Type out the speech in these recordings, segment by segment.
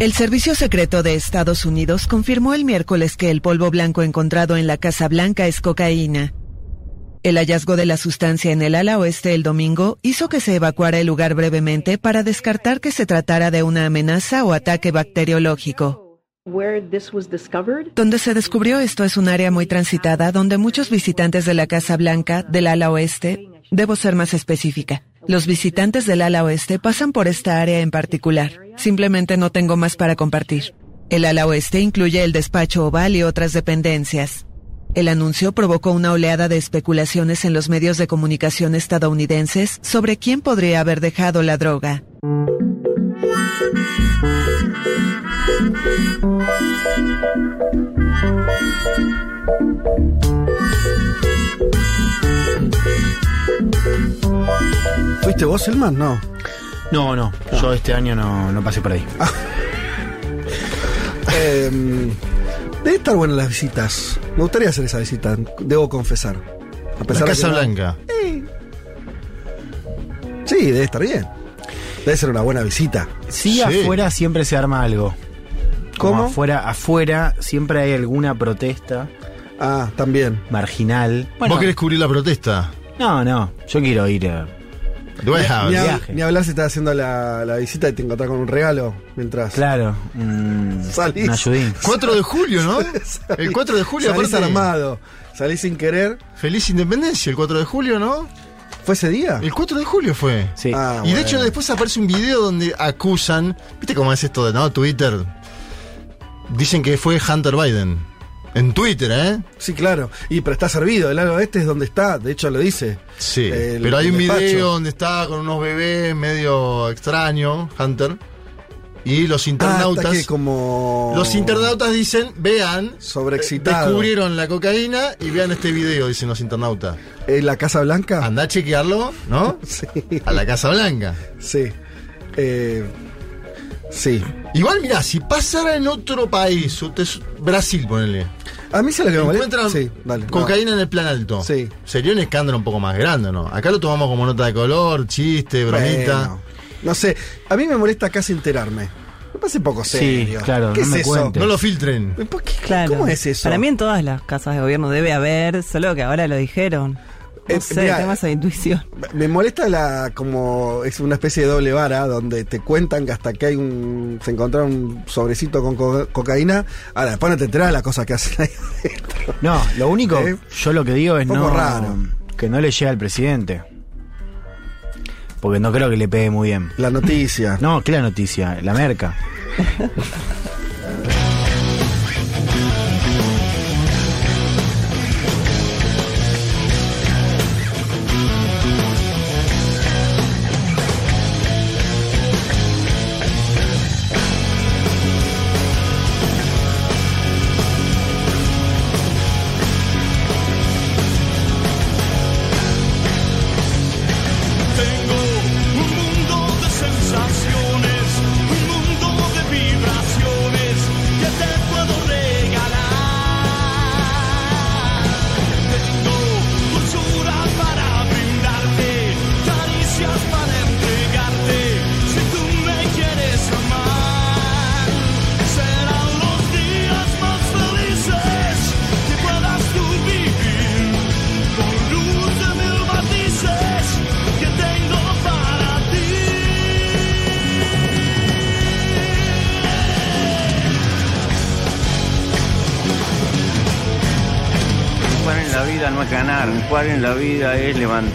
El Servicio Secreto de Estados Unidos confirmó el miércoles que el polvo blanco encontrado en la Casa Blanca es cocaína. El hallazgo de la sustancia en el ala oeste el domingo hizo que se evacuara el lugar brevemente para descartar que se tratara de una amenaza o ataque bacteriológico. Donde se descubrió esto es un área muy transitada donde muchos visitantes de la Casa Blanca del ala oeste, debo ser más específica, los visitantes del ala oeste pasan por esta área en particular. Simplemente no tengo más para compartir. El ala oeste incluye el despacho oval y otras dependencias. El anuncio provocó una oleada de especulaciones en los medios de comunicación estadounidenses sobre quién podría haber dejado la droga. ¿Fuiste vos, Elman? No. No, no, yo este año no, no pasé por ahí. Eh, debe estar buenas las visitas. Me gustaría hacer esa visita, debo confesar. A La pesar de Casa que no- Blanca. Sí, debe estar bien. Debe ser una buena visita. Sí, Sí. afuera siempre se arma algo. Como ¿Cómo? Afuera, afuera siempre hay alguna protesta Ah, también. marginal. Bueno, ¿Vos querés cubrir la protesta? No, no, yo quiero ir. eh. Ni, hab- viaje. ni hablar si estás haciendo la, la visita y te encontrás con un regalo mientras claro, un, Salís. un ayudín. 4 de julio, ¿no? El 4 de julio, salís aparte. armado, salís sin querer. Feliz Independencia, el 4 de julio, ¿no? ¿Fue ese día? El 4 de julio fue. Sí. Ah, y de bueno. hecho después aparece un video donde acusan, ¿viste cómo es esto de no? Twitter. Dicen que fue Hunter Biden. En Twitter, ¿eh? Sí, claro. Y pero está servido. El lado este es donde está. De hecho, lo dice. Sí. El- Pero hay un despacho. video donde está con unos bebés medio extraño, Hunter. Y los Ah, internautas. que como. Los internautas dicen, vean, Sobreexcitado. descubrieron la cocaína y vean este video, dicen los internautas. ¿En la Casa Blanca? Anda a chequearlo, ¿no? Sí. A la Casa Blanca. Sí. Eh, sí. Igual, mirá, si pasara en otro país, usted- Brasil, ponele. A mí se lo que me. Encuentran Sí, dale. no. cocaína en el plan alto. Sí. Sería un escándalo un poco más grande, ¿no? Acá lo tomamos como nota de color, chiste, bromita. Bueno, no sé. A mí me molesta casi enterarme. Me parece poco Sí, serio. claro, ¿Qué no es me eso? cuentes. No lo filtren. ¿Por qué? Claro. ¿Cómo es eso? Para mí en todas las casas de gobierno debe haber, solo que ahora lo dijeron. No Eh, sé, mirá, tengo esa intuición. Me molesta la como es una especie de doble vara donde te cuentan que hasta que hay un se encontraron un sobrecito con co- cocaína, ahora después no te enteras de la cosa que hacen ahí adentro. No, lo único, Eh, yo lo que digo es no raro. que no le llegue al presidente. Porque no creo que le pegue muy bien. La noticia. No, ¿qué la noticia? La merca.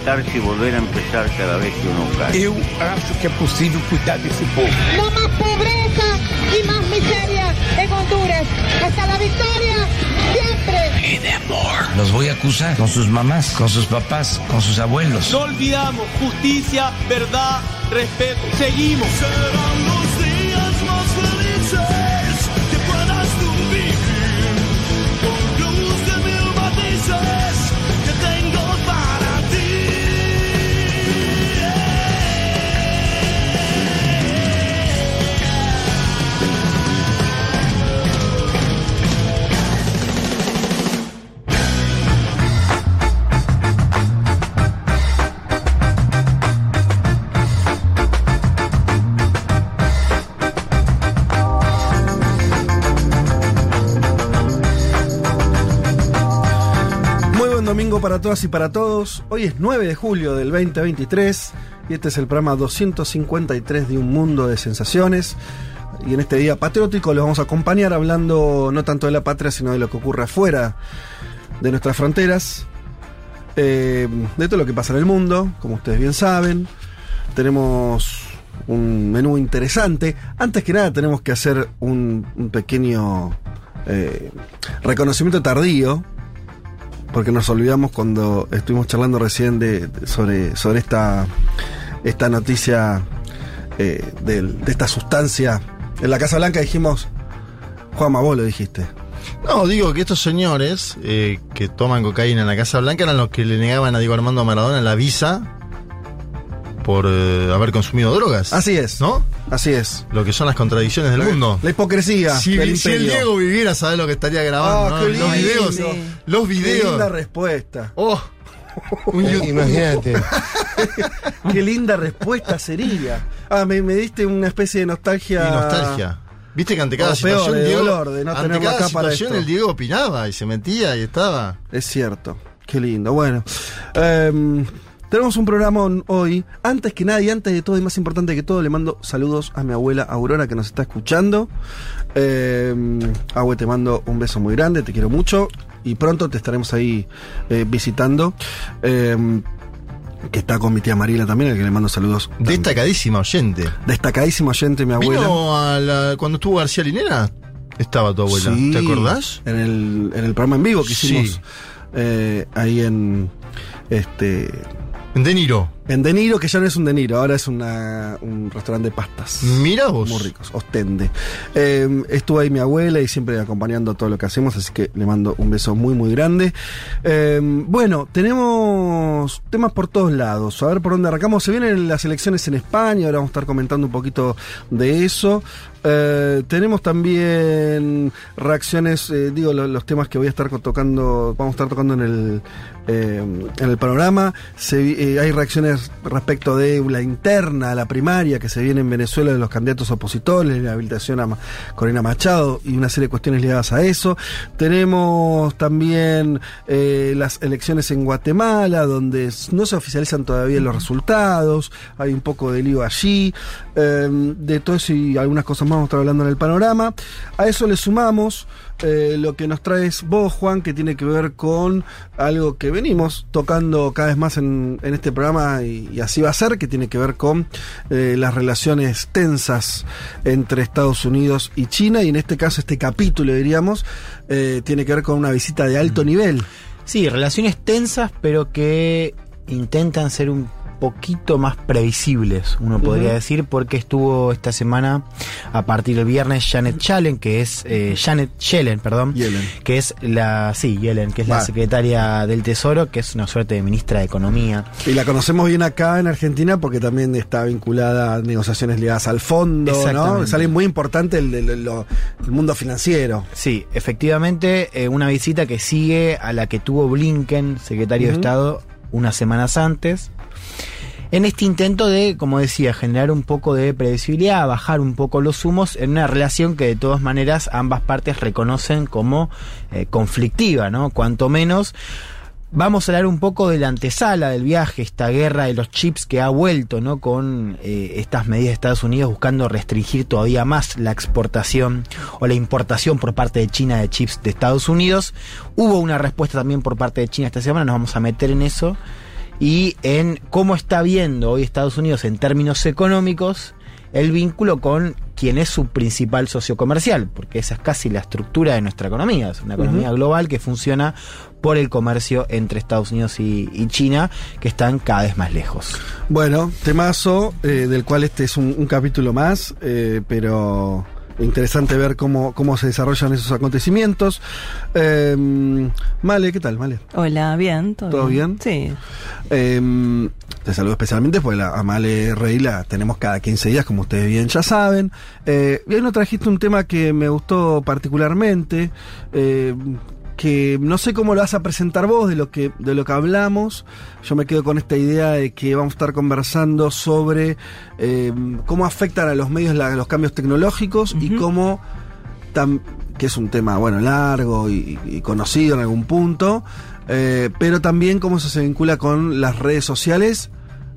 levantarse y volver a empezar cada vez que uno cae. Eu acho que é possível cuidar desse povo. No más pobreza y más miseria en Honduras. Hasta la victoria, siempre. Los voy a acusar con sus mamás, con sus papás, con sus abuelos. No olvidamos justicia, verdad, respeto. Seguimos. Para todas y para todos. Hoy es 9 de julio del 2023 y este es el programa 253 de Un Mundo de Sensaciones. Y en este día patriótico los vamos a acompañar hablando no tanto de la patria, sino de lo que ocurre afuera de nuestras fronteras, eh, de todo lo que pasa en el mundo, como ustedes bien saben. Tenemos un menú interesante. Antes que nada tenemos que hacer un, un pequeño eh, reconocimiento tardío, porque nos olvidamos cuando estuvimos charlando recién de, de- sobre, sobre esta, esta noticia eh, del- de esta sustancia. En la Casa Blanca dijimos, Juanma, vos lo dijiste. No, digo que estos señores eh, que toman cocaína en la Casa Blanca eran los que le negaban a Diego Armando Maradona la visa por eh, haber consumido drogas. Así es. ¿No? Así es. Lo que son las contradicciones del mundo. La hipocresía Si, del si el. Diego viviera, ¿sabes lo que estaría grabando? Ah, no? Los videos. Los Qué linda videos. respuesta. Oh, un YouTube. Imagínate. Qué linda respuesta sería. Ah, me, me diste una especie de nostalgia. Y nostalgia. Viste que ante cada peor, situación, de Diego, dolor, de no ante tenerlo cada acá para situación el Diego opinaba y se metía y estaba. Es cierto. Qué lindo. Bueno. em, tenemos un programa hoy. Antes que nada y antes de todo y más importante que todo, le mando saludos a mi abuela Aurora que nos está escuchando. Eh, te mando un beso muy grande, te quiero mucho. Y pronto te estaremos ahí eh, visitando. Em, que está con mi tía Marila también, al que le mando saludos. también. Destacadísima oyente. Destacadísimo oyente, mi abuela. ¿Vino a la- cuando estuvo García Linera? Estaba tu abuela. Sí, ¿Te acordás? En el, en el programa en vivo que Sí. hicimos eh, ahí en este De Niro. En De Niro, que ya no es un De Niro, ahora es una- un restaurante de pastas. Mira vos. Muy ricos, ostende. Eh, estuvo ahí mi abuela y siempre acompañando todo lo que hacemos, así que le mando un beso muy, muy grande. Eh, bueno, tenemos temas por todos lados. A ver por dónde arrancamos. Se vienen las elecciones en España, ahora vamos a estar comentando un poquito de eso. Eh, tenemos también reacciones, eh, digo, lo- los, temas que voy a estar tocando, vamos a estar tocando en el, eh, en el. Se eh, hay reacciones respecto de la interna, la primaria que se viene en Venezuela de los candidatos opositores, la habilitación a Corina Machado y una serie de cuestiones ligadas a eso. Tenemos también eh, las elecciones en Guatemala, donde no se oficializan todavía los resultados, hay un poco de lío allí. Eh, de todo eso y algunas cosas más vamos a estar hablando en el panorama. A eso le sumamos eh, lo que nos traes vos, Juan, que tiene que ver con algo que venimos tocando cada vez más en, en este programa y, y así va a ser, que tiene que ver con eh, las relaciones tensas entre Estados Unidos y China y en este caso este capítulo, diríamos, eh, tiene que ver con una visita de alto nivel. Sí, relaciones tensas, pero que intentan ser un poquito más previsibles, uno podría decir, porque estuvo esta semana, a partir del viernes, Janet Yellen, que es eh, Janet Yellen, perdón, Yellen. que es la, sí, Yellen, que es la secretaria del Tesoro, que es una suerte de ministra de Economía. Y la conocemos bien acá en Argentina porque también está vinculada a negociaciones ligadas al fondo, ¿no? Alguien muy importante el, el mundo financiero. Sí, efectivamente, eh, una visita que sigue a la que tuvo Blinken, secretario de. Estado, unas semanas antes. En este intento de, como decía, generar un poco de previsibilidad, bajar un poco los humos en una relación que de todas maneras ambas partes reconocen como eh, conflictiva, ¿no? Cuanto menos. Vamos a hablar un poco de la antesala del viaje, esta guerra de los chips que ha vuelto, ¿no? Con eh, estas medidas de Estados Unidos buscando restringir todavía más la exportación o la importación por parte de China de chips de Estados Unidos. Hubo una respuesta también por parte de China esta semana, nos vamos a meter en eso. Y en cómo está viendo hoy Estados Unidos en términos económicos el vínculo con quien es su principal socio comercial, porque esa es casi la estructura de nuestra economía, es una economía global que funciona por el comercio entre Estados Unidos y, y China, que están cada vez más lejos. Bueno, temazo, eh, del cual este es un, un capítulo más, eh, pero interesante ver cómo, cómo se desarrollan esos acontecimientos. Eh, Male, ¿qué tal, Male? Hola, bien, ¿todo, ¿Todo bien? Sí. Eh, te saludo especialmente porque la Amale Rey la tenemos cada 15 días, como ustedes bien ya saben. Eh, y hoy nos trajiste un tema que me gustó particularmente, eh, que no sé cómo lo vas a presentar vos de lo que de lo que hablamos. Yo me quedo con esta idea de que vamos a estar conversando sobre eh, cómo afectan a los medios la- los cambios tecnológicos y cómo tam- que es un tema bueno largo y, y conocido en algún punto eh, pero también cómo eso se vincula con las redes sociales.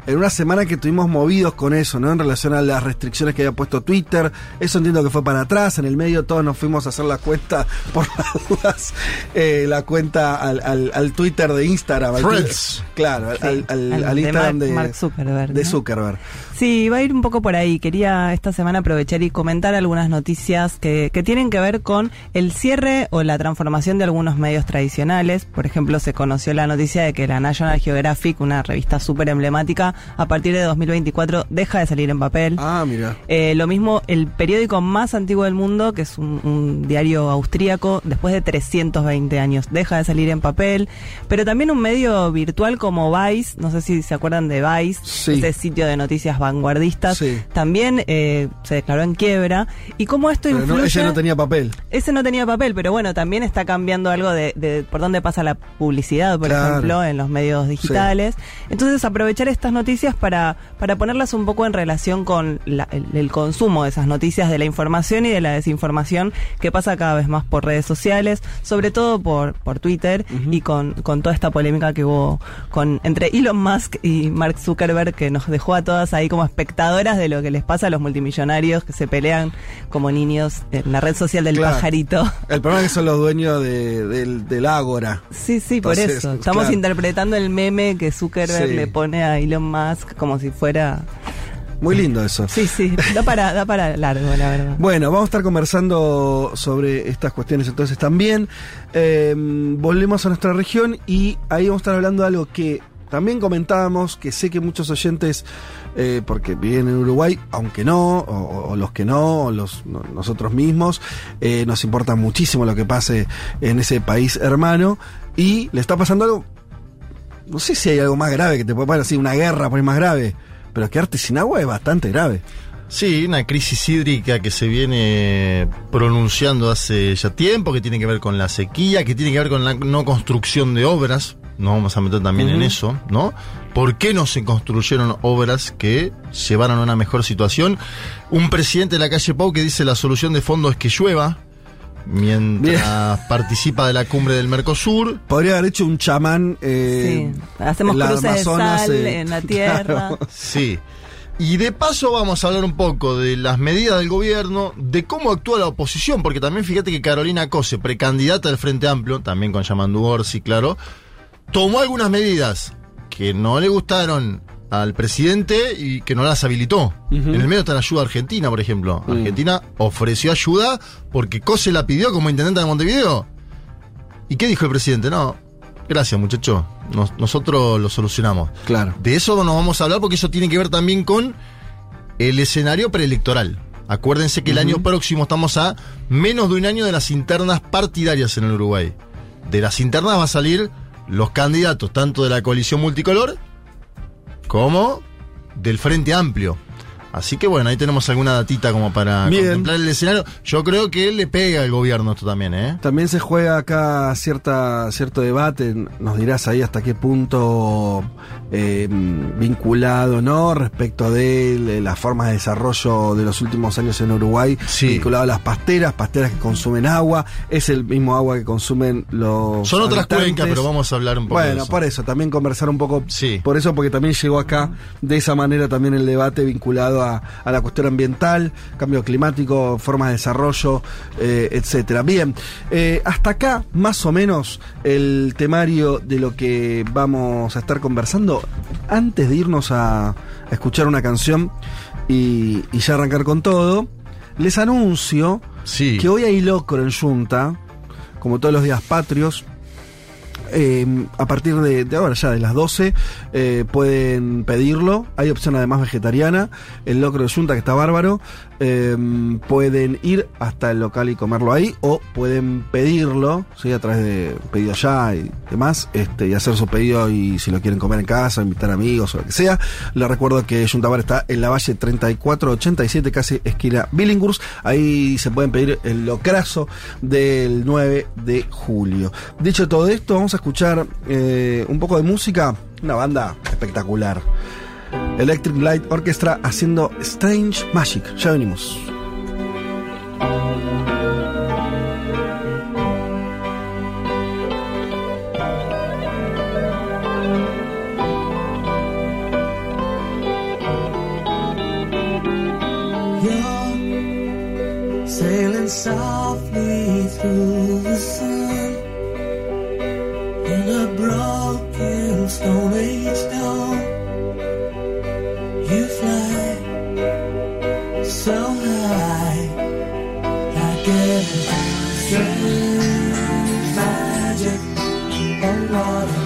En una semana que estuvimos movidos con eso, ¿no? En relación a las restricciones que había puesto Twitter. Eso entiendo que fue para atrás. En el medio todos nos fuimos a hacer la cuenta, por las dudas, eh, la cuenta al, al- al Twitter de Instagram. al. Twitter- claro, al, al- al- al al de Instagram Mark- de, Mark Zuckerberg, de ¿no? Zuckerberg. Sí, va a ir un poco por ahí. Quería esta semana aprovechar y comentar algunas noticias que, que tienen que ver con el cierre o la transformación de algunos medios tradicionales. Por ejemplo, se conoció la noticia de que la National Geographic, una revista súper emblemática, a partir de 2024 deja de salir en papel. Ah, mira. Eh, lo mismo, el periódico más antiguo del mundo, que es un, un diario austríaco, después de 320 años, deja de salir en papel. Pero también un medio virtual como Vice, no sé si se acuerdan de Vice, Sí. ese sitio de noticias vanguardistas, Sí. también eh, se declaró en quiebra. Y cómo esto Pero no, influye... ella no tenía papel. Ese no tenía papel, pero bueno, también está cambiando algo de, de por dónde pasa la publicidad, por Claro. ejemplo, en los medios digitales. Entonces, aprovechar estas noticias para, para ponerlas un poco en relación con la- el, el consumo de esas noticias, de la información y de la desinformación que pasa cada vez más por redes sociales, sobre todo por, por Twitter y con, con toda esta polémica que hubo con entre Elon Musk y Mark Zuckerberg, que nos dejó a todas ahí como espectadoras de lo que les pasa a los multimillonarios que se pelean como niños en la red social del Claro. pajarito. El problema es que son los dueños de- del, del Ágora. Sí, sí, por eso. Estamos claro. interpretando el meme que Zuckerberg Sí. le pone a Elon Musk como si fuera... Muy lindo eso. Sí, sí, da para, da para largo, la verdad. Bueno, vamos a estar conversando sobre estas cuestiones entonces también. Eh, volvemos a nuestra región y ahí vamos a estar hablando de algo que también comentábamos, que sé que muchos oyentes, eh, porque viven en Uruguay, aunque no, o, o los que no, o los, no- nosotros mismos, eh, nos importa muchísimo lo que pase en ese país hermano y le está pasando algo, no sé si hay algo más grave que te puede pasar, así una guerra por ahí más grave, pero quedarte sin agua es bastante grave. Sí, una crisis hídrica que se viene pronunciando hace ya tiempo, que tiene que ver con la sequía, que tiene que ver con la no construcción de obras. Nos vamos a meter también en eso, ¿no? ¿Por qué no se construyeron obras que llevaran a una mejor situación? Un presidente de la calle Pau que dice la solución de fondo es que llueva, mientras participa de la cumbre del Mercosur. Podría haber hecho un chamán. eh, Sí, hacemos en la cruces de sal eh, en la tierra. claro. Sí. Y de paso vamos a hablar un poco de las medidas del gobierno, de cómo actúa la oposición, porque también fíjate que Carolina Cose, precandidata del Frente Amplio, también con Yamandu Orsi, claro, tomó algunas medidas que no le gustaron al presidente y que no las habilitó. En el medio está la ayuda argentina, por ejemplo. Mm. Argentina ofreció ayuda porque Cose la pidió como intendente de Montevideo. ¿Y qué dijo el presidente? No, gracias muchacho, Nos- nosotros lo solucionamos. Claro. De eso nos vamos a hablar porque eso tiene que ver también con el escenario preelectoral. Acuérdense que el año próximo estamos a menos de un año de las internas partidarias en el Uruguay. De las internas va a salir los candidatos tanto de la coalición multicolor como del Frente Amplio. Así que bueno, ahí tenemos alguna datita como para Bien. contemplar el escenario. Yo creo que le pega al gobierno esto también, ¿eh? También se juega acá cierta, cierto debate, nos dirás ahí hasta qué punto eh, vinculado, ¿no? Respecto de las formas de desarrollo de los últimos años en Uruguay, Sí. vinculado a las pasteras, pasteras que consumen agua, es el mismo agua que consumen los. Son otras cuencas, pero vamos a hablar un poco de Bueno, eso. por eso, también conversar un poco Sí. por eso, porque también llegó acá de esa manera también el debate vinculado a, a la cuestión ambiental, cambio climático, formas de desarrollo, eh, etcétera. Bien, eh, hasta acá más o menos el temario de lo que vamos a estar conversando. Antes de irnos a, a escuchar una canción y, y ya arrancar con todo, les anuncio Sí. que hoy hay locro en Junta, como todos los días patrios. Eh, a partir de, ahora, ya de las 12, eh, pueden pedirlo. Hay opción además vegetariana. El locro de Junta, que está bárbaro. Eh, pueden ir hasta el local y comerlo ahí. O pueden pedirlo, ¿sí? a través de pedido ya y demás. Este, y hacer su pedido y si lo quieren comer en casa, invitar amigos o lo que sea. Les recuerdo que Junta Bar está en la Valle 3487, casi esquina Billinghurst. Ahí se pueden pedir el locrazo del 9 de julio. Dicho todo esto, vamos a escuchar eh, un poco de música. Una banda espectacular. Electric Light Orchestra haciendo Strange Magic. Ya venimos. You're sailing softly through the sun in a broken stone age dawn. So high, like a strange magic. On water.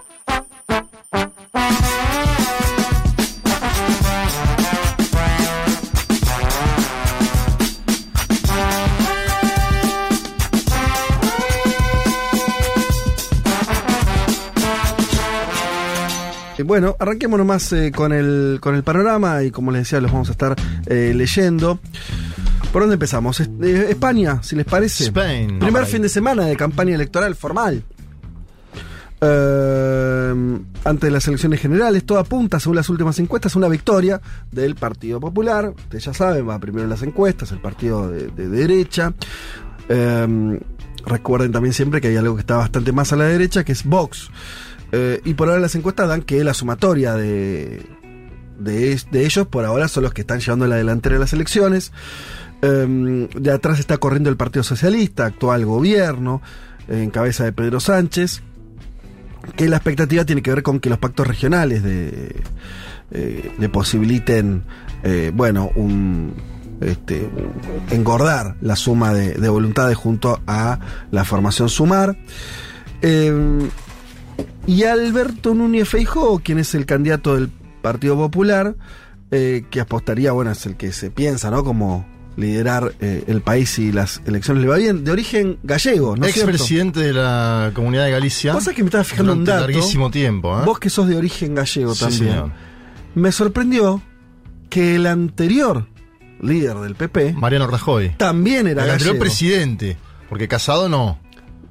Bueno, arranquemos nomás eh, con, el, con el panorama y como les decía, los vamos a estar eh, leyendo. ¿Por dónde empezamos? Eh, España, si les parece. Spain. Primer fin de semana de campaña electoral formal. Antes de las elecciones generales, todo apunta, según las últimas encuestas, a una victoria del Partido Popular. Ustedes ya saben, va primero en las encuestas, el partido de, de derecha. Recuerden también siempre que hay algo que está bastante más a la derecha, que es Vox. Eh, y por ahora las encuestas dan que la sumatoria de, de, ellos por ahora son los que están llevando la delantera de las elecciones. Eh, de atrás está corriendo el Partido Socialista, actual gobierno, en cabeza de Pedro Sánchez. Que la expectativa tiene que ver con que los pactos regionales eh, le posibiliten, eh, bueno, un, este, engordar la suma de, de voluntades junto a la formación Sumar. Eh, y Alberto Núñez Feijóo, quien es el candidato del Partido Popular, eh, que apostaría, bueno, es el que se piensa, ¿no? Como liderar eh, el país si las elecciones le va bien, de origen gallego, ¿no es cierto? Expresidente de la Comunidad de Galicia. Sabés que me estaba fijando un dato. larguísimo tiempo. ¿eh? Vos que sos de origen gallego Sí, también. señor. Me sorprendió que el anterior líder del PP Mariano Rajoy. también era el gallego. anterior presidente. Porque casado no.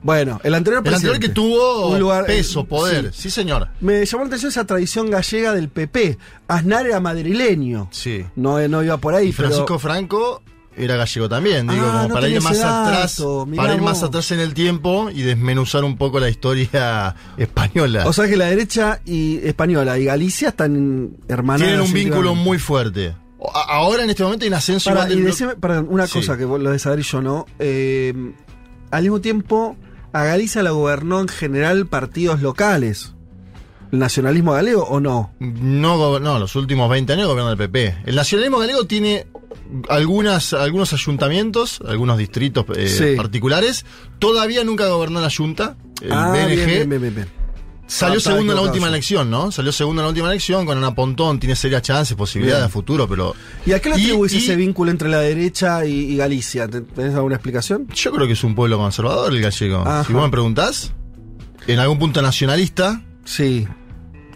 Bueno, el anterior El anterior que tuvo Un lugar- peso, eh, poder. sí. Sí, señor. Me llamó la atención esa tradición gallega del PP. Aznar era madrileño. Sí. No, no iba por ahí, Y Francisco pero... Franco era gallego también, digo, Ah, como no para ir más atrás, para ir más atrás en el tiempo y desmenuzar un poco la historia española. O sea que la derecha y española y Galicia están hermanadas. Tienen un vínculo muy fuerte. Ahora en este momento hay un ascenso del y decime, perdón, una Sí. cosa que vos lo de saber y yo no. Eh, al mismo tiempo, a Galicia la gobernó en general partidos locales. ¿El nacionalismo galego o no? No, no, los últimos 20 años gobierna el PP. El nacionalismo galego tiene algunas, algunos ayuntamientos, algunos distritos eh, Sí. particulares. Todavía nunca gobernó la Junta. El ah, BNG bien, bien, bien, bien, bien. Salió Ah, segundo en la última elección, ¿no? Salió segundo en la última elección con Ana Pontón, tiene serias chances, posibilidades a futuro, pero ¿Y a qué le atribuís ese vínculo entre la derecha y, y Galicia? ¿Ten- ¿Tenés alguna explicación? yo creo que es un pueblo conservador el gallego. Ajá. Si vos me preguntás, en algún punto nacionalista, Sí.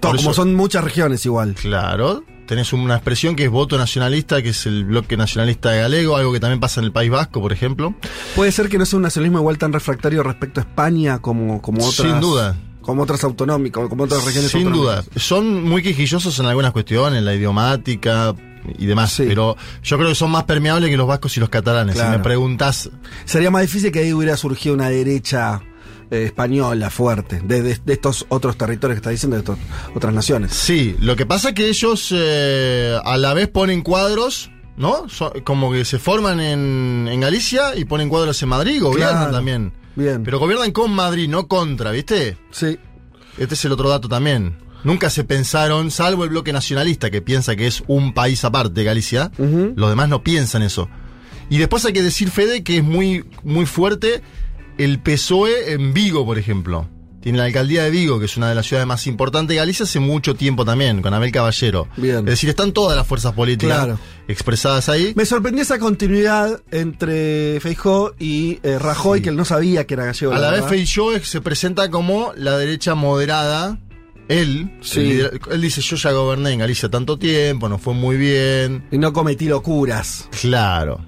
Todo, como eso- son muchas regiones igual. Claro, tenés una expresión que es voto nacionalista, que es el bloque nacionalista de galego, algo que también pasa en el País Vasco, por ejemplo. Puede ser que no sea un nacionalismo igual tan refractario respecto a España como, como otras. Sin duda. Como otras autonómicas, como otras regiones Sin duda. Son muy quejillosos en algunas cuestiones, la idiomática y demás, Sí. pero yo creo que son más permeables que los vascos y los catalanes. Claro. Si me preguntás, Sería más difícil que ahí hubiera surgido una derecha eh, española fuerte, de, de- de estos otros territorios que está diciendo, de estas otras naciones. sí, lo que pasa es que ellos eh, a la vez ponen cuadros. ¿No? So- como que se forman en, en Galicia y ponen cuadros en Madrid, gobiernan Claro. también. Bien. Pero gobiernan con Madrid, no contra, ¿viste? sí. Este es el otro dato también. Nunca se pensaron, salvo el bloque nacionalista que piensa que es un país aparte, Galicia, los demás no piensan eso. Y después hay que decir, Fede, que es muy, muy fuerte el PSOE en Vigo, por ejemplo. Tiene la alcaldía de Vigo, que es una de las ciudades más importantes de Galicia, hace mucho tiempo también, con Abel Caballero. Bien. Es decir, están todas las fuerzas políticas Claro. expresadas ahí. Me sorprendió esa continuidad entre Feijó y eh, Rajoy, que él no sabía que era gallego. A la vez. Feijóo se presenta como la derecha moderada. Él, Sí. lider- él dice, yo ya goberné en Galicia tanto tiempo, nos fue muy bien. Y no cometí locuras. Claro.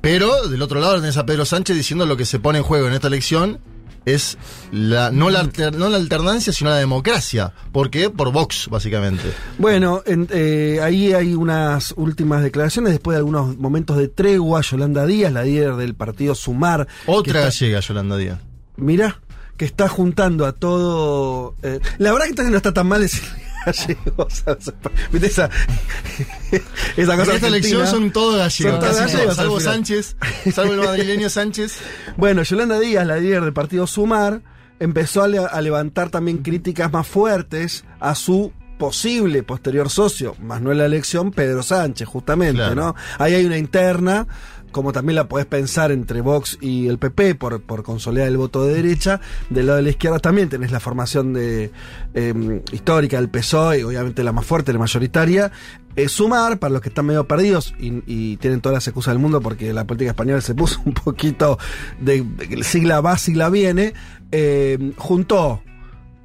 Pero del otro lado tenés a Pedro Sánchez diciendo lo que se pone en juego en esta elección es la, no, la, no la alternancia, sino la democracia. ¿Por qué? Por Vox, básicamente. Bueno, en- eh, ahí hay unas últimas declaraciones después de algunos momentos de tregua. Yolanda Díaz, la líder del partido Sumar. Otra está- gallega, Yolanda Díaz. Mira, que está juntando a todo. eh, la verdad que también no está tan mal decir gallegos. ¿Viste esa, esa En cosa esta elección son todos gallegos. Son todos casi gallegos todos, salvo. Sánchez, salvo el madrileño Sánchez. Bueno, Yolanda Díaz, la líder del partido Sumar, empezó a, le- a levantar también críticas más fuertes a su posible posterior socio, más no en la elección, Pedro Sánchez, justamente, Claro. ¿no? Ahí hay una interna, como también la podés pensar entre Vox y el PP por, por consolidar el voto de derecha. Del lado de la izquierda también tenés la formación de eh, histórica del PSOE, obviamente la más fuerte, la mayoritaria. Eh, sumar, para los que están medio perdidos y, tienen todas las excusas del mundo porque la política española se puso un poquito de, sigla va, sigla viene, eh, juntó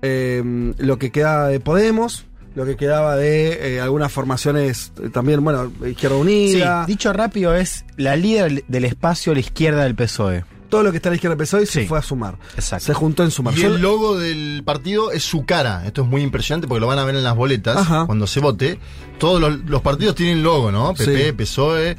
eh, lo que quedaba de Podemos, lo que quedaba de eh, algunas formaciones eh, también, bueno, Izquierda Sí, Unida, dicho rápido, es la líder del espacio a la izquierda del PSOE. todo lo que está a la izquierda del PSOE se fue a sumar. Exacto. Se juntó en sumar. Y Yo- el logo del partido es su cara. Esto es muy impresionante porque lo van a ver en las boletas Ajá. cuando se vote. Todos los, los partidos tienen logo, ¿no? PP, Sí. PSOE.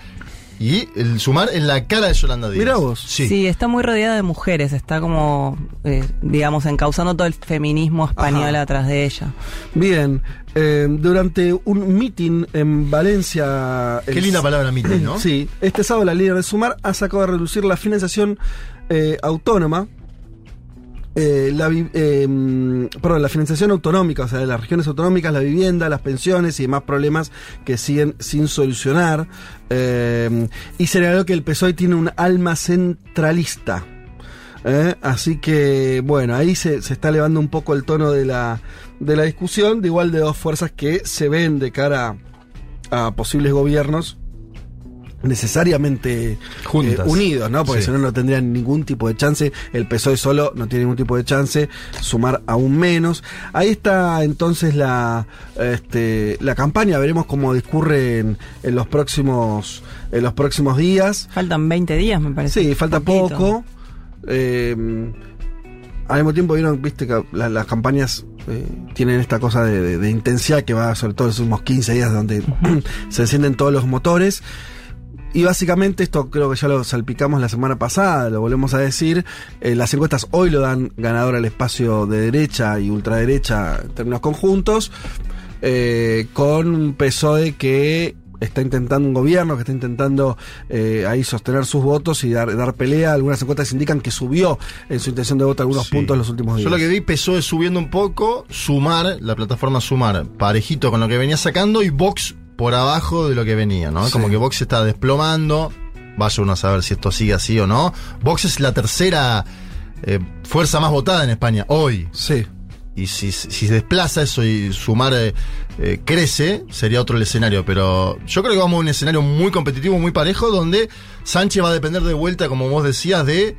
Y el sumar es la cara de Yolanda Díaz. Mirá vos. Sí. Sí. está muy rodeada de mujeres, está como, eh, digamos, encauzando todo el feminismo español Ajá. atrás de ella. Bien, eh, durante un meeting en Valencia... Qué el- linda palabra meeting, ¿no? Sí, este sábado la líder de Sumar ha sacado a reducir la financiación eh, autónoma. Eh, la, eh, la financiación autonómica, o sea, de las regiones autonómicas, la vivienda, las pensiones y demás problemas que siguen sin solucionar. eh, y señaló que el PSOE tiene un alma centralista. ¿eh? Así que, bueno, ahí se, se está elevando un poco el tono de la, de la discusión, de igual de dos fuerzas que se ven de cara a posibles gobiernos necesariamente Juntas. eh, unidos, ¿no? Porque Sí. si no, no tendrían ningún tipo de chance. El PSOE solo no tiene ningún tipo de chance. Sumar aún menos. Ahí está entonces la, este, la campaña. Veremos cómo discurre en, en los próximos en los próximos días. Faltan 20 días, me parece. Sí, falta Poquito. poco. Eh, al mismo tiempo vieron, viste, que la- las campañas eh, tienen esta cosa de, de- de intensidad que va sobre todo en los últimos 15 días donde se encienden todos los motores. Y básicamente esto creo que ya lo salpicamos la semana pasada, lo volvemos a decir, eh, las encuestas hoy lo dan ganador al espacio de derecha y ultraderecha en términos conjuntos, eh, con un PSOE que está intentando un gobierno, que está intentando eh, ahí sostener sus votos y dar, dar pelea. Algunas encuestas indican que subió en su intención de voto algunos Sí. puntos en los últimos días. Yo lo que vi, PSOE subiendo un poco, Sumar, la plataforma Sumar, parejito con lo que venía sacando y Vox por abajo de lo que venía, ¿no? Sí. Como que Vox se está desplomando. Vaya uno a saber si esto sigue así o no. Vox es la tercera eh, fuerza más votada en España hoy. Sí. Y si, si se desplaza eso y Sumar eh, eh, crece, sería otro el escenario. Pero yo creo que vamos a un escenario muy competitivo, muy parejo, donde Sánchez va a depender de vuelta, como vos decías, de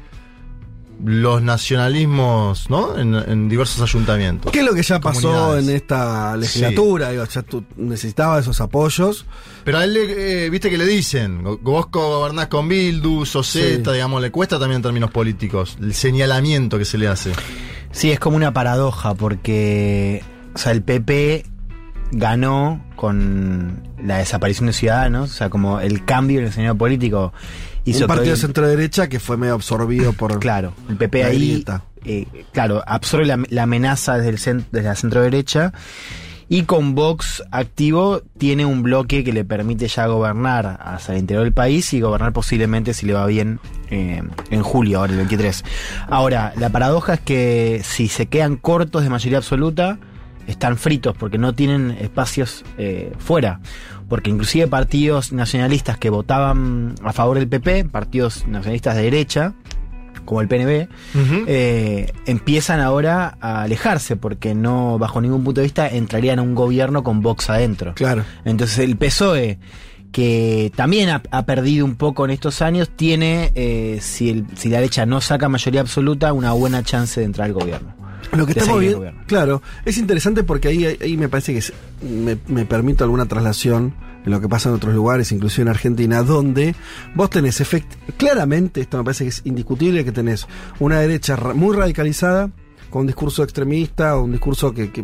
los nacionalismos, ¿no? En, en diversos ayuntamientos. ¿Qué es lo que ya pasó en esta legislatura? Digo, ya tú necesitabas esos apoyos. Pero a él, le- eh, viste que le dicen, go- vos gobernás con Bildu, Soseta, Sí. digamos, le cuesta también en términos políticos, el señalamiento que se le hace. Sí, es como una paradoja porque, o sea, el PP ganó con la desaparición de Ciudadanos, o sea, como el cambio en el escenario político hizo un partido de hoy- centro derecha que fue medio absorbido por. Claro, el PP ahí, eh, claro, absorbe la, la amenaza desde, el cen- desde la centro derecha y con Vox activo tiene un bloque que le permite ya gobernar hacia el interior del país y gobernar posiblemente si le va bien eh, en julio, ahora el 23. Ahora, la paradoja es que si se quedan cortos de mayoría absoluta, están fritos porque no tienen espacios eh, fuera. Porque inclusive partidos nacionalistas que votaban a favor del PP, partidos nacionalistas de derecha, como el PNB, eh, empiezan ahora a alejarse porque no, bajo ningún punto de vista, entrarían a un gobierno con Vox adentro. Claro. Entonces el PSOE, que también ha, ha perdido un poco en estos años, tiene, eh, si, el- si la derecha no saca mayoría absoluta, una buena chance de entrar al gobierno. Lo que estamos viendo, claro, es interesante porque ahí, ahí me parece que es- me, me permito alguna traslación en lo que pasa en otros lugares, inclusive en Argentina, donde vos tenés efect claramente, esto me parece que es indiscutible, que tenés una derecha muy radicalizada, con un discurso extremista o un discurso que, que,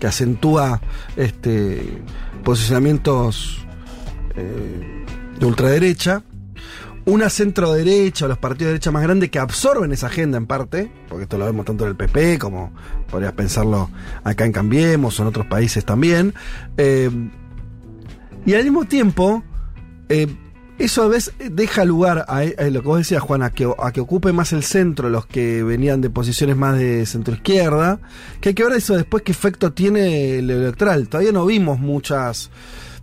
que acentúa este posicionamientos eh, de ultraderecha, una centro derecha o los partidos de derecha más grandes que absorben esa agenda en parte, porque esto lo vemos tanto en el PP como podrías pensarlo acá en Cambiemos o en otros países también. Eh, y al mismo tiempo, eh, eso a veces deja lugar a, lo que vos decías, Juan, a que, a que ocupe más el centro los que venían de posiciones más de centro izquierda, que hay que ver eso después qué efecto tiene el electoral. Todavía no vimos muchas...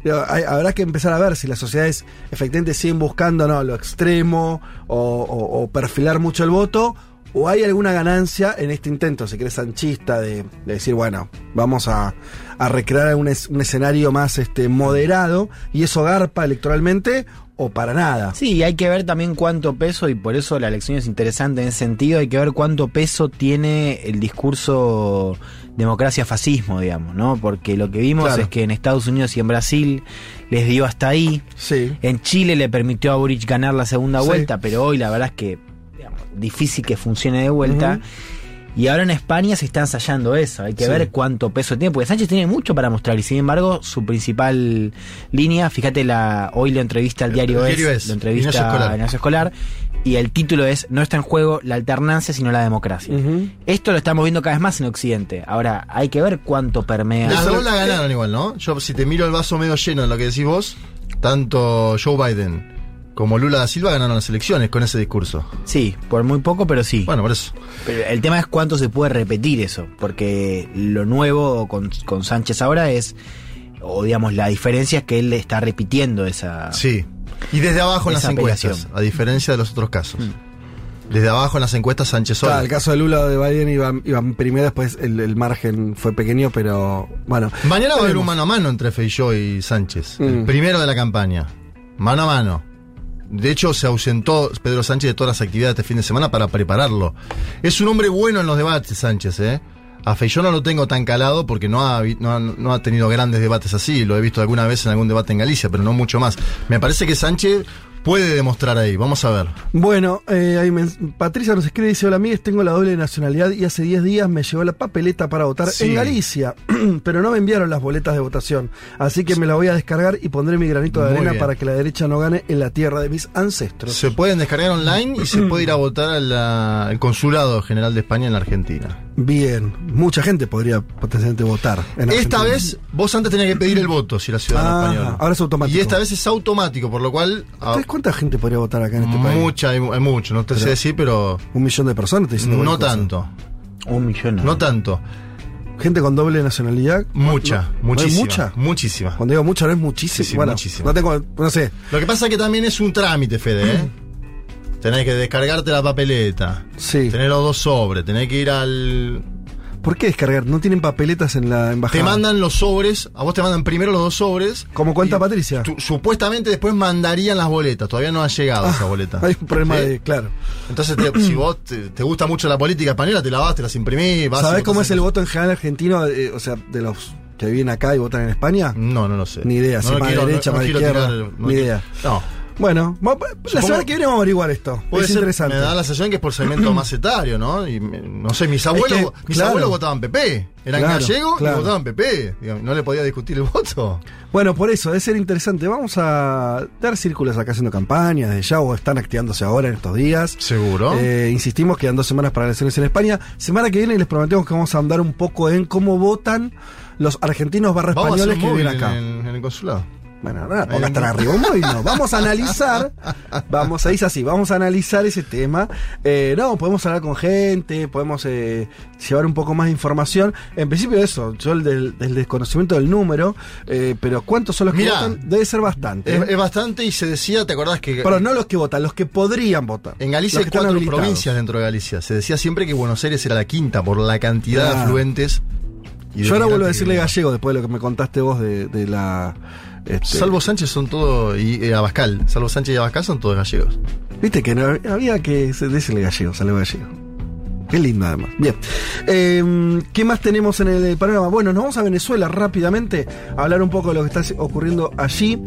Digo, hay- habrá que empezar a ver si las sociedades efectivamente siguen buscando ¿no? lo extremo o, perfilar mucho el voto o hay alguna ganancia en este intento, si querés, sanchista de, de decir, bueno, vamos a, recrear un escenario más este, moderado y eso garpa electoralmente o para nada. Sí, y hay que ver también cuánto peso, y por eso la elección es interesante en ese sentido, hay que ver cuánto peso tiene el discurso democracia-fascismo, digamos, ¿no? Porque lo que vimos Claro. es que en Estados Unidos y en Brasil les dio hasta ahí. Sí. En Chile le permitió a Boric ganar la segunda Sí. vuelta, pero hoy la verdad es que digamos, difícil que funcione de vuelta. Y ahora en España se está ensayando eso. Hay que Sí. ver cuánto peso tiene. Porque Sánchez tiene mucho para mostrar. Y sin embargo, su principal línea, fíjate, la hoy lo entrevista al diario, El es, diario Es, lo entrevista Ignacio Escolar. Ignacio Escolar. Y el título es No está en juego la alternancia, sino la democracia. Esto lo estamos viendo cada vez más en Occidente. Ahora, hay que ver cuánto permea. Las dos la ganaron igual, ¿no? Yo, si te miro el vaso medio lleno en lo que decís vos, tanto Joe Biden como Lula da Silva ganaron las elecciones con ese discurso. Sí, por muy poco, pero sí. Bueno, por eso. Pero el tema es cuánto se puede repetir eso, porque lo nuevo con, con Sánchez ahora es, o digamos, la diferencia es que él está repitiendo esa... Sí. Y desde abajo en las encuestas, a diferencia de los otros casos. Desde abajo en las encuestas Sánchez solo. Claro, el caso de Lula o de Biden iban, iban primero, después el, el margen fue pequeño, pero bueno. Mañana va a haber un mano a mano entre Feijóo y Sánchez. El Mm. primero de la campaña. Mano a mano. De hecho, se ausentó Pedro Sánchez de todas las actividades este fin de semana para prepararlo. Es un hombre bueno en los debates, Sánchez, ¿eh? A Feijóo no lo tengo tan calado porque no ha, no, ha- no ha tenido grandes debates así. Lo he visto alguna vez en algún debate en Galicia, pero no mucho más. Me parece que Sánchez puede demostrar ahí. Vamos a ver. Bueno, eh, ahí me- Patricia nos escribe, dice, hola amigues, tengo la doble nacionalidad y hace 10 días me llegó la papeleta para votar Sí. en Galicia, pero no me enviaron las boletas de votación, así que me la voy a descargar y pondré mi granito de Muy arena bien. para que la derecha no gane en la tierra de mis ancestros. Se pueden descargar online y se puede ir a votar al Consulado General de España en la Argentina. Bien, mucha gente podría potencialmente votar. en Esta vez vos antes tenías que pedir el voto si eras ciudadano Ah, español. ahora es automático. Y esta vez es automático, por lo cual ah, ¿Sabes cuánta gente podría votar acá en este país? mucha, hay, hay mucho, no te sé Pero- decir, pero Un millón de personas, te diciendo no tanto, Un millón. no tanto, Gente con doble nacionalidad. mucha, no- no es muchísima, mucha. muchísima. Cuando digo mucha, no es muchísimo. Sí, sí, bueno, muchísima. no tengo, no sé. Lo que pasa es que también es un trámite, Fede, ¿eh? Tenés que descargarte la papeleta, Sí. tener los dos sobres, tenés que ir al... ¿Por qué descargar? ¿No tienen papeletas en la embajada? Te mandan los sobres, a vos te mandan primero los dos sobres. Como cuenta y Patricia. tu- supuestamente después mandarían las boletas, todavía no ha llegado esa boleta. Ah, Hay un problema ¿Sí? de. Claro. Entonces, te- si vos te, te gusta mucho la política española, te la vas, te las imprimís, vas ¿Sabés cómo es el voto en general argentino? eh, o sea, de los que viven acá y votan en España. No, no lo sé. Ni idea, si lo más quiero- derecha, más quiero izquierda, tirar- ni idea. No. Bueno, la Supongo- semana que viene vamos a averiguar esto. Puede es ser, interesante. me da la sensación que es por segmento más etario, ¿no? Y no sé, mis abuelos, que, mis claro. abuelos votaban PP. Eran Claro, gallegos claro. y votaban PP. No le podía discutir el voto. Bueno, por eso, debe ser interesante. Vamos a dar círculos acá haciendo campañas de ya o están activándose ahora en estos días. Seguro. Eh, insistimos, quedan dos semanas para las elecciones en España. Semana que viene les prometemos que vamos a andar un poco en cómo votan los argentinos barra españoles que viven acá. en, en el consulado. Bueno, no la pongas tan arriba. Un móvil no. Vamos a analizar. Vamos a dice así, vamos a analizar ese tema. Eh, no, podemos hablar con gente, podemos eh, llevar un poco más de información. En principio eso, yo el del, desconocimiento del número, eh, pero ¿cuántos son los que Mirá, votan? Debe ser bastante. Es, ¿eh? es bastante y se decía, ¿te acordás que Pero no los que votan, los que podrían votar. en Galicia hay cuatro provincias dentro de Galicia? Se decía siempre que Buenos Aires era la quinta por la cantidad de Claro. afluentes. y de Yo ahora vuelvo a decirle gallego después de lo que me contaste vos de, de la. Este, Salvo Sánchez son todos, y eh, Abascal, Salvo Sánchez y Abascal son todos gallegos. Viste que no, había que decirle gallego, salió gallego. Qué lindo además. Bien. Eh, ¿Qué más tenemos en el panorama? Bueno, nos vamos a Venezuela rápidamente a hablar un poco de lo que está ocurriendo allí,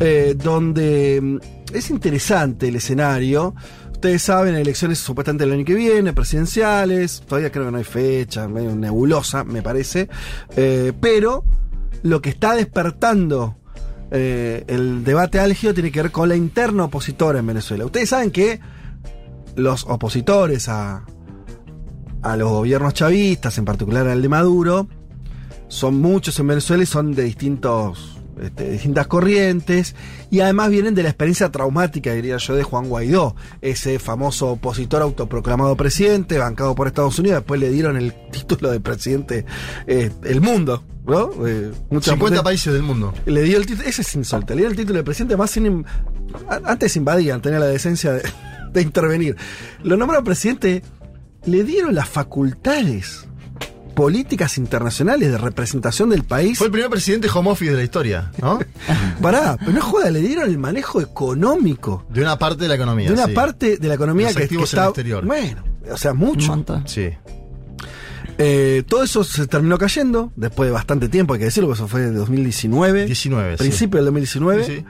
eh, donde mm, es interesante el escenario. Ustedes saben, elecciones supuestamente el año que viene, presidenciales, todavía creo que no hay fecha, medio nebulosa, me parece. Eh, pero lo que está despertando eh, el debate álgido tiene que ver con la interna opositora en Venezuela. Ustedes saben que los opositores a, a los gobiernos chavistas, en particular al de Maduro, son muchos en Venezuela y son de distintos, este, distintas corrientes y además vienen de la experiencia traumática, diría yo, de Juan Guaidó, ese famoso opositor autoproclamado presidente, bancado por Estados Unidos, después le dieron el título de presidente eh, el mundo, ¿no? Eh, mucha 50 gente- países del mundo. le dio el título, ese es insólito, le dio el título de presidente, más sin, antes invadían, tenía la decencia de, de intervenir. Lo nombraron presidente, le dieron las facultades políticas internacionales de representación del país. Fue el primer presidente home office de la historia, ¿no? Pará, pero no joda, le dieron el manejo económico De una parte de la economía. de una sí. parte de la economía Los que, que en está. el exterior. Bueno, o sea, mucho. Sí. Eh, todo eso se terminó cayendo después de bastante tiempo, hay que decirlo, eso fue de 2019. 19, sí. Principio del 2019. Sí,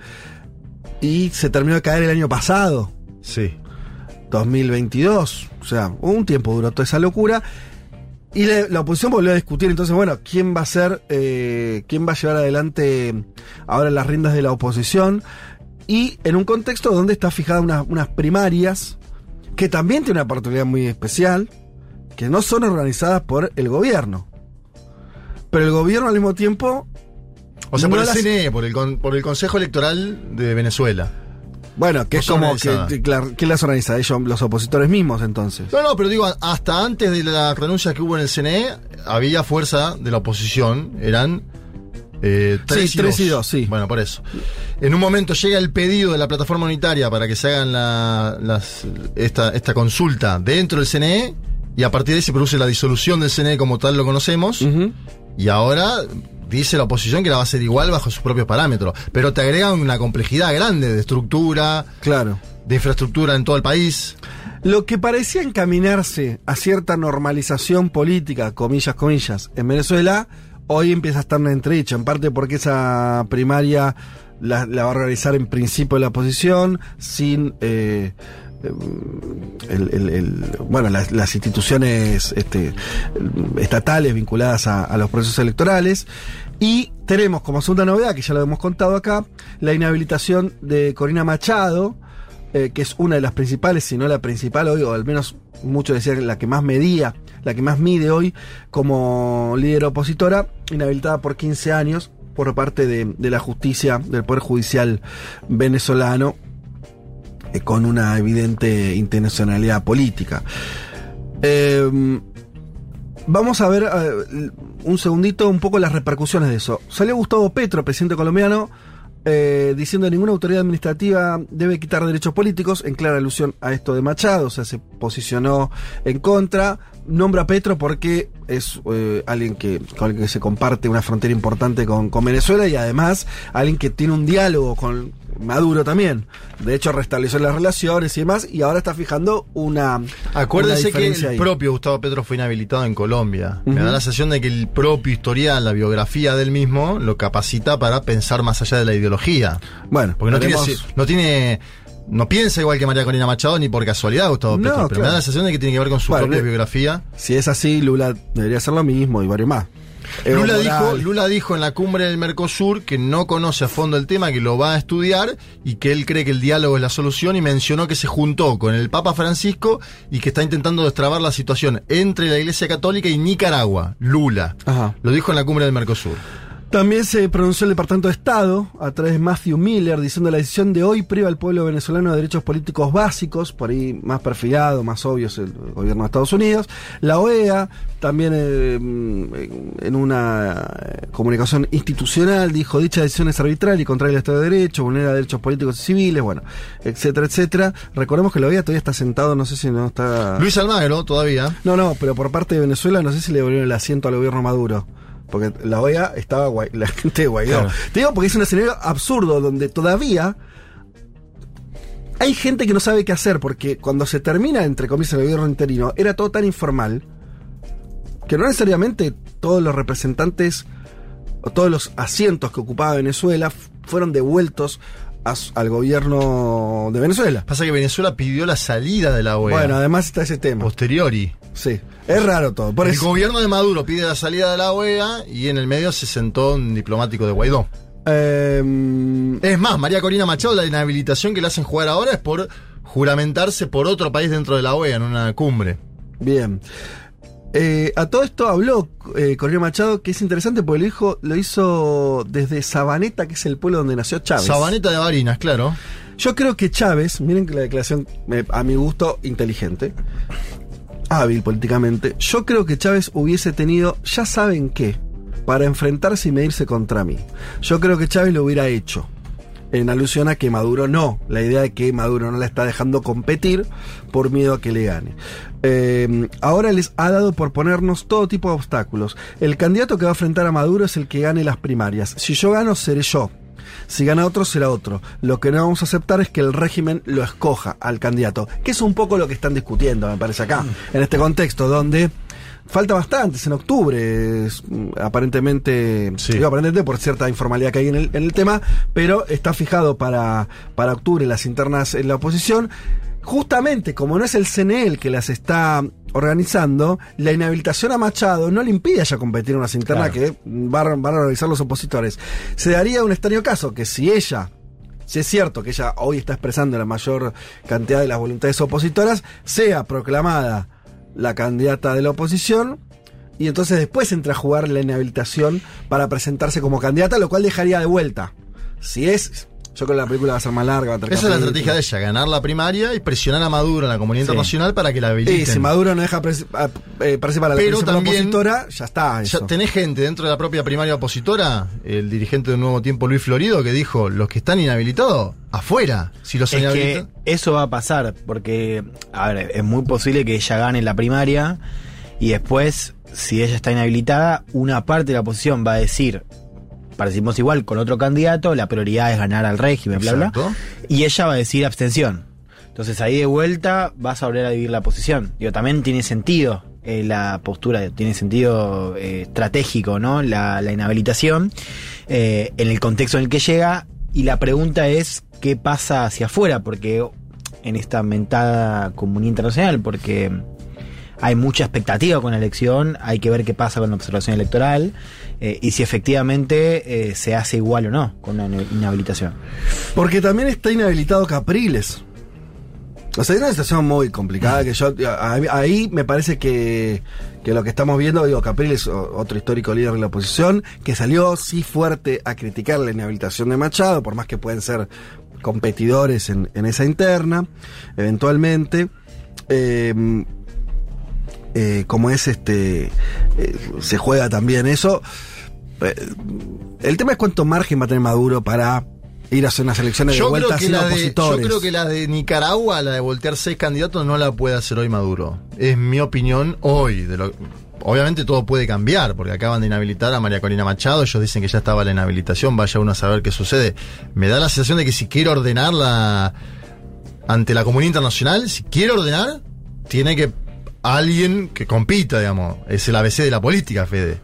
Y se terminó de caer el año pasado. sí. 2022. O sea, un tiempo duró toda esa locura. Y la, la oposición volvió a discutir, entonces, bueno, ¿quién va a ser, eh, quién va a llevar adelante ahora las riendas de la oposición? Y en un contexto donde está fijada una- unas primarias, que también tiene una oportunidad muy especial, que no son organizadas por el gobierno. Pero el gobierno al mismo tiempo... O sea, no por el las- CNE, por el, con- por el Consejo Electoral de Venezuela. Bueno, que No es como que, ¿quién las organiza? Ellos, los opositores mismos, entonces. No, no, pero digo, hasta antes de la renuncia que hubo en el CNE, había fuerza de la oposición, eran eh, tres, Sí, tres y dos, sí. Bueno, por eso. En un momento llega el pedido de la plataforma unitaria para que se hagan la, las, esta, esta consulta dentro del CNE, y a partir de ahí se produce la disolución del CNE como tal lo conocemos, y ahora dice la oposición que la va a hacer igual bajo sus propios parámetros, pero te agregan una complejidad grande de estructura, Claro. de infraestructura en todo el país. Lo que parecía encaminarse a cierta normalización política, comillas, comillas, en Venezuela, hoy empieza a estar en entredicho, en parte porque esa primaria la, la va a organizar en principio la oposición, sin eh, el- el- bueno, las, instituciones este, estatales vinculadas a, los procesos electorales. Y tenemos como segunda novedad, que ya lo hemos contado acá, la inhabilitación de Corina Machado, eh, que es una de las principales, si no la principal hoy, o al menos muchos decían la que más medía, la que más mide hoy como líder opositora, inhabilitada por 15 años por parte de, la justicia, del Poder Judicial venezolano, eh, con una evidente intencionalidad política. Eh, vamos a ver eh, un segundito un poco las repercusiones de eso. Salió Gustavo Petro, presidente colombiano, eh, diciendo que ninguna autoridad administrativa debe quitar derechos políticos, en clara alusión a esto de Machado, o sea, se posicionó en contra. Nombra a Petro porque es eh, alguien que, con el que se comparte una frontera importante con Venezuela y además alguien que tiene un diálogo con Maduro también. De hecho, restableció las relaciones y demás, y ahora está fijando una. Acuérdense una que el ahí. propio Gustavo Petro fue inhabilitado en Colombia. Me da la sensación de que el propio historial, la biografía del mismo, lo capacita para pensar más allá de la ideología. Bueno, Porque no tiene, no tiene. No piensa igual que María Corina Machado ni por casualidad Gustavo No, Petro, pero me da la sensación de que tiene que ver con su Bueno, propia biografía. Si es así, Lula debería hacer lo mismo y varios más. Lula dijo, Lula dijo en la cumbre del Mercosur que no conoce a fondo el tema, que lo va a estudiar y que él cree que el diálogo es la solución y mencionó que se juntó con el Papa Francisco y que está intentando destrabar la situación entre la Iglesia Católica y Nicaragua, Lula. Ajá. Lo dijo en la cumbre del Mercosur. También se pronunció el Departamento de Estado a través de Matthew Miller diciendo la decisión de hoy priva al pueblo venezolano de derechos políticos básicos, por ahí más perfilado, más obvio es el gobierno de Estados Unidos. La OEA también eh, en una eh, comunicación institucional dijo dicha decisión es arbitral y contraria al Estado de Derecho, vulnera derechos políticos y civiles, bueno, etcétera, etcétera. Recordemos que la OEA todavía está sentado, no sé si no está... Luis Almagro, todavía. No, no, pero por parte de Venezuela no sé si le volvieron el asiento al gobierno Maduro. Porque la OEA estaba guay, la gente de Guaidó. Claro. Te digo porque es un escenario absurdo donde todavía hay gente que no sabe qué hacer porque cuando se termina, entre comillas, el gobierno interino, era todo tan informal que no necesariamente todos los representantes o todos los asientos que ocupaba Venezuela fueron devueltos a al gobierno de Venezuela. Pasa que Venezuela pidió la salida de la OEA. Bueno, además está ese tema. posteriori. Sí, es raro todo. Por el eso, gobierno de Maduro pide la salida de la OEA y en el medio se sentó un diplomático de Guaidó. eh, Es más, María Corina Machado, la inhabilitación que le hacen jugar ahora es por juramentarse por otro país dentro de la OEA en una cumbre. Bien. Eh, a todo esto habló eh, Machado, que es interesante porque lo, dijo, lo hizo desde Sabaneta, que es el pueblo donde nació Chávez. Sabaneta de Barinas, claro. Yo creo que Chávez, miren que la declaración, eh, a mi gusto, inteligente, hábil políticamente, yo creo que Chávez hubiese tenido, ya saben qué, para enfrentarse y medirse contra mí. Yo creo que Chávez lo hubiera hecho. En alusión a que Maduro no. La idea de que Maduro no la está dejando competir por miedo a que le gane. Eh, ahora les ha dado por ponernos todo tipo de obstáculos. El candidato que va a enfrentar a Maduro es el que gane las primarias. Si yo gano, seré yo. Si gana otro, será otro. Lo que no vamos a aceptar es que el régimen lo escoja al candidato, que es un poco lo que están discutiendo, me parece acá, en este contexto, donde falta bastante, es en octubre, es, mm, aparentemente, Sí. digo aparentemente por cierta informalidad que hay en el, en el tema, pero está fijado para, para octubre las internas en la oposición. Justamente como no es el CNE el que las está organizando, la inhabilitación a Machado no le impide ya competir en unas internas Claro. que van, van a realizar los opositores. Se daría un extraño caso que si ella, si es cierto que ella hoy está expresando la mayor cantidad de las voluntades opositoras, sea proclamada la candidata de la oposición y entonces después entra a jugar la inhabilitación para presentarse como candidata, lo cual dejaría de vuelta. Si es, yo creo que la película va a ser más larga. Va a Esa es la estrategia de ella, ganar la primaria y presionar a Maduro en la comunidad Sí. internacional para que la habiliten. Y si Maduro no deja pres- a- eh, participar a la Pero también- opositora, ya está. Ya Eso. tenés gente dentro de la propia primaria opositora, el dirigente de Nuevo Tiempo, Luis Florido, que dijo, los que están inhabilitados, afuera. Si los Es que eso va a pasar, porque, a ver, es muy posible que ella gane la primaria y después, si ella está inhabilitada, una parte de la oposición va a decir, participamos igual con otro candidato, la prioridad es ganar al régimen, bla, bla, Exacto. y ella va a decir abstención. Entonces ahí de vuelta vas a volver a dividir la posición. Digo, también tiene sentido eh, la postura, tiene sentido eh, estratégico, ¿no? La, la inhabilitación eh, en el contexto en el que llega. Y la pregunta es qué pasa hacia afuera, porque en esta mentada comunidad internacional, porque hay mucha expectativa con la elección, hay que ver qué pasa con la observación electoral eh, y si efectivamente eh, se hace igual o no con una inhabilitación. Porque también está inhabilitado Capriles. O sea, es una situación muy complicada que yo ahí me parece que, que lo que estamos viendo, digo, Capriles, otro histórico líder de la oposición, que salió sí fuerte a criticar la inhabilitación de Machado, por más que pueden ser competidores en, en esa interna, eventualmente. Eh, eh, como es este, eh, se juega también eso. Eh, el tema es cuánto margen va a tener Maduro para ir a hacer unas elecciones de Yo creo, vuelta que sin la de, yo opositores. creo que la de Nicaragua, la de voltear seis candidatos, no la puede hacer hoy Maduro. Es mi opinión hoy. De lo, obviamente todo puede cambiar, porque acaban de inhabilitar a María Corina Machado, ellos dicen que ya estaba la inhabilitación, vaya uno a saber qué sucede. Me da la sensación de que si quiere ordenarla ante la comunidad internacional, si quiere ordenar, tiene que alguien que compita, digamos. Es el ABC de la política, Fede.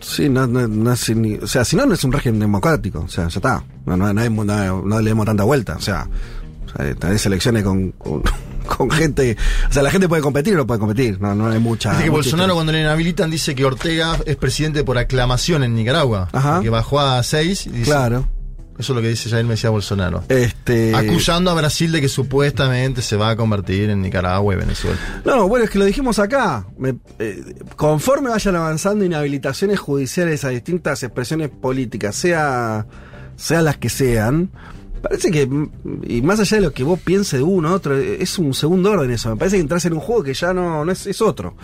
Sí, no, no, no es ni- o sea, si no, no es un régimen democrático. O sea, ya está. No, no, no, le demos tanta vuelta. O sea, o sea, tenés elecciones con, con, con gente. O sea, la gente puede competir o no puede competir. No, no hay mucha. Dice que Bolsonaro cuando le inhabilitan dice que Ortega es presidente por aclamación en Nicaragua. Ajá. Que bajó a 6 y dice, Claro. Eso es lo que dice Jair Mesías Bolsonaro. Este, Acusando a Brasil de que supuestamente se va a convertir en Nicaragua y Venezuela. No, bueno, es que lo dijimos acá. Me- eh, conforme vayan avanzando inhabilitaciones judiciales a distintas expresiones políticas, sea, sean las que sean, parece que, mm, y más allá de lo que vos pienses de uno otro, eh, es un segundo orden eso. Me parece que entras en un juego que ya no, no es, es otro.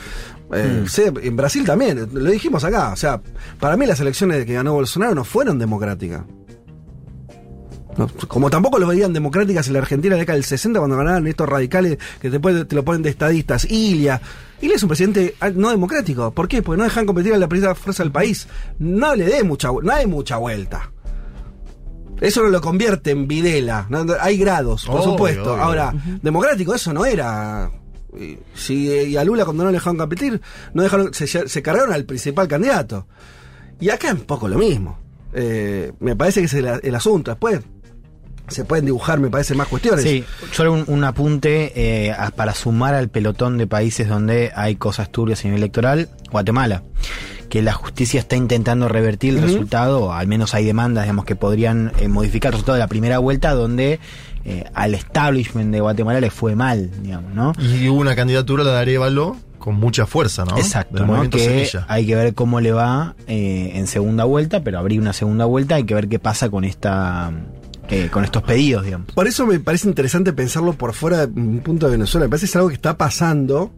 Eh, sé, en Brasil también, lo dijimos acá. O sea, para mí las elecciones que ganó Bolsonaro no fueron democráticas. No, como tampoco lo veían democráticas en la Argentina en la década del 60 cuando ganaban estos radicales que después te lo ponen de estadistas. Ilia. Ilia es un presidente ah, no democrático. ¿Por qué? Porque no dejan competir a la primera fuerza del país. No le dé mucha no hay mucha vuelta. Eso no lo convierte en Videla. No, no, hay grados, por Obvio, supuesto. obvio. Ahora, democrático eso no era. Y Si, y a Lula cuando no le dejaron competir, no dejaron, se, se cargaron al principal candidato. Y acá es un poco lo mismo. Eh, me parece que es el, el asunto. Después se pueden dibujar, me parece, más cuestiones. Sí, solo un, un apunte eh, a- para sumar al pelotón de países donde hay cosas turbias a nivel electoral, Guatemala, que la justicia está intentando revertir el Ujú. resultado, o al menos hay demandas, digamos, que podrían eh, modificar el resultado de la primera vuelta, donde eh, al establishment de Guatemala le fue mal, digamos, ¿no? Y hubo una candidatura, la de Arevalo, con mucha fuerza, ¿no? Exacto, Del ¿no? movimiento que hay que ver cómo le va eh, en segunda vuelta, pero abrir una segunda vuelta hay que ver qué pasa con esta eh, con estos pedidos, digamos. Por eso me parece interesante pensarlo por fuera de un punto de Venezuela. Me parece que es algo que está pasando.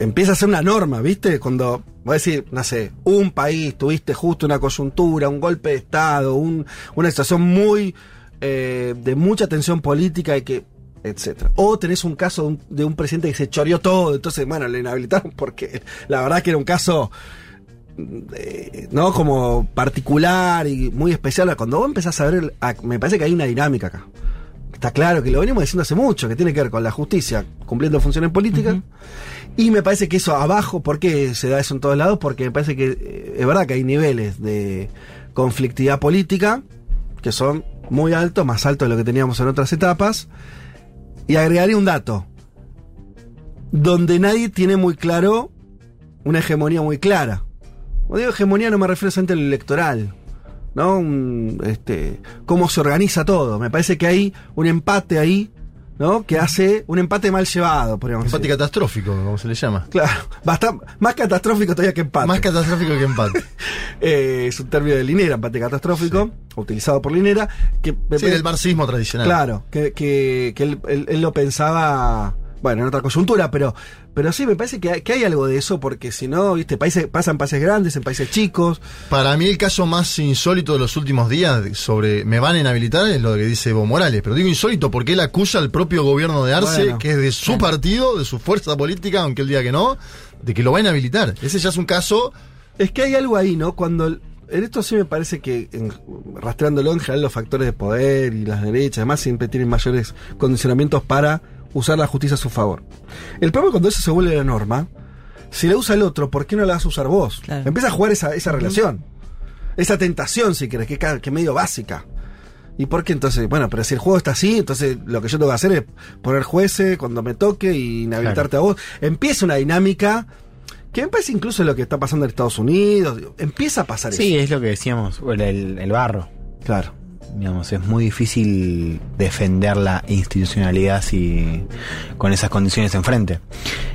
Empieza a ser una norma, ¿viste? Cuando, voy a decir, no sé, un país, tuviste justo una coyuntura, un golpe de Estado, un- una situación muy. eh, de mucha tensión política y que. etcétera. O tenés un caso de un, de un presidente que se choreó todo, entonces, bueno, le inhabilitaron porque la verdad que era un caso eh, ¿no? Como particular y muy especial. Cuando vos empezás a ver, el- me parece que hay una dinámica acá. Está claro que lo venimos diciendo hace mucho, que tiene que ver con la justicia cumpliendo funciones políticas. Y me parece que eso abajo, ¿por qué se da eso en todos lados? Porque me parece que eh, es verdad que hay niveles de conflictividad política que son muy altos, más altos de lo que teníamos en otras etapas. Y agregaría un dato, donde nadie tiene muy claro una hegemonía muy clara. Cuando digo hegemonía no me refiero solamente a lo electoral, ¿no? Un, este, cómo se organiza todo. Me parece que hay un empate ahí, ¿no? Que hace un empate mal llevado, podríamos Empate decir. catastrófico, como se le llama. Claro, bastante, más catastrófico todavía que empate. Más catastrófico que empate. Eh, es un término de Linera, empate catastrófico, utilizado por Linera. Que Sí, del marxismo tradicional. Claro, que, que, que él, él- él lo pensaba, bueno, en otra coyuntura, pero, pero sí, me parece que hay, que hay algo de eso, porque si no, viste, países, pasan países grandes, en países chicos. Para mí el caso más insólito de los últimos días sobre me van a inhabilitar es lo que dice Evo Morales. Pero digo insólito porque él acusa al propio gobierno de Arce, Bueno. que es de su partido, de su fuerza política, aunque él diga que no, de que lo va a inhabilitar. Ese ya es un caso Es que hay algo ahí, ¿no? Cuando. el- En esto sí me parece que, en- rastreándolo en general, los factores de poder y las derechas, además, siempre tienen mayores condicionamientos para usar la justicia a su favor. El problema es cuando eso se vuelve la norma, si la usa el otro, ¿por qué no la vas a usar vos? Claro. Empieza a jugar esa, esa relación. Esa tentación, si querés, que, que medio básica. ¿Y por qué entonces? Bueno, pero si el juego está así, entonces lo que yo tengo que hacer es poner jueces cuando me toque y inhabilitarte a vos. Empieza una dinámica que me parece incluso lo que está pasando en Estados Unidos. Empieza a pasar Sí, eso. es lo que decíamos, el, el- el barro. Claro. Digamos, es muy difícil defender la institucionalidad si con esas condiciones enfrente.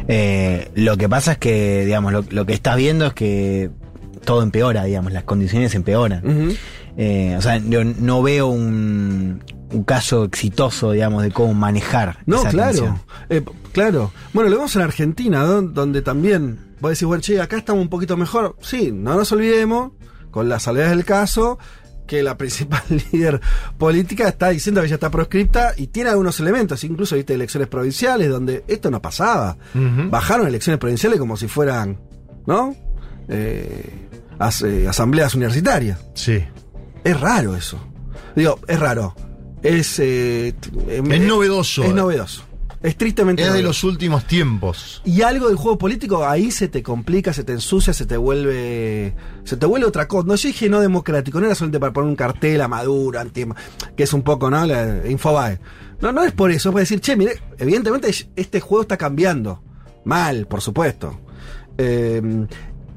Eh, lo que pasa es que, digamos, lo, lo que estás viendo es que todo empeora, digamos, las condiciones empeoran. Eh, o sea, yo no veo un, un caso exitoso, digamos, de cómo manejar. No, esa claro. Eh, claro. Bueno, lo vemos en Argentina, ¿no? donde también vos decís, bueno, che, acá estamos un poquito mejor. Sí, no nos olvidemos, con las salvedades del caso, que la principal líder política está diciendo que ya está proscripta y tiene algunos elementos, incluso viste elecciones provinciales donde esto no pasaba. Bajaron elecciones provinciales como si fueran, ¿no? Eh, as- eh, asambleas universitarias. Sí. Es raro eso. Digo, es raro. Es, eh, em- Es novedoso. Es novedoso. Es tristemente Es de los últimos tiempos. Y algo del juego político ahí se te complica, se te ensucia, se te vuelve. Se te vuelve otra cosa. No yo dije no democrático, no era solamente para poner un cartel a Maduro, anti, que es un poco, ¿no? La Infobae. No, no es por eso, es para decir, che, mire, evidentemente este juego está cambiando. Mal, por supuesto. Eh,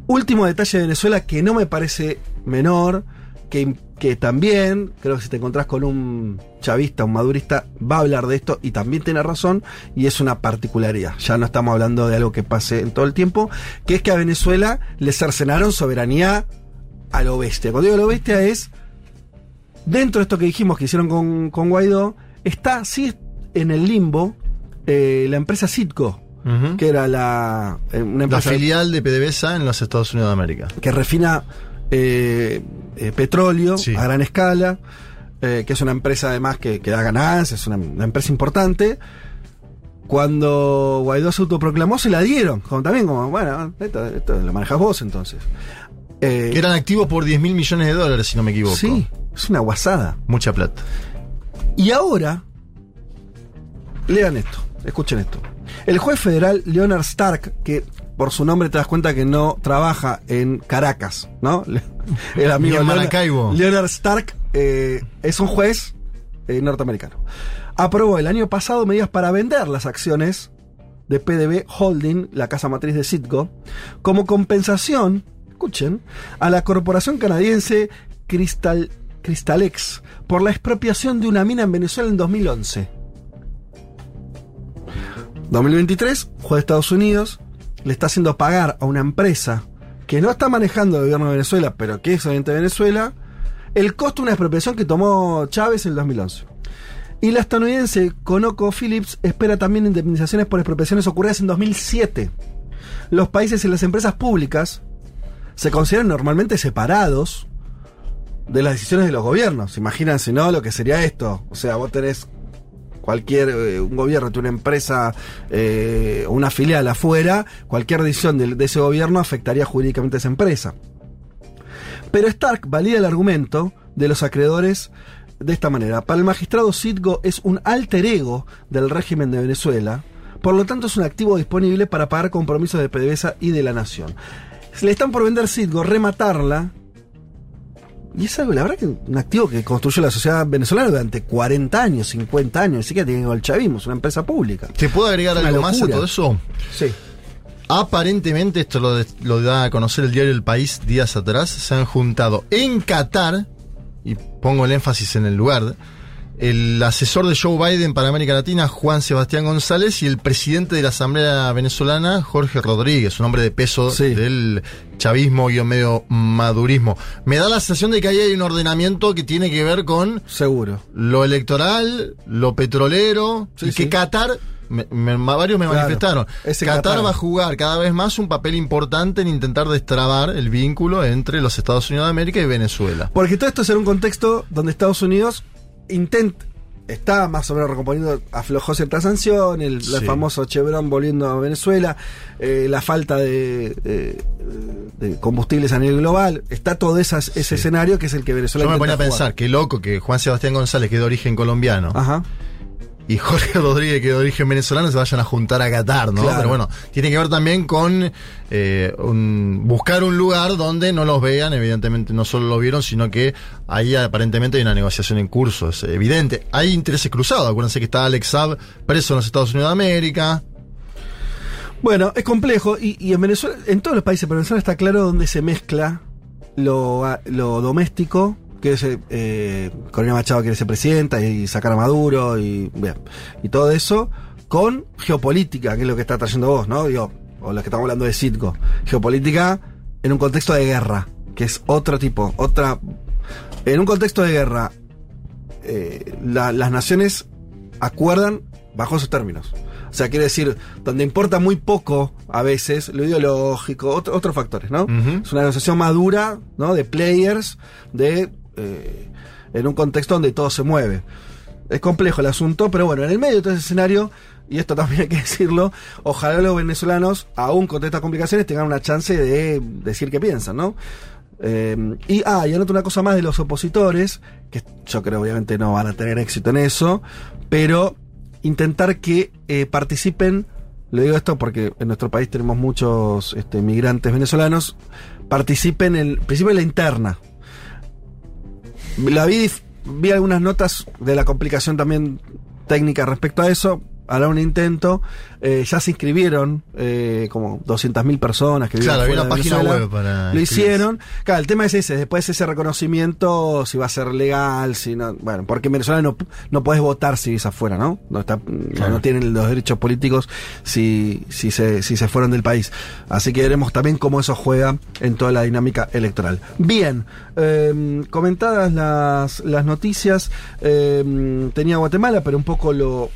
último detalle de Venezuela que no me parece menor, que, que también, creo que si te encontrás con un chavista, un madurista, va a hablar de esto y también tiene razón, y es una particularidad. Ya no estamos hablando de algo que pase en todo el tiempo, que es que a Venezuela le cercenaron soberanía a lo bestia. Cuando digo lo bestia es, dentro de esto que dijimos que hicieron con, con Guaidó, está, sí, en el limbo eh, la empresa Citco, que era la, eh, una La empresa filial de PDVSA en los Estados Unidos de América. que refina eh, eh, petróleo Sí. a gran escala, eh, que es una empresa además que, que da ganancias, es una, una empresa importante. Cuando Guaidó se autoproclamó, se la dieron, como también como, bueno, esto, esto lo manejas vos entonces. Que eran activos por 10 mil millones de dólares, si no me equivoco. Sí, es una guasada. Mucha plata. Y ahora, lean esto, escuchen esto. El juez federal Leonard Stark, que por su nombre te das cuenta que no trabaja en Caracas, ¿no? El amigo en Leonard- Maracaibo. Leonard Stark eh, es un juez eh, norteamericano. Aprobó el año pasado medidas para vender las acciones de PDB Holding, la casa matriz de Citgo, como compensación, escuchen, a la corporación canadiense Crystal, Crystalex por la expropiación de una mina en Venezuela en 2011. 2023, juez de Estados Unidos le está haciendo pagar a una empresa que no está manejando el gobierno de Venezuela, pero que es obviamente Venezuela, el costo de una expropiación que tomó Chávez en el 2011. Y la estadounidense ConocoPhillips espera también indemnizaciones por expropiaciones ocurridas en 2007. Los países y las empresas públicas se consideran normalmente separados de las decisiones de los gobiernos. Imagínense, ¿no? Lo que sería esto. O sea, vos tenés cualquier, eh, un gobierno, tiene una empresa, eh, una filial afuera, cualquier decisión de, ese gobierno afectaría jurídicamente a esa empresa. Pero Stark valida el argumento de los acreedores de esta manera. Para el magistrado Citgo es un alter ego del régimen de Venezuela, por lo tanto es un activo disponible para pagar compromisos de PDVSA y de la nación. Le están por vender Citgo, rematarla, y es algo, la verdad que un activo que construyó la sociedad venezolana durante 40 años, 50 años, ni siquiera tiene el chavismo, es una empresa pública. ¿Te puedo agregar algo más a todo eso? Sí. Aparentemente, esto lo, de- lo da a conocer el diario El País días atrás, se han juntado en Qatar, y pongo el énfasis en el lugar, el asesor de Joe Biden para América Latina, Juan Sebastián González, y el presidente de la Asamblea Venezolana, Jorge Rodríguez, un hombre de peso Sí. del chavismo y medio madurismo. Me da la sensación de que ahí hay un ordenamiento que tiene que ver con Seguro. lo electoral, lo petrolero, Sí, y que sí. Qatar, me- me- varios me Claro, manifestaron, Qatar, Qatar. va a jugar cada vez más un papel importante en intentar destrabar el vínculo entre los Estados Unidos de América y Venezuela. Porque todo esto es en un contexto donde Estados Unidos intenta, está más o menos recomponiendo, aflojó ciertas sanciones, el, el famoso Chevron volviendo a Venezuela, eh, la falta de, de combustibles a nivel global, está todo esas, ese Sí. escenario que es el que Venezuela Yo me ponía a pensar, qué loco que Juan Sebastián González, que es de origen colombiano, Ajá. Y Jorge Rodríguez, que es de origen venezolano, se vayan a juntar a Qatar, ¿no? Claro. Pero bueno, tiene que ver también con eh, un- buscar un lugar donde no los vean, evidentemente no solo lo vieron, sino que ahí aparentemente hay una negociación en curso, es evidente. Hay intereses cruzados, acuérdense que está Alex Saab preso en los Estados Unidos de América. Bueno, es complejo y, y en Venezuela, en todos los países, pero en Venezuela está claro dónde se mezcla lo, lo doméstico, que es eh, Corina Machado quiere ser presidenta y sacar a Maduro y, bien, y todo eso, con geopolítica, que es lo que está trayendo vos, ¿no? Digo, o los que estamos hablando de Citgo. Geopolítica en un contexto de guerra, que es otro tipo, otra... En un contexto de guerra, eh, la- las naciones acuerdan bajo esos términos. O sea, quiere decir, donde importa muy poco a veces lo ideológico, otro- otros factores, ¿no? Es una negociación madura, ¿no? De players, de eh, en un contexto donde todo se mueve. Es complejo el asunto, pero bueno, en el medio de todo ese escenario, y esto también hay que decirlo, ojalá los venezolanos, aún con estas complicaciones, tengan una chance de decir qué piensan, ¿no? Eh, y, ah, y anoto una cosa más de los opositores, que yo creo obviamente no van a tener éxito en eso, pero intentar que eh, participen, le digo esto porque en nuestro país tenemos muchos este, migrantes venezolanos, participen en, principio en la interna. La vi, vi algunas notas de la complicación también técnica respecto a eso. Hará un intento. Eh, ya se inscribieron eh, como 200.000 personas que Claro, había una página Venezuela. web para Lo hicieron. Claro, el tema es ese. Después ese reconocimiento, si va a ser legal, si no. Bueno, porque en Venezuela no, no podés votar si vivís afuera, ¿no? No, está, no, no tienen los derechos políticos si, si, se, si se fueron del país. Así que veremos también cómo eso juega en toda la dinámica electoral. Bien, eh, comentadas las, las noticias, eh, tenía Guatemala, pero un poco lo,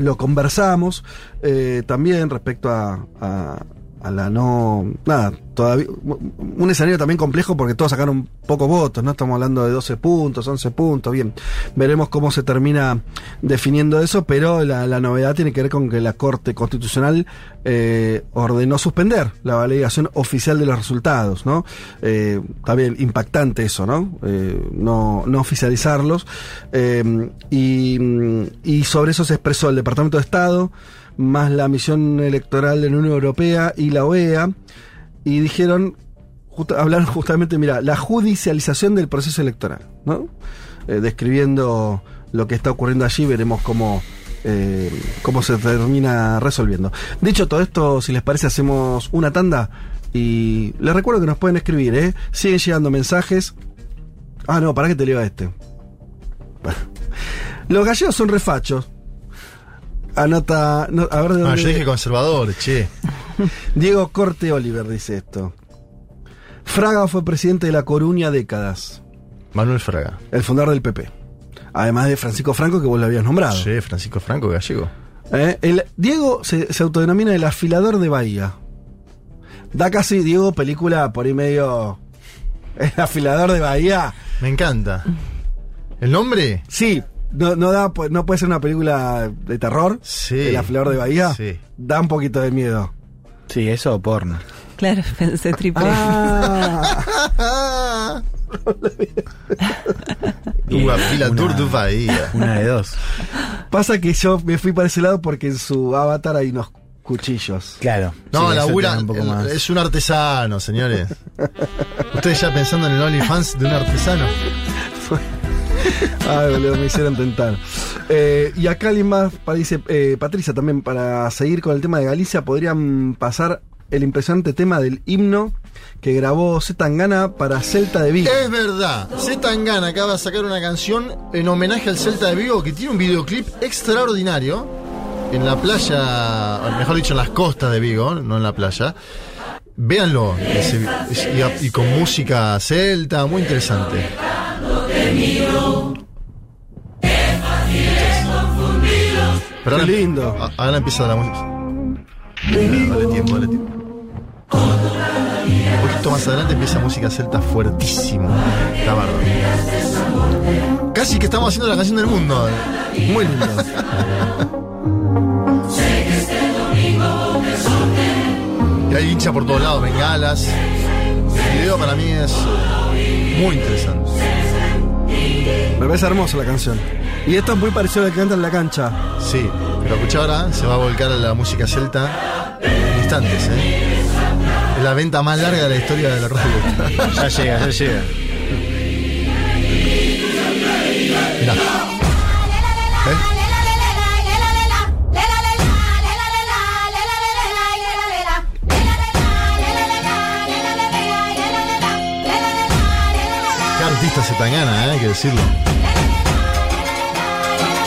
lo conversamos eh, también respecto a, a- a la no. Nada, todavía. Un escenario también complejo porque todos sacaron pocos votos, ¿no? Estamos hablando de 12 puntos, 11 puntos, bien. Veremos cómo se termina definiendo eso, pero la, la novedad tiene que ver con que la Corte Constitucional eh, ordenó suspender la validación oficial de los resultados, ¿no? Eh, también impactante eso, ¿no? Eh, no, no oficializarlos. Eh, y, y sobre eso se expresó el Departamento de Estado, más la misión electoral de la Unión Europea y la OEA, y dijeron, hablaron justamente, mira, la judicialización del proceso electoral, ¿no? Eh, describiendo lo que está ocurriendo allí, veremos cómo, eh, cómo se termina resolviendo. Dicho todo esto, si les parece, hacemos una tanda y les recuerdo que nos pueden escribir, ¿eh? Siguen llegando mensajes. Ah, no, para que te leo este. Los gallegos son refachos. Anota. no, a ver de Ah, yo dije conservadores, che. Diego Corte Oliver dice esto. Fraga fue presidente de La Coruña décadas, Manuel Fraga. el fundador del PP. Además de Francisco Franco, que vos lo habías nombrado. Sí, Francisco Franco Gallego. Eh, el, Diego se, se autodenomina el afilador de Bahía. Da casi, Diego, película por ahí medio. El afilador de Bahía. Me encanta. ¿El nombre? Sí, no, no, da, no puede ser una película de terror. Sí. El afilador de Bahía. Sí. Da un poquito de miedo. Sí, eso o porno. Claro, pensé triple. Ah, Un afilador de Bahía. Una de dos. pasa que yo me fui para ese lado porque en su avatar hay unos cuchillos. Claro. No, Sí, labura. tiene un poco más. Es un artesano, señores. Ustedes ya pensando en el OnlyFans de un artesano. Ay, boludo, me hicieron tentar. Eh, y acá alguien más dice, eh, Patricia, también para seguir con el tema de Galicia, podrían pasar el impresionante tema del himno que grabó Zetangana para Celta de Vigo. Es verdad. Z Tangana acaba de sacar una canción en homenaje al Celta de Vigo que tiene un videoclip extraordinario en la playa, mejor dicho, en las costas de Vigo, no en la playa. Véanlo. y con música celta, muy interesante. Pero Qué ahora, lindo. a- ahora empieza la música. Dale tiempo, dale tiempo. Un poquito más adelante empieza música celta fuertísimo. Está bárbaro. Casi que estamos haciendo la canción del mundo. Muy lindo. Y hay hincha por todos lados, bengalas. El video para mí es muy interesante. Me parece hermosa la canción. Y esto es muy parecido a lo que canta en la cancha. Sí, pero escucha ahora, se va a volcar a la música celta en instantes, ¿eh? Es la venta más larga de la historia de la radio. Ya llega, ya llega. Mirá. Qué artista se tan gana, ¿eh? hay que decirlo.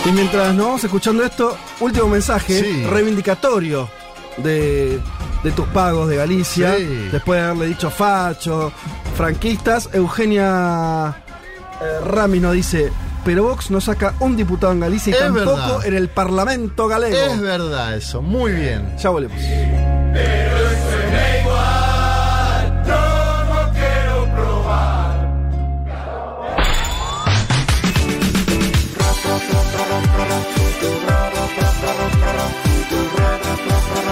Y mientras nos vamos escuchando esto, último mensaje Sí. reivindicatorio de, de tus pagos de Galicia. Sí. Después de haberle dicho facho, franquistas, Eugenia eh, Rami nos dice, pero Vox no saca un diputado en Galicia y Es tampoco verdad. en el Parlamento galego. Es verdad eso, muy bien. Ya volvemos.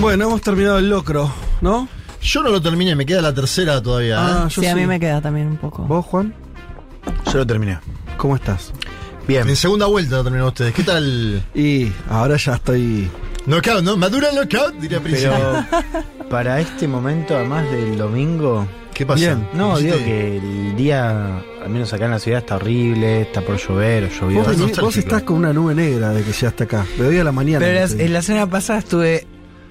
Bueno, hemos terminado el locro, ¿no? Yo no lo terminé, me queda la tercera todavía. Ah, ¿eh? yo Sí, a mí me queda también un poco. ¿Vos, Juan? Yo lo terminé. ¿Cómo estás? Bien. En segunda vuelta lo terminaron ustedes. ¿Qué tal? Y ahora ya estoy. Knockout, ¿no? Madura el knockout, diría Príncipe. Pero para este momento, además del domingo. ¿Qué pasa? Bien. No, digo que el día, al menos acá en la ciudad, está horrible, está por llover o llovió. Vos, vos estás con una nube negra de que llegaste acá. De hoy a la mañana. Pero no la- sé. en la semana pasada estuve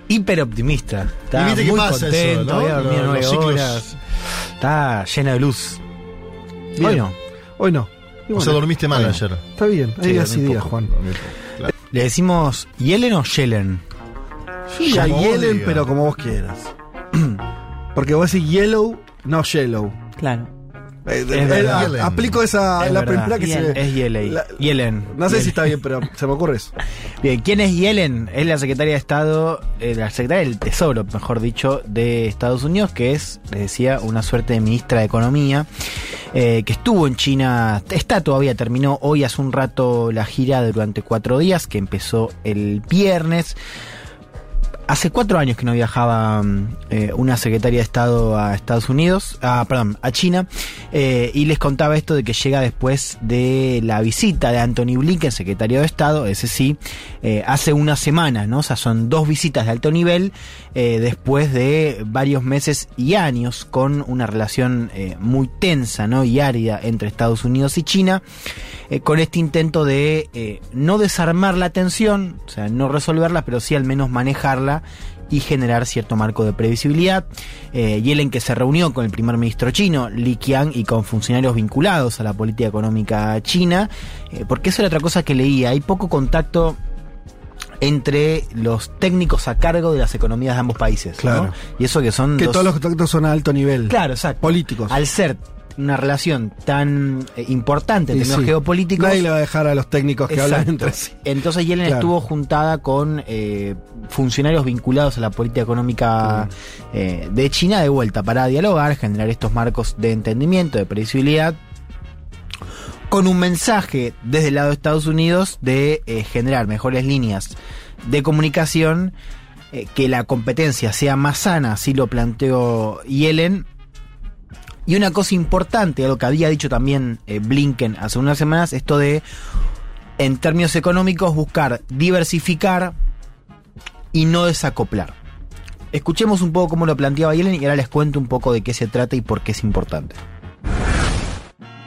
hiper optimista. Que muy pasa contento, eso, ¿no? había dormido nueve los ciclos. horas. Está llena de luz. Bien. Hoy no. Hoy no. Y O bueno, sea, dormiste mal bueno. ayer. Está bien, hay Sí, días y días. Juan. Claro. ¿Le decimos Yellen o Yellen? Ya digas. pero como vos quieras. Porque vos decís yellow, no yellow. Claro. Eh, Es eh, verdad. aplico esa, Es la verdad. primera que se ve. Es Yellen. La- Yellen. No sé Yellen. si está bien, pero se me ocurre eso. Bien, ¿quién es Yellen? Es la secretaria de Estado, eh, la secretaria del Tesoro, mejor dicho, de Estados Unidos, que es, les decía, una suerte de ministra de Economía, eh, que estuvo en China, está todavía, terminó hoy hace un rato la gira durante cuatro días, que empezó el viernes. Hace cuatro años que no viajaba mm, eh, una secretaria de Estado a Estados Unidos, ah, perdón, a China, eh, y les contaba esto de que llega después de la visita de Anthony Blinken, secretario de Estado, ese sí, eh, hace una semana, ¿no? O sea, son dos visitas de alto nivel después de varios meses y años con una relación muy tensa. Y árida entre Estados Unidos y China, con este intento de no desarmar la tensión, o sea, no resolverla, pero sí al menos manejarla y generar cierto marco de previsibilidad. Eh, Yellen que se reunió con el primer ministro chino, Li Qiang, y con funcionarios vinculados a la política económica china, eh, porque eso era otra cosa que leía, hay poco contacto entre los técnicos a cargo de las economías de ambos países. ¿no? Claro. Y eso que son Que dos- todos los contactos son a alto nivel. Claro, exacto. Políticos. Al ser una relación tan eh, importante en términos sí. geopolíticos. Nadie le va a dejar a los técnicos que hablan entre sí. Entonces Yellen Claro. estuvo juntada con eh, funcionarios vinculados a la política económica eh, de China de vuelta para dialogar, generar estos marcos de entendimiento, de previsibilidad, con un mensaje desde el lado de Estados Unidos de eh, generar mejores líneas de comunicación, eh, que la competencia sea más sana, así lo planteó Yellen. Y una cosa importante, algo que había dicho también eh, Blinken hace unas semanas, esto de, en términos económicos, buscar diversificar y no desacoplar. Escuchemos un poco cómo lo planteaba Yellen y ahora les cuento un poco de qué se trata y por qué es importante.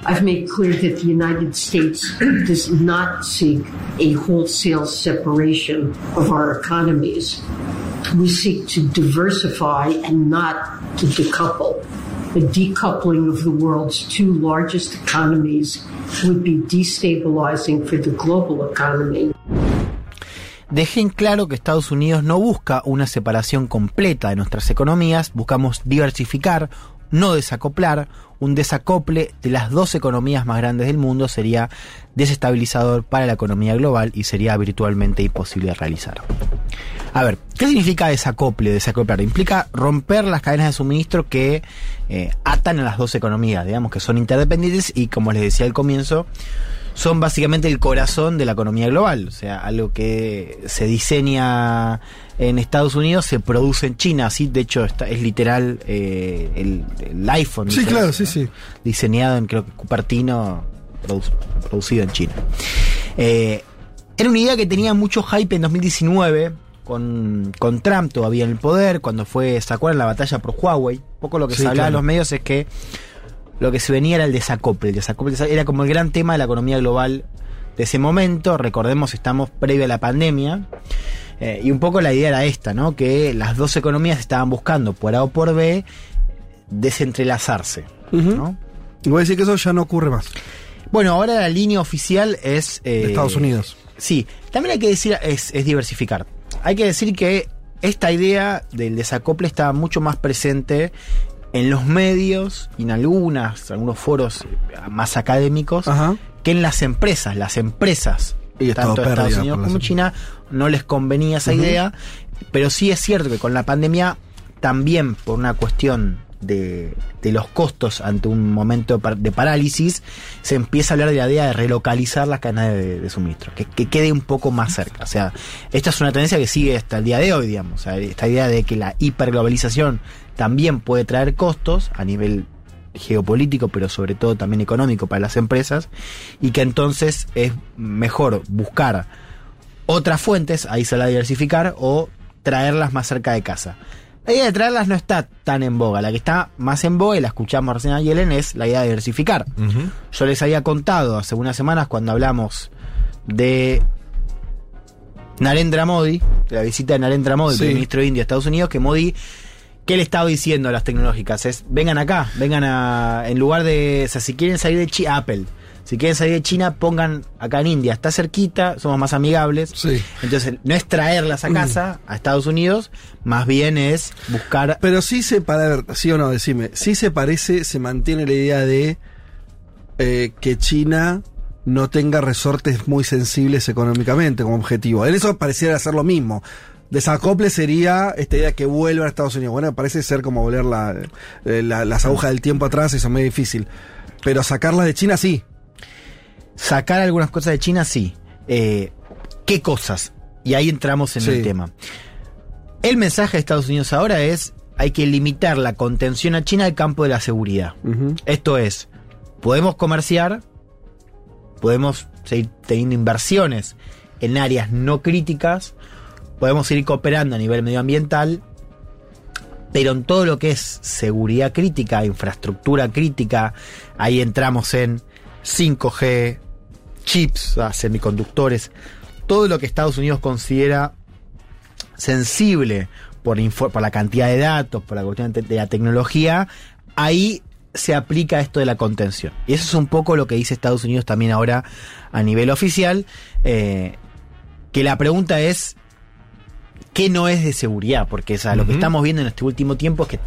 I've made clear that the United States does not seek a wholesale separation of our economies. We seek to diversify and not to decouple. A decoupling of the world's two largest economies would be destabilizing for the global economy. Dejé en claro que Estados Unidos no busca una separación completa de nuestras economías, buscamos diversificar, no desacoplar. Un desacople de las dos economías más grandes del mundo sería desestabilizador para la economía global y sería virtualmente imposible de realizar. A ver, ¿qué significa desacople, desacoplar? Implica romper las cadenas de suministro que eh, atan a las dos economías, digamos que son interdependientes y como les decía al comienzo, son básicamente el corazón de la economía global. O sea, algo que se diseña en Estados Unidos se produce en China. Así, de hecho, está- es literal eh, el, el iPhone. Sí, claro, sí, sí. Diseñado en, creo que Cupertino, produ- producido en China. Eh, era una idea que tenía mucho hype en 2019. Con, con Trump todavía en el poder, cuando fue, ¿se acuerdan la batalla por Huawei? Un poco lo que Sí, se hablaba en claro. los medios es que lo que se venía era el desacople. El desacople era como el gran tema de la economía global de ese momento. Recordemos, estamos previo a la pandemia. eh, y un poco la idea era esta, ¿no? Que las dos economías estaban buscando, por A o por B, desentrelazarse. ¿no? Y voy a decir que eso ya no ocurre más. Bueno, ahora la línea oficial es... eh, De Estados Unidos. Sí, también hay que decir, es, es diversificar. Hay que decir que esta idea del desacople está mucho más presente en los medios y en algunas, algunos foros eh, más académicos Ajá. que en las empresas. Las empresas, Y tanto Estados Unidos como China, no les convenía esa idea, pero sí es cierto que con la pandemia, también por una cuestión de, los costos ante un momento de par- de parálisis, se empieza a hablar de la idea de relocalizar las cadenas de, suministro, que, que quede un poco más cerca. O sea, esta es una tendencia que sigue hasta el día de hoy, digamos. Esta idea de que la hiperglobalización también puede traer costos a nivel geopolítico, pero sobre todo también económico para las empresas, y que entonces es mejor buscar otras fuentes, ahí se la diversificar, o traerlas más cerca de casa. La idea de traerlas no está tan en boga. La que está más en boga, y la escuchamos recién a Yellen, es la idea de diversificar. Yo les había contado hace unas semanas cuando hablamos de Narendra Modi, de la visita de Narendra Modi, Sí. el ministro de India a Estados Unidos, que Modi, ¿qué le estaba diciendo a las tecnológicas? Es, vengan acá, vengan a, en lugar de, o sea, si quieren salir de China, Apple, si quieren salir de China, pongan acá en India, está cerquita, somos más amigables. Entonces, no es traerlas a casa, a Estados Unidos, más bien es buscar... Pero sí se, para ver, sí o no, decime, sí se parece, se mantiene la idea de eh, que China no tenga resortes muy sensibles económicamente como objetivo. En eso pareciera ser lo mismo. Desacople sería esta idea que vuelva a Estados Unidos. Bueno, parece ser como volver la- eh, la- las agujas del tiempo atrás, eso es muy difícil. Pero sacarlas de China sí. Sacar algunas cosas de China, sí. Eh, ¿Qué cosas? Y ahí entramos en Sí. el tema. El mensaje de Estados Unidos ahora es hay que limitar la contención a China al campo de la seguridad. Esto es, podemos comerciar, podemos seguir teniendo inversiones en áreas no críticas, podemos seguir cooperando a nivel medioambiental, pero en todo lo que es seguridad crítica, infraestructura crítica, ahí entramos en 5G, chips, sea, semiconductores, todo lo que Estados Unidos considera sensible por, la cantidad de datos, por la cuestión de la tecnología, ahí se aplica esto de la contención. Y eso es un poco lo que dice Estados Unidos también ahora a nivel oficial, eh, que la pregunta es, ¿qué no es de seguridad? Porque o sea, lo que estamos viendo en este último tiempo es que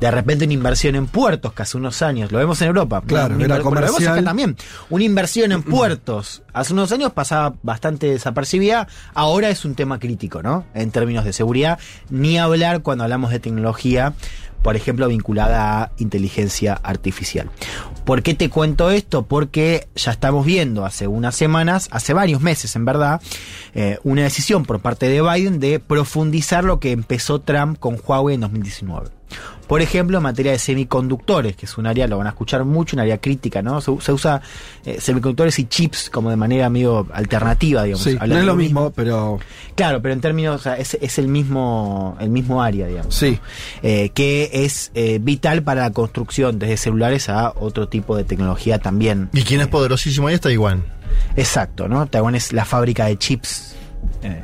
de repente una inversión en puertos, que hace unos años, lo vemos en Europa, Claro, Una era bueno, lo vemos acá comercial. también, una inversión en puertos, hace unos años pasaba bastante desapercibida, ahora es un tema crítico, ¿no? En términos de seguridad, ni hablar cuando hablamos de tecnología, por ejemplo, vinculada a inteligencia artificial. ¿Por qué te cuento esto? Porque ya estamos viendo hace unas semanas, hace varios meses en verdad, eh, una decisión por parte de Biden de profundizar lo que empezó Trump con Huawei en 2019. Por ejemplo, en materia de semiconductores, que es un área, lo van a escuchar mucho, un área crítica, ¿no? Se, se usa eh, semiconductores y chips como de manera medio alternativa, digamos. Sí, no es lo mismo, pero Claro, pero en términos, o sea, es, es el mismo el mismo área, digamos. Sí. Eh, que es eh, vital para la construcción desde celulares a otro tipo de tecnología también. Y quien es poderosísimo ahí es Taiwán. Exacto, ¿no? Taiwán es la fábrica de chips eh,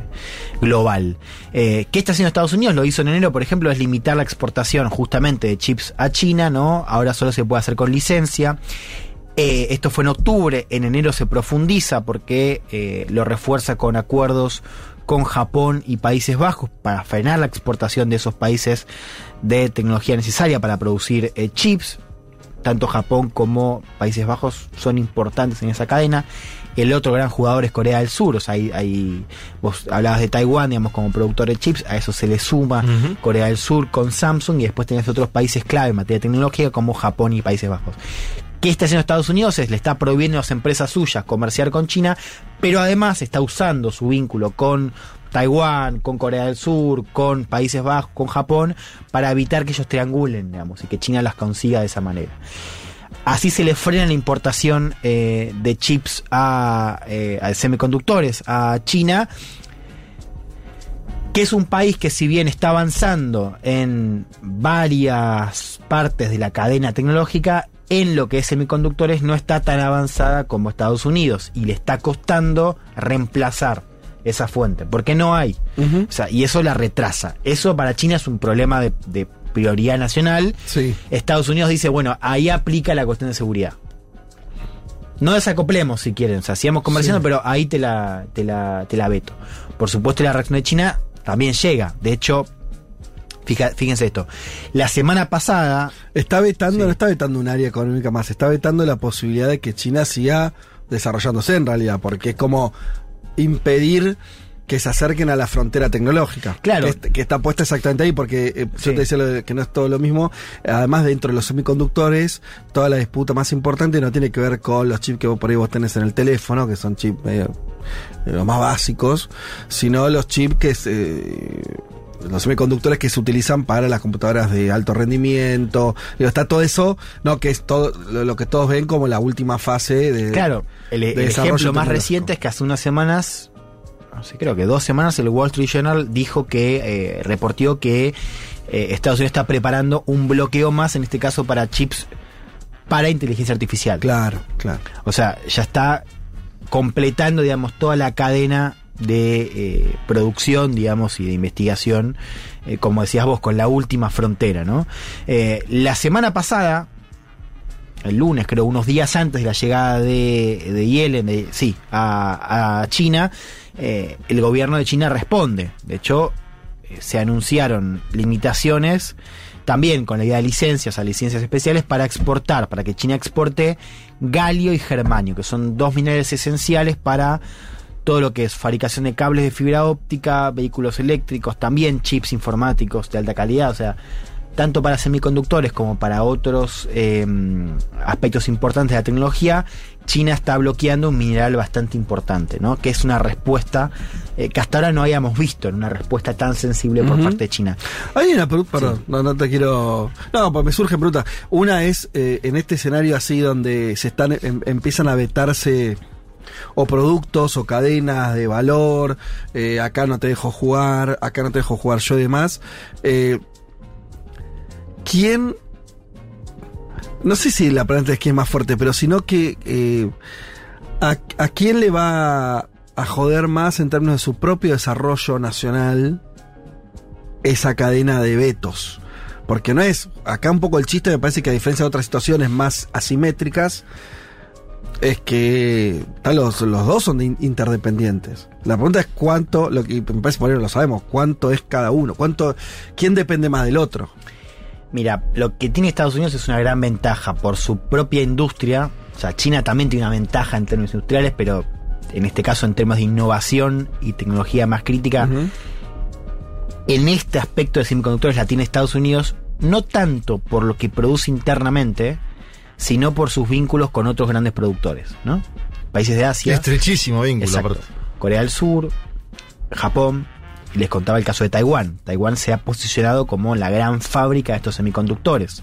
global. Eh, ¿Qué está haciendo Estados Unidos? Lo hizo en enero, por ejemplo, es limitar la exportación justamente de chips a China, ¿no? Ahora solo se puede hacer con licencia. Eh, esto fue en octubre, en enero se profundiza porque eh, lo refuerza con acuerdos con Japón y Países Bajos para frenar la exportación de esos países de tecnología necesaria para producir chips. Tanto Japón como Países Bajos son importantes en esa cadena. El otro gran jugador es Corea del Sur. O sea, hay, hay- vos hablabas de Taiwán, digamos, como productor de chips. A eso se le suma Corea del Sur con Samsung. Y después tenés otros países clave en materia tecnológica como Japón y Países Bajos. ¿Qué está haciendo Estados Unidos? Es le está prohibiendo a las empresas suyas comerciar con China, pero además está usando su vínculo con Taiwán, con Corea del Sur, con Países Bajos, con Japón, para evitar que ellos triangulen, digamos, y que China las consiga de esa manera. Así se le frena la importación eh, de chips a, eh, a semiconductores a China, que es un país que si bien está avanzando en varias partes de la cadena tecnológica, en lo que es semiconductores no está tan avanzada como Estados Unidos y le está costando reemplazar esa fuente, porque no hay. O sea, y eso la retrasa. Eso para China es un problema de, de prioridad nacional. Estados Unidos dice, bueno, ahí aplica la cuestión de seguridad. No desacoplemos si quieren, o sea, sigamos conversando, Sí. pero ahí te la, te, la, te la veto. Por supuesto, la reacción de China también llega. De hecho, fíjense esto. La semana pasada. Está vetando, no está vetando un área económica más, está vetando la posibilidad de que China siga desarrollándose en realidad, porque es como impedir que se acerquen a la frontera tecnológica. Claro. Que, est- que está puesta exactamente ahí, porque eh, Sí. yo te decía lo de que no es todo lo mismo. Además, dentro de los semiconductores, toda la disputa más importante no tiene que ver con los chips que vos por ahí vos tenés en el teléfono, que son chips medio, eh, los más básicos, sino los chips que es, eh, los semiconductores que se utilizan para las computadoras de alto rendimiento. Digo, está todo eso, no que es todo lo, que todos ven como la última fase de Claro, el, el de desarrollo ejemplo más reciente es que hace unas semanas, creo que dos semanas, el Wall Street Journal dijo que, eh, reportió que eh, Estados Unidos está preparando un bloqueo más, en este caso para chips para inteligencia artificial. Claro, claro. O sea, ya está completando, digamos, toda la cadena de eh, producción, digamos, y de investigación, eh, como decías vos, con la última frontera, ¿no? Eh, la semana pasada, el lunes, creo, unos días antes de la llegada de, de Yellen, de- sí, a, a China, eh, el gobierno de China responde. De hecho, eh, se anunciaron limitaciones también con la idea de licencias, a licencias especiales para exportar, para que China exporte galio y germanio, que son dos minerales esenciales para todo lo que es fabricación de cables de fibra óptica, vehículos eléctricos, también chips informáticos de alta calidad, o sea, tanto para semiconductores como para otros eh, aspectos importantes de la tecnología, China está bloqueando un mineral bastante importante, ¿no? Que es una respuesta eh, que hasta ahora no habíamos visto en una respuesta tan sensible por parte de China. Hay una pregunta, perdón, no, no te quiero. No, pues me surgen preguntas. Una es eh, en este escenario así donde se están em- empiezan a vetarse o productos o cadenas de valor, eh, acá no te dejo jugar, acá no te dejo jugar yo y demás. Eh, ¿Quién? No sé si la pregunta es quién es más fuerte, pero sino que eh, a, quién le va a joder más en términos de su propio desarrollo nacional esa cadena de vetos. Porque no es, acá un poco el chiste me parece que a diferencia de otras situaciones más asimétricas, es que los, los dos son de in- interdependientes. La pregunta es cuánto, lo que me parece por ahí lo sabemos, cuánto es cada uno, cuánto, quién depende más del otro. Mira, lo que tiene Estados Unidos es una gran ventaja por su propia industria. O sea, China también tiene una ventaja en términos industriales, pero en este caso en términos de innovación y tecnología más crítica. En este aspecto de semiconductores la tiene Estados Unidos, no tanto por lo que produce internamente, sino por sus vínculos con otros grandes productores, ¿no? Países de Asia. Estrechísimo vínculo. Corea del Sur, Japón, les contaba el caso de Taiwán. Taiwán se ha posicionado como la gran fábrica de estos semiconductores.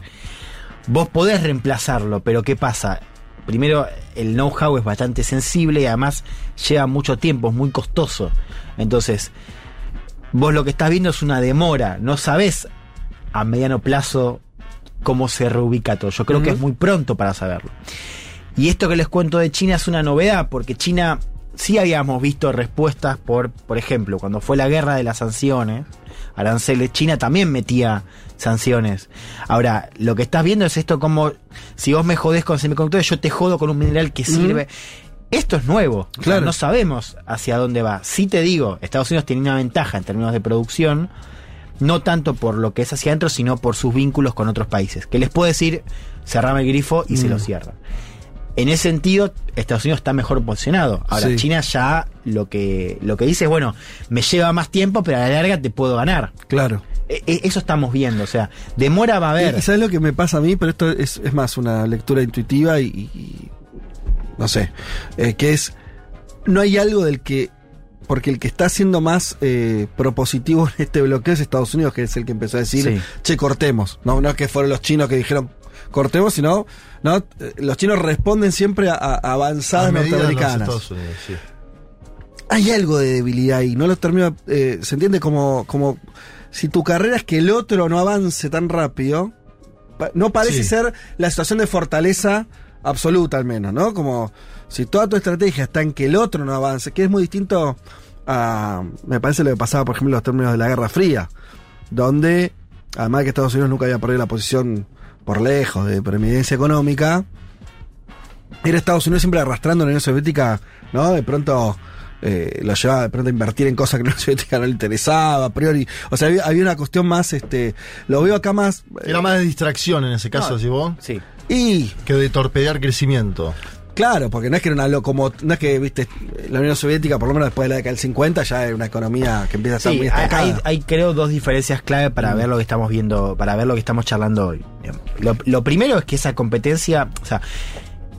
Vos podés reemplazarlo, pero ¿qué pasa? Primero, el know-how es bastante sensible y además lleva mucho tiempo, es muy costoso. Entonces, vos lo que estás viendo es una demora, no sabés a mediano plazo cómo se reubica todo. Yo creo que es muy pronto para saberlo. Y esto que les cuento de China es una novedad, porque China sí habíamos visto respuestas por, por ejemplo, cuando fue la guerra de las sanciones, aranceles, China también metía sanciones. Ahora, lo que estás viendo es esto como, si vos me jodés con semiconductores, yo te jodo con un mineral que sirve. Esto es nuevo. O sea, Claro. no sabemos hacia dónde va. Sí te digo, Estados Unidos tiene una ventaja en términos de producción, no tanto por lo que es hacia adentro, sino por sus vínculos con otros países. Que les puedo decir, cerrame el grifo y se Mm. lo cierran. En ese sentido, Estados Unidos está mejor posicionado. Ahora, Sí. China ya lo que, lo que dice es, bueno, me lleva más tiempo, pero a la larga te puedo ganar. Claro. E- e- eso estamos viendo, o sea, demora va a haber. Y, sabes lo que me pasa a mí, pero esto es, es más una lectura intuitiva y- no sé, eh, que es, no hay algo del que, porque el que está siendo más eh, propositivo en este bloqueo es Estados Unidos, que es el que empezó a decir, Sí. che, cortemos. No, no es que fueron los chinos que dijeron, cortemos, sino, no, Eh, los chinos responden siempre a, a avanzadas A los norteamericanas. Estados Unidos, sí. hay algo de debilidad ahí, no lo termino, eh, se entiende como, como si tu carrera es que el otro no avance tan rápido, no parece Sí. ser la situación de fortaleza absoluta al menos, ¿no? Como si toda tu estrategia está en que el otro no avance, que es muy distinto a, me parece lo que pasaba, por ejemplo, en los términos de la Guerra Fría, donde, además de que Estados Unidos nunca había perdido la posición por lejos de preeminencia económica, era Estados Unidos siempre arrastrando a la Unión Soviética, ¿no? De pronto eh, lo llevaba de pronto a invertir en cosas que la Unión Soviética no le interesaba, a priori. O sea, había, había una cuestión más, este, lo veo acá más. Era más de distracción en ese caso, No, si vos, Sí. Y que de torpedear crecimiento. Claro, porque no es que era una como no es que viste la Unión Soviética por lo menos después de la década del 50 ya era una economía que empieza a estar Sí, muy estancada. hay- hay, creo dos diferencias clave para ver lo que estamos viendo, para ver lo que estamos charlando hoy. Lo, lo primero es que esa competencia, o sea,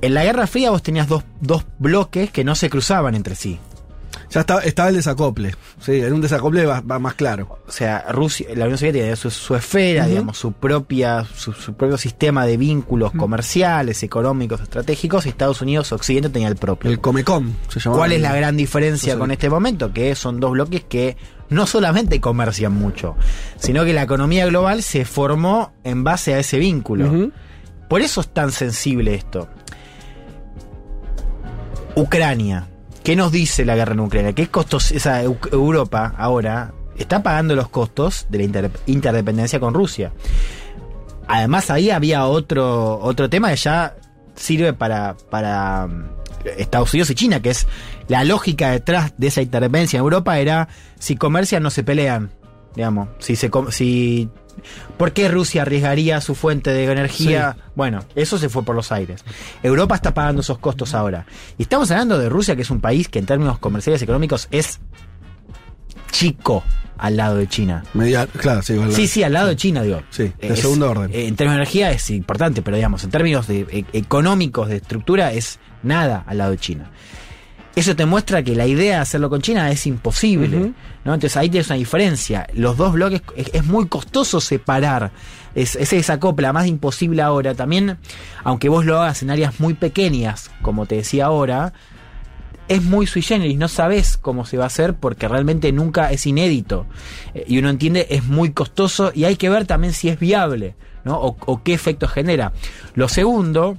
en la Guerra Fría vos tenías dos, dos bloques que no se cruzaban entre sí. Ya estaba, estaba el desacople. Sí, en un desacople va, va más claro. O sea, Rusia, la Unión Soviética tenía su, su esfera, digamos, su propia, su, su propio sistema de vínculos comerciales, económicos, estratégicos, y Estados Unidos Occidente tenía el propio. El Comecom se llamaba. ¿Cuál es la gran diferencia Eso con sí. este momento? Que son dos bloques que no solamente comercian mucho, sino que la economía global se formó en base a ese vínculo. Por eso es tan sensible esto. Ucrania. ¿Qué nos dice la guerra en Ucrania? ¿Qué costos esa Eu- Europa ahora está pagando los costos de la inter- interdependencia con Rusia? Además ahí había otro otro tema que ya sirve para mm, Estados Unidos y China, que es la lógica detrás de esa interdependencia en Europa era si comercian no se pelean, digamos, si se si ¿Por qué Rusia arriesgaría su fuente de energía? Bueno, eso se fue por los aires. Europa está pagando esos costos ahora. Y estamos hablando de Rusia, que es un país que en términos comerciales y económicos es chico al lado de China. Media- claro, sí, igual- Sí, sí, al lado de China, digo. Sí, de Es- segundo orden. eh, En términos de energía es importante, pero digamos, en términos de, e- económicos, de estructura, es nada al lado de China. Eso te muestra que la idea de hacerlo con China es imposible. ¿no? Entonces ahí tienes una diferencia. Los dos bloques es, es muy costoso separar. Es, es esa copla más imposible ahora. También, aunque vos lo hagas en áreas muy pequeñas, como te decía ahora, es muy sui generis, no sabes cómo se va a hacer porque realmente nunca es inédito. Eh, y uno entiende, es muy costoso y hay que ver también si es viable, ¿no? O, o qué efecto genera. Lo segundo,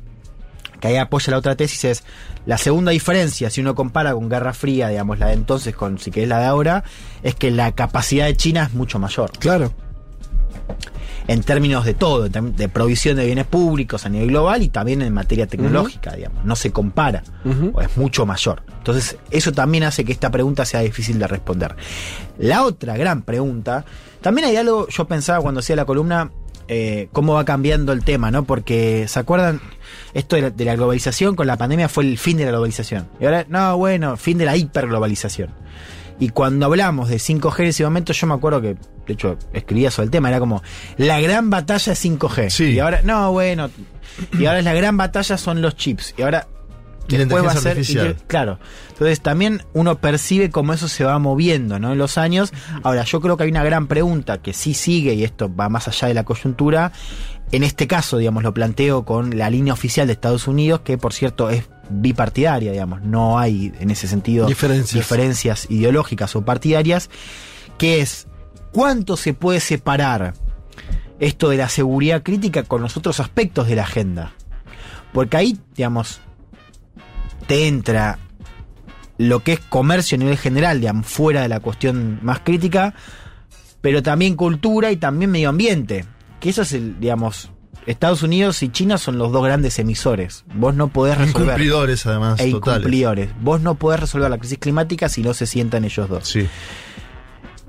que ahí apoya la otra tesis, es la segunda diferencia, si uno compara con Guerra Fría, digamos, la de entonces con si querés la de ahora, es que la capacidad de China es mucho mayor Claro. en términos de todo, de provisión de bienes públicos a nivel global y también en materia tecnológica, digamos. No se compara, o es mucho mayor. Entonces, eso también hace que esta pregunta sea difícil de responder. La otra gran pregunta, también hay algo, yo pensaba cuando hacía la columna, eh, cómo va cambiando el tema, ¿no? Porque, ¿se acuerdan? Esto de la, de la globalización con la pandemia fue el fin de la globalización. Y ahora, no, bueno, fin de la hiperglobalización. Y cuando hablamos de 5G en ese momento, yo me acuerdo que, de hecho, escribía sobre el tema, era como la gran batalla es 5G. Sí. Y ahora, no, bueno, y ahora es la gran batalla son los chips. Y ahora Y después va a ser artificial. claro. Entonces también uno percibe cómo eso se va moviendo, ¿no? En los años. Ahora, yo creo que hay una gran pregunta que sí sigue, y esto va más allá de la coyuntura. En este caso, digamos, lo planteo con la línea oficial de Estados Unidos, que por cierto es bipartidaria, digamos. No hay en ese sentido Diferencias. diferencias ideológicas o partidarias, que es cuánto se puede separar esto de la seguridad crítica con los otros aspectos de la agenda. Porque ahí, digamos, te entra lo que es comercio a nivel general, digamos, fuera de la cuestión más crítica, pero también cultura y también medio ambiente. Que eso es el, digamos, Estados Unidos y China son los dos grandes emisores. Vos no podés resolver. Incumplidores, además, E totales. incumplidores. Vos no podés resolver la crisis climática si no se sientan ellos dos. Sí.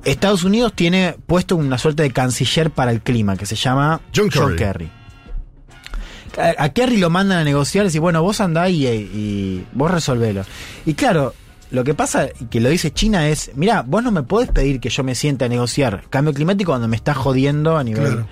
Estados Unidos tiene puesto una suerte de canciller para el clima que se llama John Kerry. A, a Kerry lo mandan a negociar y decir, bueno, vos andá y, y vos resolvelo. Y claro, lo que pasa, y que lo dice China, es, mira, vos no me podés pedir que yo me siente a negociar cambio climático cuando me estás jodiendo a nivel... Claro.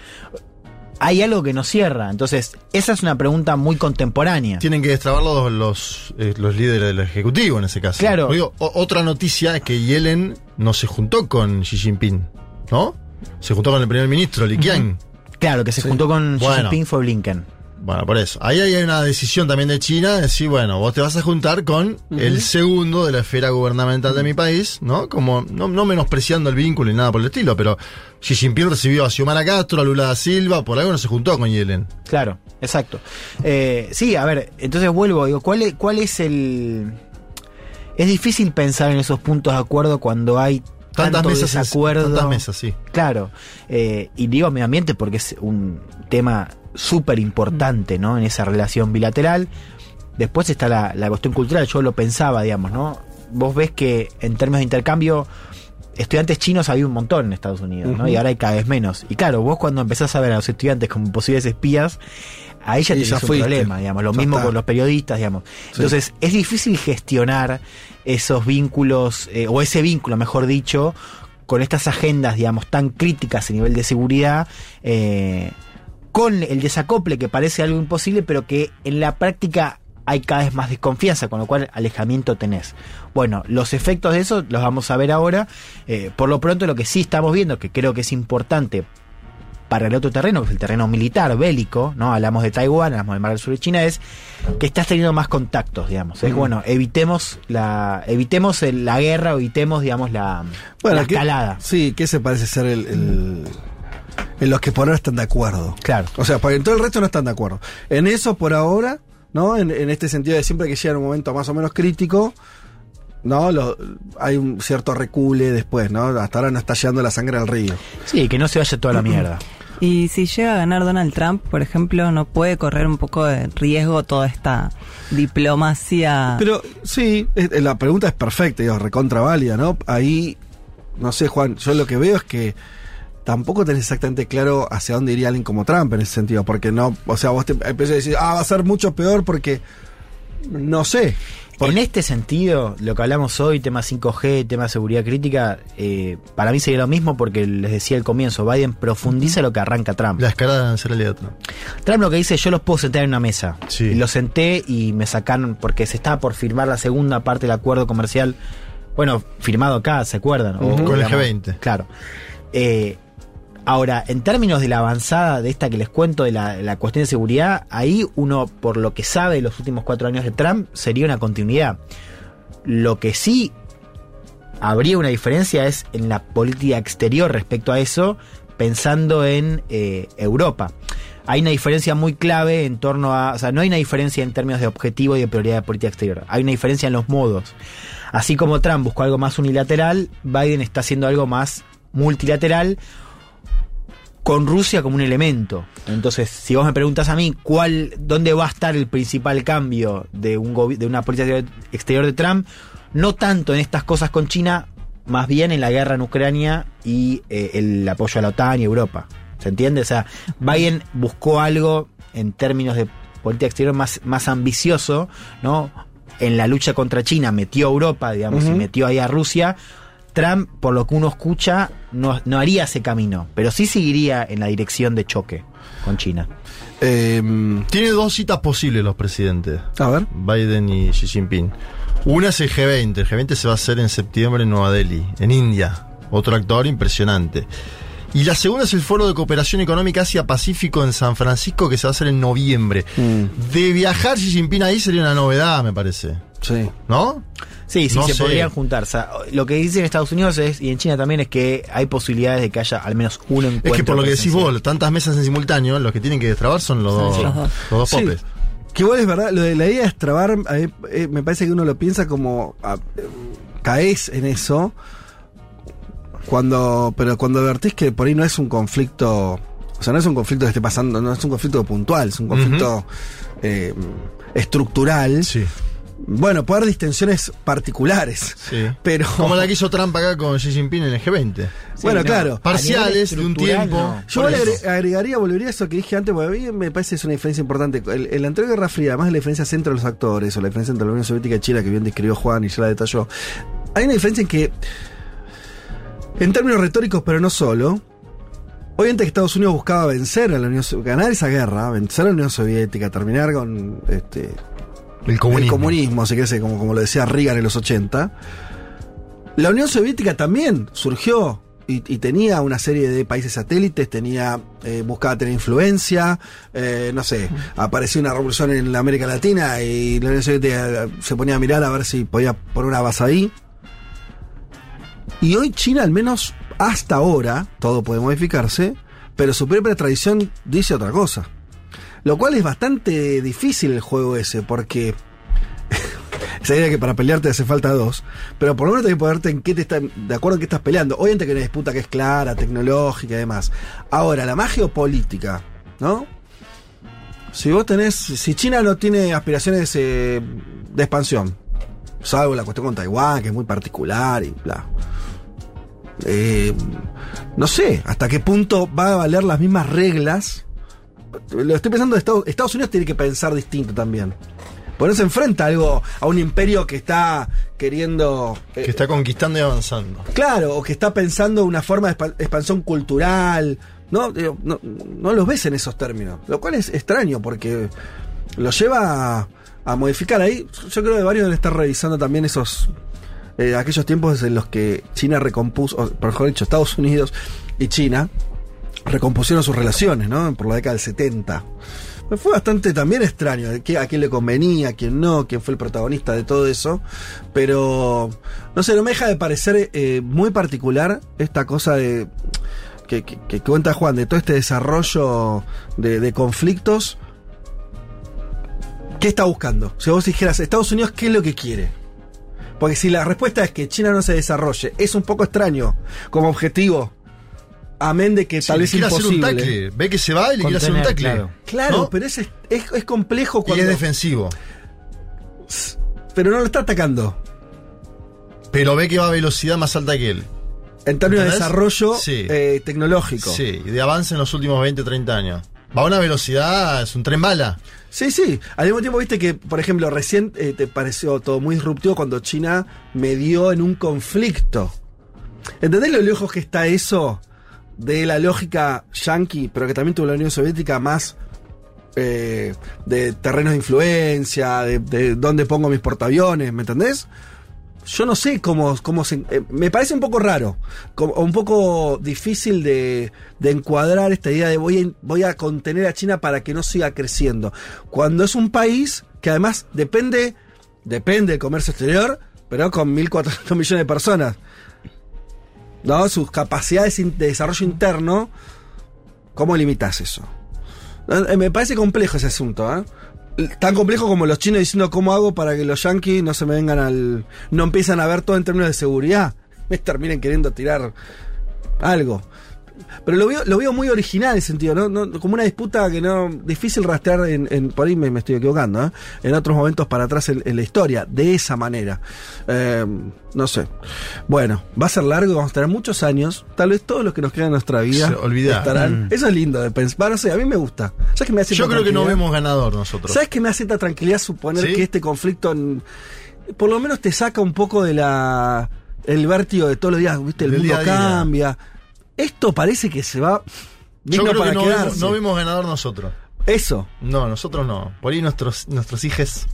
Hay algo que nos cierra. Entonces, esa es una pregunta muy contemporánea. Tienen que destrabar los, los, eh, los líderes del Ejecutivo en ese caso. Claro. Digo, otra noticia es que Yellen no se juntó con Xi Jinping, ¿no? Se juntó con el primer ministro, Li Qiang. Claro, que se juntó con Xi. Jinping fue Blinken. Bueno, por eso. Ahí hay una decisión también de China de decir, bueno, vos te vas a juntar con el segundo de la esfera gubernamental de mi país, ¿no? Como, no, no menospreciando el vínculo ni nada por el estilo, pero Xi Jinping recibió a Xiomara Castro, a Lula da Silva, por algo no se juntó con Yellen. Claro, exacto. Eh, sí, a ver, entonces vuelvo, digo, ¿cuál es, ¿cuál es el...? Es difícil pensar en esos puntos de acuerdo cuando hay Tantas mesas, desacuerdo. tantas mesas, sí. Claro, eh, y digo medio ambiente porque es un tema súper importante, ¿no? En esa relación bilateral. Después está la, la cuestión cultural, yo lo pensaba, digamos, ¿no? Vos ves que en términos de intercambio, estudiantes chinos había un montón en Estados Unidos, ¿no? Y ahora hay cada vez menos. Y claro, vos cuando empezás a ver a los estudiantes como posibles espías, ahí ya ya un fuiste. problema, digamos. Lo Ya mismo está. con los periodistas, digamos. Entonces, es difícil gestionar esos vínculos, eh, o ese vínculo, mejor dicho, con estas agendas, digamos, tan críticas a nivel de seguridad, eh, con el desacople que parece algo imposible, pero que en la práctica hay cada vez más desconfianza, con lo cual alejamiento tenés. Bueno, los efectos de eso los vamos a ver ahora. Eh, por lo pronto, lo que sí estamos viendo, que creo que es importante para el otro terreno, que es el terreno militar, bélico, ¿no? Hablamos de Taiwán, hablamos del Mar del Sur de China, es que estás teniendo más contactos, digamos. Es bueno, evitemos la, evitemos el- la guerra, evitemos, digamos, la, la ¿qué- escalada. sí, que ese parece ser el, el- en los que por ahora están de acuerdo. Claro. O sea, porque en todo el resto no están de acuerdo. En eso por ahora, ¿no? En, en este sentido de siempre que llega un momento más o menos crítico, ¿no? Lo- hay un cierto recule después, ¿no? Hasta ahora no está llegando la sangre al río. Sí, que no se vaya toda la mierda. Y si llega a ganar Donald Trump, por ejemplo, no puede correr un poco de riesgo toda esta diplomacia. Pero sí, es- la pregunta es perfecta, digo, recontra válida, ¿no? Ahí, no sé, Juan, yo lo que veo es que tampoco tenés exactamente claro hacia dónde iría alguien como Trump en ese sentido, porque no, o sea, vos te empezás a decir, ah, va a ser mucho peor porque, no sé. En este sentido, lo que hablamos hoy, tema 5G, tema seguridad crítica, eh, para mí sería lo mismo porque les decía al comienzo, Biden profundiza lo que arranca Trump. La escalada en ser Trump. Trump lo que dice, yo los puedo sentar en una mesa. Sí. Y los senté y me sacaron, porque se estaba por firmar la segunda parte del acuerdo comercial, bueno, firmado acá, ¿se acuerdan? O. Con el digamos, G20. Claro. Eh, ahora, en términos de la avanzada de esta que les cuento, de la, cuestión de seguridad, ahí uno, por lo que sabe de los últimos cuatro años de Trump, sería una continuidad. Lo que sí habría una diferencia es en la política exterior respecto a eso, pensando en eh, Europa. Hay una diferencia muy clave en torno a. O sea, no hay una diferencia en términos de objetivo y de prioridad de política exterior. Hay una diferencia en los modos. Así como Trump buscó algo más unilateral, Biden está haciendo algo más multilateral con Rusia como un elemento. Entonces, si vos me preguntas a mí cuál, dónde va a estar el principal cambio de un de una política exterior de Trump, no tanto en estas cosas con China, más bien en la guerra en Ucrania y eh, el apoyo a la OTAN y Europa. ¿Se entiende? O sea, Biden buscó algo en términos de política exterior más, más ambicioso, ¿no? En la lucha contra China metió a Europa, digamos, y metió ahí a Rusia. Trump, por lo que uno escucha, no, no haría ese camino, pero sí seguiría en la dirección de choque con China. Eh, Tiene dos citas posibles los presidentes. a ver. Biden y Xi Jinping. Una es el G20. El G20 se va a hacer en septiembre en Nueva Delhi, en India. Otro actor impresionante. Y la segunda es el Foro de Cooperación Económica Asia-Pacífico en San Francisco, que se va a hacer en noviembre. Mm, De viajar Xi Jinping ahí sería una novedad, me parece. Sí. ¿No? Sí, sí, No se sé. podrían juntar. O sea, lo que dicen en Estados Unidos es, y en China también es que hay posibilidades de que haya al menos un encuentro. Es que por lo que decís vos, tantas mesas en simultáneo, los que tienen que destrabar son los dos, Sí. los dos Sí. popes. Que igual es verdad, lo de la idea de extrabar, a mí, eh, me parece que uno lo piensa como ah, eh, caes en eso cuando pero cuando advertís que por ahí no es un conflicto, o sea, no es un conflicto que esté pasando, no es un conflicto puntual, es un conflicto eh, estructural. Sí. Bueno, puede haber distensiones particulares, Sí. pero Como la que hizo Trump acá con Xi Jinping en el G20. bueno, no. claro. Parciales de un tiempo. no. Yo le agre- agregaría, volvería a eso que dije antes, porque a mí me parece que es una diferencia importante. El, el anterior Guerra Fría, además de la diferencia entre los actores, o la diferencia entre la Unión Soviética y China, que bien describió Juan y ya la detalló, hay una diferencia en que, en términos retóricos, pero no solo, obviamente que Estados Unidos buscaba vencer a la Unión Soviética, ganar esa guerra, vencer a la Unión Soviética, terminar con este, El comunismo. el comunismo, se como, como lo decía Reagan en los 80. La Unión Soviética también surgió y, y tenía una serie de países satélites, tenía eh, buscaba tener influencia, eh, no sé, apareció una revolución en la América Latina y la Unión Soviética se ponía a mirar a ver si podía poner una base ahí. Y hoy China, al menos hasta ahora, todo puede modificarse, pero su propia tradición dice otra cosa. Lo cual es bastante difícil el juego ese, porque esa idea que para pelearte hace falta dos, pero por lo menos tenés que ponerte en qué te está, de acuerdo en qué estás peleando. Obviamente que hay una disputa que es clara, tecnológica y demás. Ahora, la más geopolítica, ¿no? Si vos tenés, si China no tiene aspiraciones eh, de expansión, salvo la cuestión con Taiwán, que es muy particular y bla. Eh, no sé hasta qué punto va a valer las mismas reglas lo estoy pensando, de Estados, Estados Unidos tiene que pensar distinto también. Porque no se enfrenta a algo, a un imperio que está queriendo... eh, Que está conquistando y avanzando. Claro, o que está pensando una forma de expa- expansión cultural. No, no, no los ves en esos términos. Lo cual es extraño porque lo lleva a, a modificar. Ahí yo creo que varios deben estar revisando también esos... eh, aquellos tiempos en los que China recompuso, o, por mejor dicho, Estados Unidos y China recompusieron sus relaciones, ¿no? Por la década del 70. Me fue bastante también extraño, qué- a quién le convenía, a quién no, quién fue el protagonista de todo eso. Pero, no sé, no me deja de parecer eh, muy particular esta cosa de que cuenta Juan, de todo este desarrollo de, de conflictos. ¿Qué está buscando? Si vos dijeras, Estados Unidos, ¿qué es lo que quiere? Porque si la respuesta es que China no se desarrolle, es un poco extraño como objetivo. Amén de que tal vez quiere hacer un imposible. tackle. Ve que se va y le quiere hacer un Contener, tackle. claro. Claro, ¿No? pero es, es, es complejo Y cuando. es defensivo. Pero no lo está atacando. Pero ve que va a velocidad más alta que él. En términos de desarrollo Sí. eh, tecnológico. Sí, y de avance en los últimos 20, 30 años. Va a una velocidad, es un tren bala. Sí, sí. Al mismo tiempo, viste que, por ejemplo, recién eh, te pareció todo muy disruptivo cuando China medió en un conflicto. ¿Entendés lo lejos que está eso de la lógica yanqui, pero que también tuvo la Unión Soviética más eh, de terrenos de influencia, de, de dónde pongo mis portaaviones, ¿me entendés? Yo no sé cómo, cómo se... eh, me parece un poco raro, como- un poco difícil de, de encuadrar esta idea de voy a, voy a contener a China para que no siga creciendo. Cuando es un país que además depende, depende del comercio exterior, pero con 1.400 millones de personas. ¿No? Sus capacidades de desarrollo interno, ¿cómo limitas eso? Eh, Me parece complejo ese asunto, ¿eh? Tan complejo como los chinos diciendo cómo hago para que los yanquis no se me vengan al. no empiezan a ver todo en términos de seguridad. Me terminen queriendo tirar algo. Pero lo veo, lo veo muy original en ese sentido, ¿no? No- como una disputa que no. difícil rastrear en. en- por ahí me, me estoy equivocando, ¿eh? En otros momentos para atrás en, en la historia, de esa manera. Eh, no sé. Bueno, va a ser largo, vamos a tener muchos años. Tal vez todos los que nos quedan en nuestra vida estarán. Mm. Eso es lindo de pensar. No sé, a mí me gusta. ¿Sabes que me hace Yo creo que no vemos ganador nosotros. ¿Sabes qué me hace esta tranquilidad suponer ¿Sí? que este conflicto en- por lo menos te saca un poco de la el vértigo de todos los días, viste, el mundo día a día. Esto parece que se va Yo creo para que no vemos, no vemos ganador nosotros. Eso. No, nosotros no. Por ahí nuestros, nuestros hijos.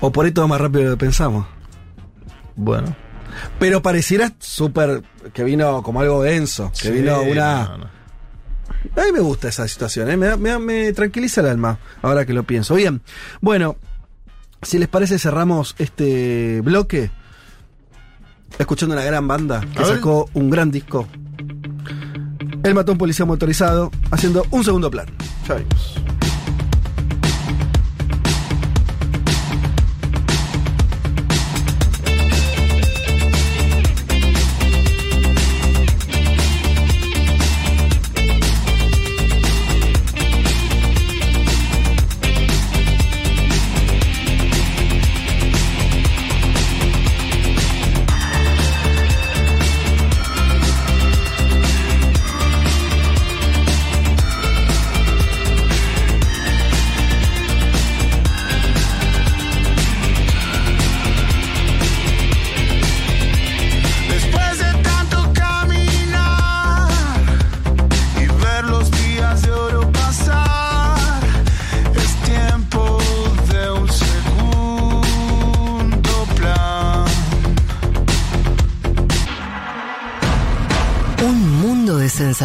O por ahí todo más rápido que pensamos. Bueno. Pero pareciera súper que vino como algo denso, que Sí, vino una no, no. A mí me gusta esa situación, ¿eh? me, me tranquiliza el alma, ahora que lo pienso. Bien, bueno, si les parece cerramos este bloque escuchando una gran banda que sacó un gran disco. El matón policía motorizado haciendo un segundo plan.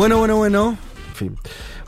Bueno, bueno, bueno. En fin.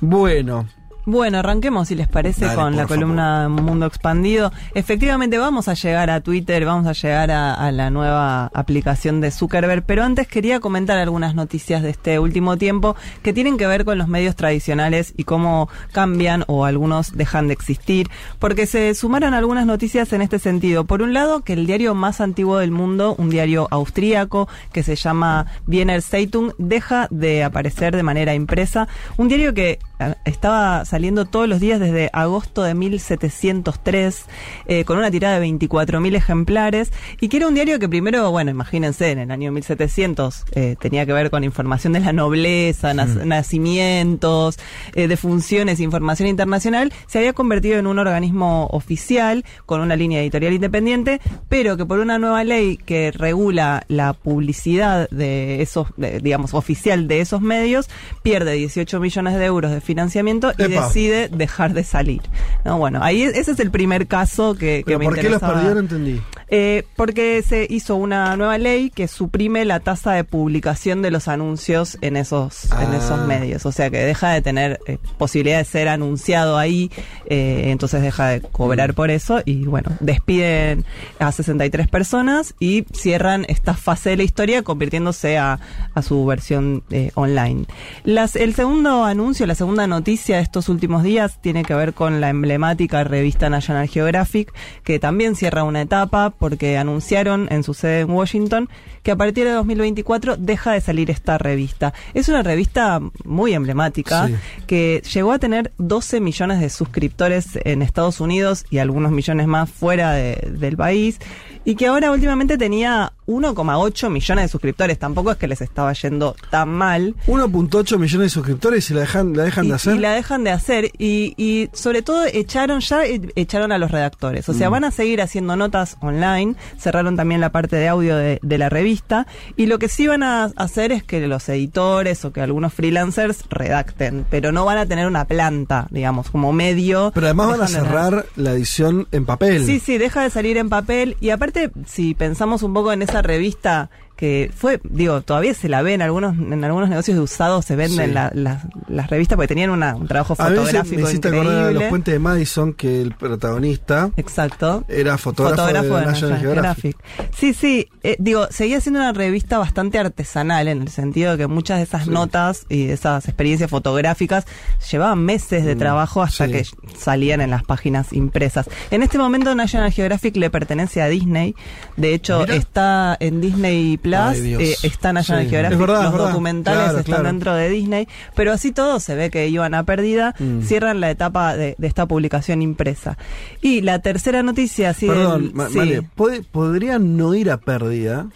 Bueno, Bueno, arranquemos, si les parece, Dale, con la columna Mundo Expandido. Efectivamente, vamos a llegar a Twitter, vamos a llegar a, a la nueva aplicación de Zuckerberg, pero antes quería comentar algunas noticias de este último tiempo que tienen que ver con los medios tradicionales y cómo cambian o algunos dejan de existir, porque se sumaron algunas noticias en este sentido. Por un lado, que el diario más antiguo del mundo, un diario austríaco que se llama Wiener Zeitung, deja de aparecer de manera impresa. Un diario que estaba saliendo todos los días desde agosto de 1703, eh, con una tirada de 24.000 ejemplares, y que era un diario que primero, bueno, imagínense, en el año 1700 eh, tenía que ver con información de la nobleza, nac- nacimientos, eh, defunciones, información internacional, se había convertido en un organismo oficial con una línea editorial independiente, pero que por una nueva ley que regula la publicidad de esos, de- digamos, oficial de esos medios, pierde 18 millones de euros de financiamiento y Epa. decide dejar de salir. No, bueno, ahí es- ese es el primer caso que, que ¿Pero me por qué los? No entendí. Eh, porque se hizo una nueva ley que suprime la tasa de publicación de los anuncios en esos, en Ah. esos medios. O sea que deja de tener eh, posibilidad de ser anunciado ahí, eh, entonces deja de cobrar por eso y bueno, despiden a 63 personas y cierran esta fase de la historia convirtiéndose a, a su versión online. Las, el segundo anuncio, la segunda noticia de estos últimos días tiene que ver con la emblemática revista National Geographic, que también cierra una etapa porque anunciaron en su sede en Washington que a partir de 2024 deja de salir esta revista. Es una revista muy emblemática Sí. que llegó a tener 12 millones de suscriptores en Estados Unidos y algunos millones más fuera de- del país y que ahora últimamente tenía 1,8 millones de suscriptores. Tampoco es que les estaba yendo tan mal. 1.8 millones de suscriptores y la dejan, la dejan Y, de hacer. y la dejan de hacer y, y sobre todo echaron ya e- echaron a los redactores. O sea, Mm. van a seguir haciendo notas online, cerraron también la parte de audio de, de la revista y lo que sí van a hacer es que los editores o que algunos freelancers redacten, pero no van a tener una planta, digamos, como medio. Pero además van a cerrar la edición en papel. Sí, sí, deja de salir en papel. Y aparte, si pensamos un poco en esa revista que fue, digo, todavía se la ve en algunos, en algunos negocios de usados, se venden Sí. la- la- las revistas porque tenían una- un trabajo A veces fotográfico me hiciste acordar los puentes de Madison que el protagonista Exacto. era fotógrafo, de, National National Geographic. Sí, sí. eh, digo, seguía siendo una revista bastante artesanal en el sentido de que muchas de esas notas y esas experiencias fotográficas llevaban meses de Mm, trabajo hasta sí. que salían en las páginas impresas. En este momento National Geographic le pertenece a Disney. De hecho, Mira. está en Disney Plus, Ay, eh, está National Sí. Geographic, Es verdad, los es verdad. documentales Claro, están claro. dentro de Disney, pero así todo se ve que iban a pérdida, Mm. cierran la etapa de, de esta publicación impresa. Y la tercera noticia, así Perdón, del- Ma- sí. Male, ¿puede- podría no ir a pérdida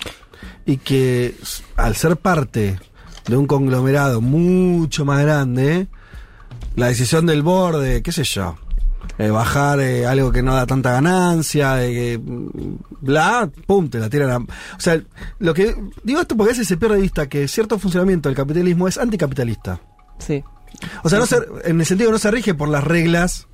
y que al ser parte de un conglomerado mucho más grande, la decisión del borde, qué sé yo, eh, bajar eh, algo que no da tanta ganancia, de que mm, bla, pum, te la tiran a... O sea, lo que digo esto porque a veces se pierde de vista que cierto funcionamiento del capitalismo es anticapitalista. Sí. O sea, no se- en el sentido que no se rige por las reglas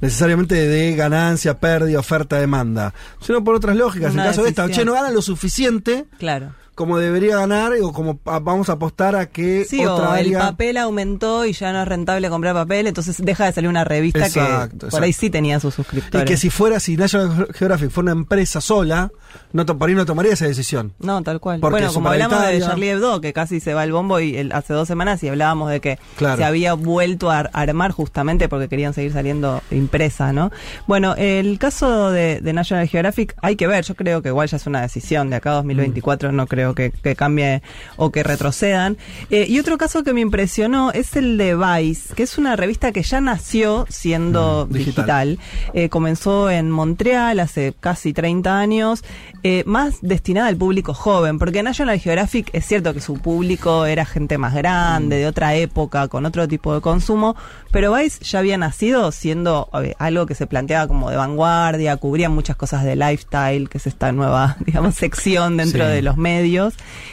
necesariamente de ganancia, pérdida, oferta, demanda, sino por otras lógicas. Una en caso de esta, decisión. che, no gana lo suficiente Claro. Como debería ganar o como vamos a apostar a que Sí, otra o el área... papel aumentó y ya no es rentable comprar papel, entonces deja de salir una revista Exacto, que por ahí sí tenía sus Y suscriptores. que si fuera, si National Geographic fuera una empresa sola, no, por ahí no tomaría esa decisión. No, tal cual. Porque bueno, como hablamos de. Charlie Hebdo, que casi se va al bombo y el- hace dos semanas y hablábamos de que Claro. se había vuelto a ar- armar justamente porque querían seguir saliendo impresa, ¿no? Bueno, el caso de, de National Geographic hay que ver, yo creo que igual ya es una decisión de acá a 2024, no creo que, que cambie o que retrocedan. Eh, y otro caso que me impresionó es el de Vice, que es una revista que ya nació siendo Mm, digital. digital. Eh, comenzó en Montreal hace casi 30 años, eh, más destinada al público joven, porque National Geographic es cierto que su público era gente más grande, de otra época, con otro tipo de consumo, pero Vice ya había nacido siendo algo que se planteaba como de vanguardia, cubría muchas cosas de lifestyle, que es esta nueva, digamos, sección dentro Sí. de los medios,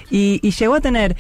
y, llegó a tener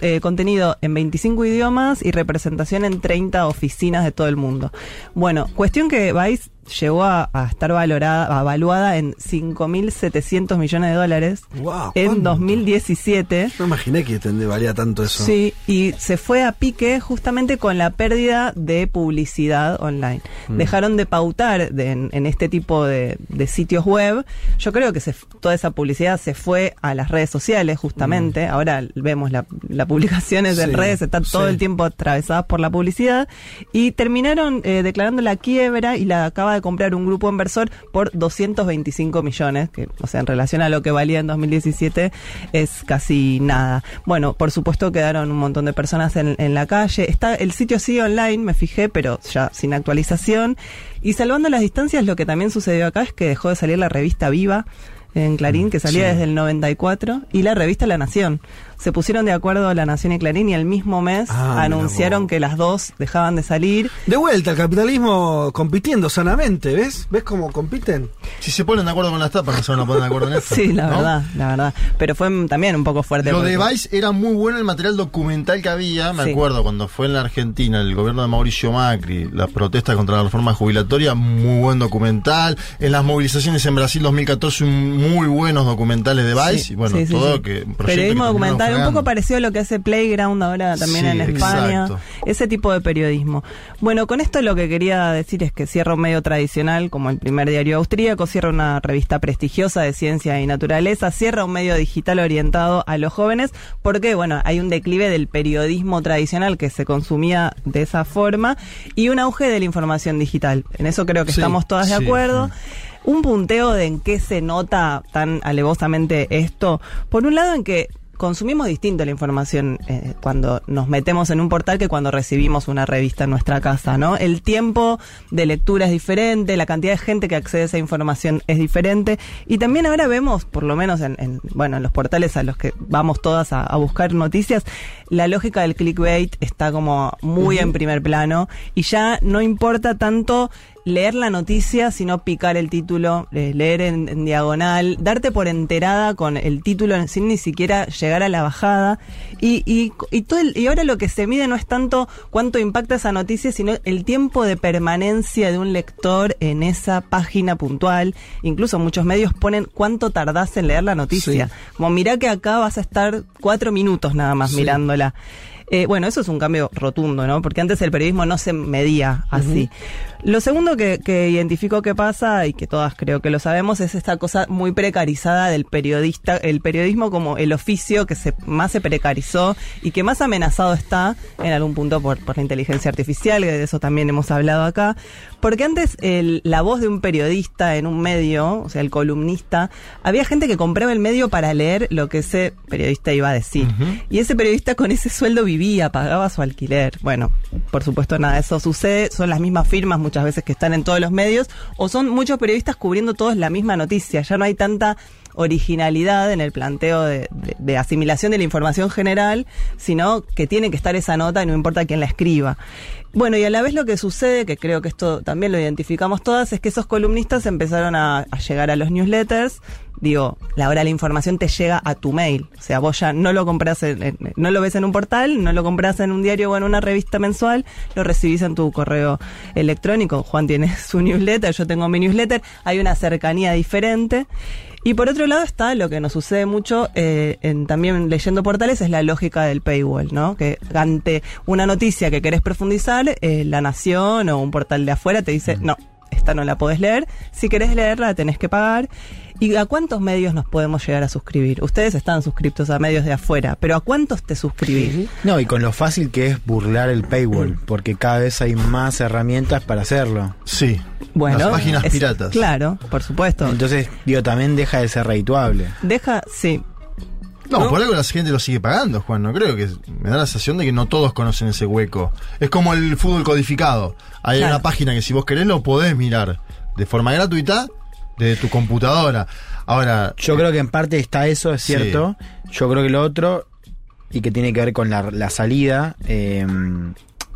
eh, contenido en 25 idiomas y representación en 30 oficinas de todo el mundo. Bueno, cuestión que Vice llegó a, a estar valorada, avaluada en 5.700 millones de dólares Wow, en ¿cuánto? 2017. No imaginé que valía tanto eso. Sí, y se fue a pique justamente con la pérdida de publicidad online. Mm. Dejaron de pautar de- en, en este tipo de, de sitios web. Yo creo que se toda esa publicidad se fue a las redes sociales justamente. Ahora vemos la, la publicaciones en Mm. Sí, redes, están todo sí. el tiempo atravesadas por la publicidad. Y terminaron eh, declarando la quiebra y la acaba de comprar un grupo inversor por 225 millones, que, o sea, en relación a lo que valía en 2017 es casi nada. Bueno, por supuesto quedaron un montón de personas en, en la calle. Está el sitio sigue online, me fijé, pero ya sin actualización. Y salvando las distancias, lo que también sucedió acá es que dejó de salir la revista Viva en Clarín, que salía Sí. desde el 94, y la revista La Nación. Se pusieron de acuerdo La Nación y Clarín y el mismo mes Ah, anunciaron que las dos dejaban de salir. De vuelta, el capitalismo compitiendo sanamente, ¿ves? ¿Ves cómo compiten? Si se ponen de acuerdo con las tapas, no se van a poner de acuerdo en esto. Sí, la ¿no? verdad, la verdad. Pero fue también un poco fuerte. Lo de Vice era muy bueno el material documental que había. Me Sí. acuerdo cuando fue en la Argentina el gobierno de Mauricio Macri, la protesta contra la reforma jubilatoria, muy buen documental. En las movilizaciones en Brasil 2014, un- muy buenos documentales de Vice. Sí, y bueno, sí, sí, todo sí. que. Periodismo terminó un poco parecido a lo que hace Playground ahora también Sí, en España. exacto. Ese tipo de periodismo. Bueno, con esto lo que quería decir es que cierra un medio tradicional como el primer diario austríaco, cierra una revista prestigiosa de ciencia y naturaleza, cierra un medio digital orientado a los jóvenes, porque bueno, hay un declive del periodismo tradicional que se consumía de esa forma y un auge de la información digital. En eso creo que Sí, estamos todas de sí. acuerdo. Un punteo de en qué se nota tan alevosamente esto. Por un lado, en que consumimos distinto la información eh, cuando nos metemos en un portal que cuando recibimos una revista en nuestra casa, ¿no? El tiempo de lectura es diferente, la cantidad de gente que accede a esa información es diferente y también ahora vemos, por lo menos en, en, bueno, en los portales a los que vamos todas a, a buscar noticias, la lógica del clickbait está como muy en primer plano y ya no importa tanto leer la noticia, sino picar el título, eh, leer en, en diagonal, darte por enterada con el título sin ni siquiera llegar a la bajada. Y, y, y, todo el- y ahora lo que se mide no es tanto cuánto impacta esa noticia, sino el tiempo de permanencia de un lector en esa página puntual. Incluso muchos medios ponen cuánto tardás en leer la noticia. Sí. Como mirá que acá vas a estar cuatro minutos nada más Sí. mirándola. Eh, bueno, eso es un cambio rotundo, ¿no? Porque antes el periodismo no se medía así. Lo segundo que, que identifico que pasa, y que todas creo que lo sabemos, es esta cosa muy precarizada del periodista, el periodismo como el oficio que se más se precarizó y que más amenazado está en algún punto por, por la inteligencia artificial, que de eso también hemos hablado acá. Porque antes el- la voz de un periodista en un medio, o sea, el columnista, había gente que compraba el medio para leer lo que ese periodista iba a decir. Y ese periodista con ese sueldo vivía, pagaba su alquiler. Bueno, por supuesto nada, de eso sucede, son las mismas firmas muchas veces que están en todos los medios, o son muchos periodistas cubriendo todos la misma noticia, ya no hay tanta originalidad en el planteo de, de- de asimilación de la información general, sino que tiene que estar esa nota y no importa quién la escriba. Bueno, y a la vez lo que sucede, que creo que esto también lo identificamos todas, es que esos columnistas empezaron a, llegar a los newsletters. Digo, la hora la información te llega a tu mail. O sea, vos ya no lo compras, en- no lo ves en un portal, no lo compras en un diario o en una revista mensual, lo recibís en tu correo electrónico. Juan tiene su newsletter, yo tengo mi newsletter, hay una cercanía diferente. Y por otro lado está lo que nos sucede mucho eh, en, también leyendo portales, es la lógica del paywall, ¿no? Que ante una noticia que querés profundizar, eh, La Nación o un portal de afuera te dice, no, esta no la podés leer, si querés leerla la tenés que pagar. ¿Y a cuántos medios nos podemos llegar a suscribir? Ustedes están suscriptos a medios de afuera, pero ¿a cuántos te suscribís? No, y con lo fácil que es burlar el paywall, porque cada vez hay más herramientas para hacerlo. Sí. Bueno, Las páginas es- piratas. Claro, por supuesto. Entonces, digo, también deja de ser redituable. Deja, sí. No, ¿No? por algo la gente lo sigue pagando, Juan. No creo que. Me da la sensación de que no todos conocen ese hueco. Es como el fútbol codificado. Hay Claro. una página que si vos querés lo podés mirar de forma gratuita desde tu computadora. Ahora. Yo creo que en parte está eso, es Sí. cierto. Yo creo que lo otro, y que tiene que ver con la, la salida, eh,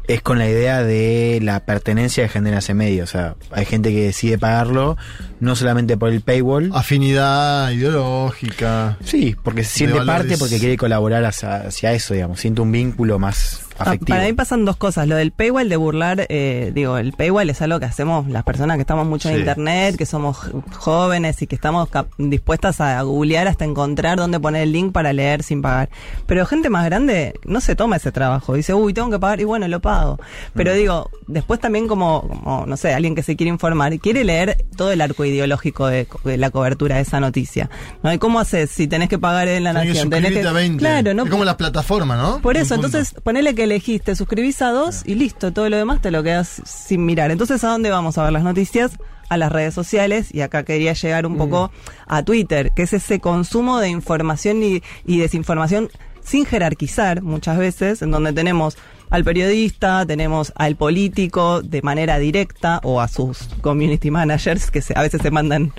es con la idea de la pertenencia de generar ese medio. O sea, hay gente que decide pagarlo no solamente por el paywall. Afinidad ideológica. Sí, porque se siente de parte porque quiere colaborar hacia, hacia eso, digamos. Siente un vínculo más Ah. Para mí pasan dos cosas. Lo del paywall de burlar, eh, digo, el paywall es algo que hacemos las personas que estamos mucho en Sí. internet, que somos jóvenes y que estamos dispuestas a googlear hasta encontrar dónde poner el link para leer sin pagar. Pero gente más grande no se toma ese trabajo. Dice, uy, tengo que pagar y bueno, lo pago. Pero Mm. digo, después también como, como, no sé, alguien que se quiere informar, quiere leer todo el arco ideológico de, de la cobertura de esa noticia. ¿No? ¿Y cómo haces si tenés que pagar en la Tenés que nación? suscribirte a 20. Claro, ¿no? Es como la plataforma, ¿no? Por eso, entonces ponele que elegiste, suscribís a dos y listo, todo lo demás te lo quedas sin mirar. Entonces, ¿a dónde vamos a ver las noticias? A las redes sociales y acá quería llegar un poco a Twitter, que es ese consumo de información y, y desinformación sin jerarquizar muchas veces, en donde tenemos al periodista, tenemos al político de manera directa o a sus community managers que se- a veces se mandan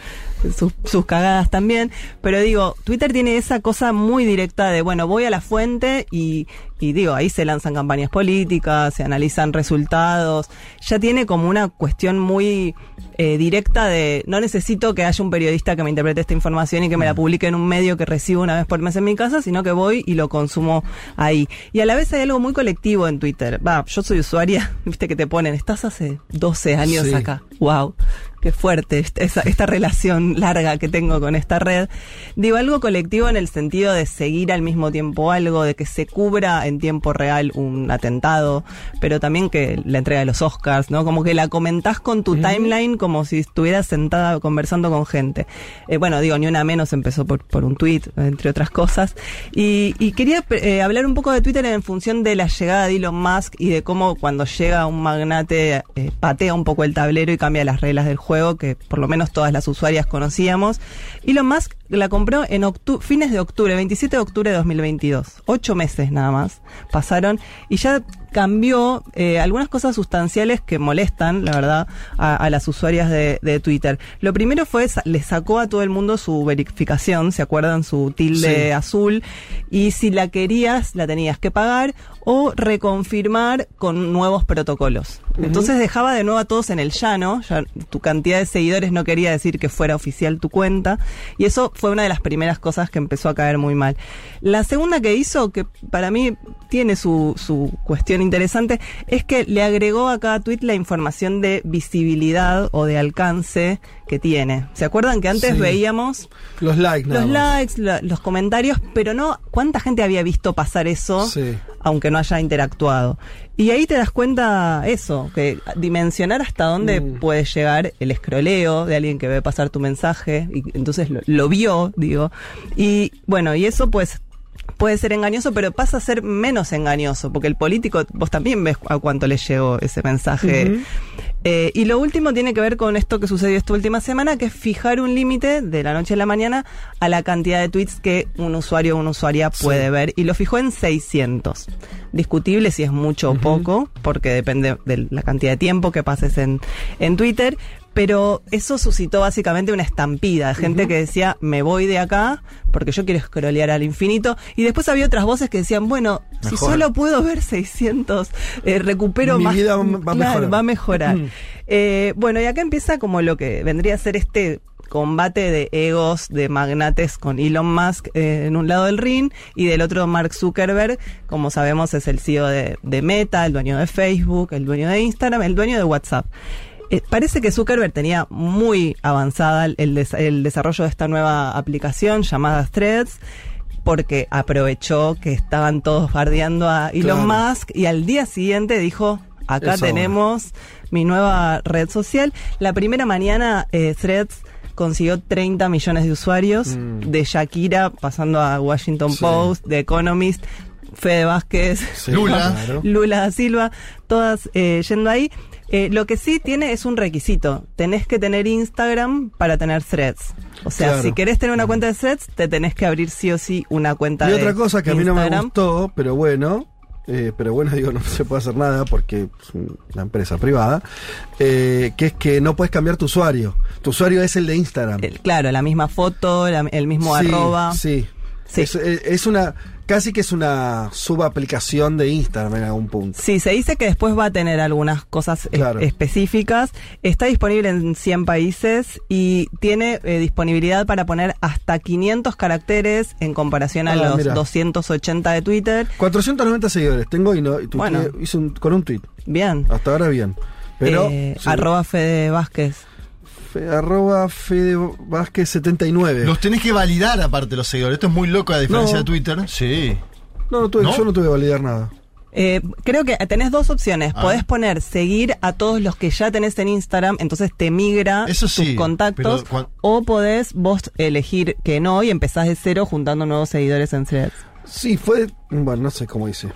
sus, sus cagadas también. Pero digo, Twitter tiene esa cosa muy directa de, bueno, voy a la fuente y, y digo, ahí se lanzan campañas políticas, se analizan resultados. Ya tiene como una cuestión muy eh, directa de, no necesito que haya un periodista que me interprete esta información y que me la publique en un medio que recibo una vez por mes en mi casa, sino que voy y lo consumo ahí. Y a la vez hay algo muy colectivo en Twitter. Va, yo soy usuaria, viste que te ponen, estás hace 12 años Sí. acá. Wow, qué fuerte esta, esta relación larga que tengo con esta red. Digo, algo colectivo en el sentido de seguir al mismo tiempo algo, de que se cubra en tiempo real un atentado, pero también que la entrega de los Oscars, ¿no? Como que la comentás con tu timeline como si estuvieras sentada conversando con gente. Eh, bueno, digo, ni una menos empezó por, por un tweet, entre otras cosas. Y, y quería eh, hablar un poco de Twitter en función de la llegada de Elon Musk y de cómo cuando llega un magnate eh, patea un poco el tablero y cambia las reglas del juego, que por lo menos todas las usuarias conocíamos. Elon Musk la compró en fines de octubre, 27 de octubre de 2022. Ocho meses nada más pasaron y ya cambió eh, algunas cosas sustanciales que molestan, la verdad, a, a las usuarias de, de Twitter. Lo primero fue, le sacó a todo el mundo su verificación, ¿se acuerdan? Su tilde Sí. azul. Y si la querías, la tenías que pagar o reconfirmar con nuevos protocolos. Entonces dejaba de nuevo a todos en el llano, ya tu cantidad de seguidores no quería decir que fuera oficial tu cuenta, y eso fue una de las primeras cosas que empezó a caer muy mal. La segunda que hizo, que para mí tiene su, su cuestión interesante, es que le agregó a cada tweet la información de visibilidad o de alcance que tiene. ¿Se acuerdan que antes Sí. veíamos Los likes, los likes, la- los comentarios, pero no cuánta gente había visto pasar eso, Sí. aunque no haya interactuado. Y ahí te das cuenta eso, que dimensionar hasta dónde Mm. puede llegar el escroleo de alguien que ve pasar tu mensaje, y entonces lo, lo vio, digo. Y bueno, y eso pues puede ser engañoso, pero pasa a ser menos engañoso, porque el político, vos también ves a cuánto le llegó ese mensaje. Eh, y lo último tiene que ver con esto que sucedió esta última semana, que es fijar un límite de la noche a la mañana a la cantidad de tweets que un usuario o una usuaria puede ver. Y lo fijó en 600. Discutible si es mucho o poco, porque depende de la cantidad de tiempo que pases en, en Twitter. Pero eso suscitó básicamente una estampida de gente que decía, me voy de acá porque yo quiero scrollear al infinito. Y después había otras voces que decían, bueno, si solo puedo ver 600, eh, recupero Mi más. vida va a Claro, va a mejorar. Eh, bueno, y acá empieza como lo que vendría a ser este combate de egos de magnates con Elon Musk eh, en un lado del ring y del otro Mark Zuckerberg, como sabemos es el CEO de, de Meta, el dueño de Facebook, el dueño de Instagram, el dueño de WhatsApp. Eh, parece que Zuckerberg tenía muy avanzada el, des- el desarrollo de esta nueva aplicación llamada Threads porque aprovechó que estaban todos bardeando a Elon Claro. Musk y al día siguiente dijo, acá tenemos mi nueva red social. La primera mañana eh, Threads consiguió 30 millones de usuarios, Mm. de Shakira pasando a Washington Sí. Post, de Economist, Fede Vázquez, Sí, Lula. Lula da Silva, todas eh, yendo ahí. Eh, lo que sí tiene es un requisito. Tenés que tener Instagram para tener threads. O sea, Claro. si querés tener una cuenta de threads, te tenés que abrir sí o sí una cuenta Y de otra cosa que a mí no me gustó, pero bueno, eh, pero bueno, digo, no se puede hacer nada porque es una empresa privada, eh, que es que no puedes cambiar tu usuario. Tu usuario es el de Instagram. El- claro, la misma foto, la- el mismo Sí, arroba. Sí. Sí. Es, es- es una. Casi que es una subaplicación de Instagram en algún punto. Sí, se dice que después va a tener algunas cosas es- Claro. específicas. Está disponible en 100 países y tiene eh, disponibilidad para poner hasta 500 caracteres en comparación a Ah, los mira. 280 de Twitter. 490 seguidores tengo y, no, y Bueno. hice un- con un tweet. Bien. Hasta ahora bien. Pero. Eh, sí, Arroba Fede Vázquez. Fe- arroba Fede Vázquez 79. Los tenés que validar aparte los seguidores. Esto es muy loco a diferencia No. de Twitter. Sí. no, no tuve, ¿No? yo no tuve que validar nada. Eh, creo que tenés dos opciones. Ah. Podés poner seguir a todos los que ya tenés en Instagram, entonces te migra Eso sí, tus contactos. pero cuan- O podés vos elegir que no y empezás de cero juntando nuevos seguidores en threads. Sí, fue. Bueno, no sé cómo hice.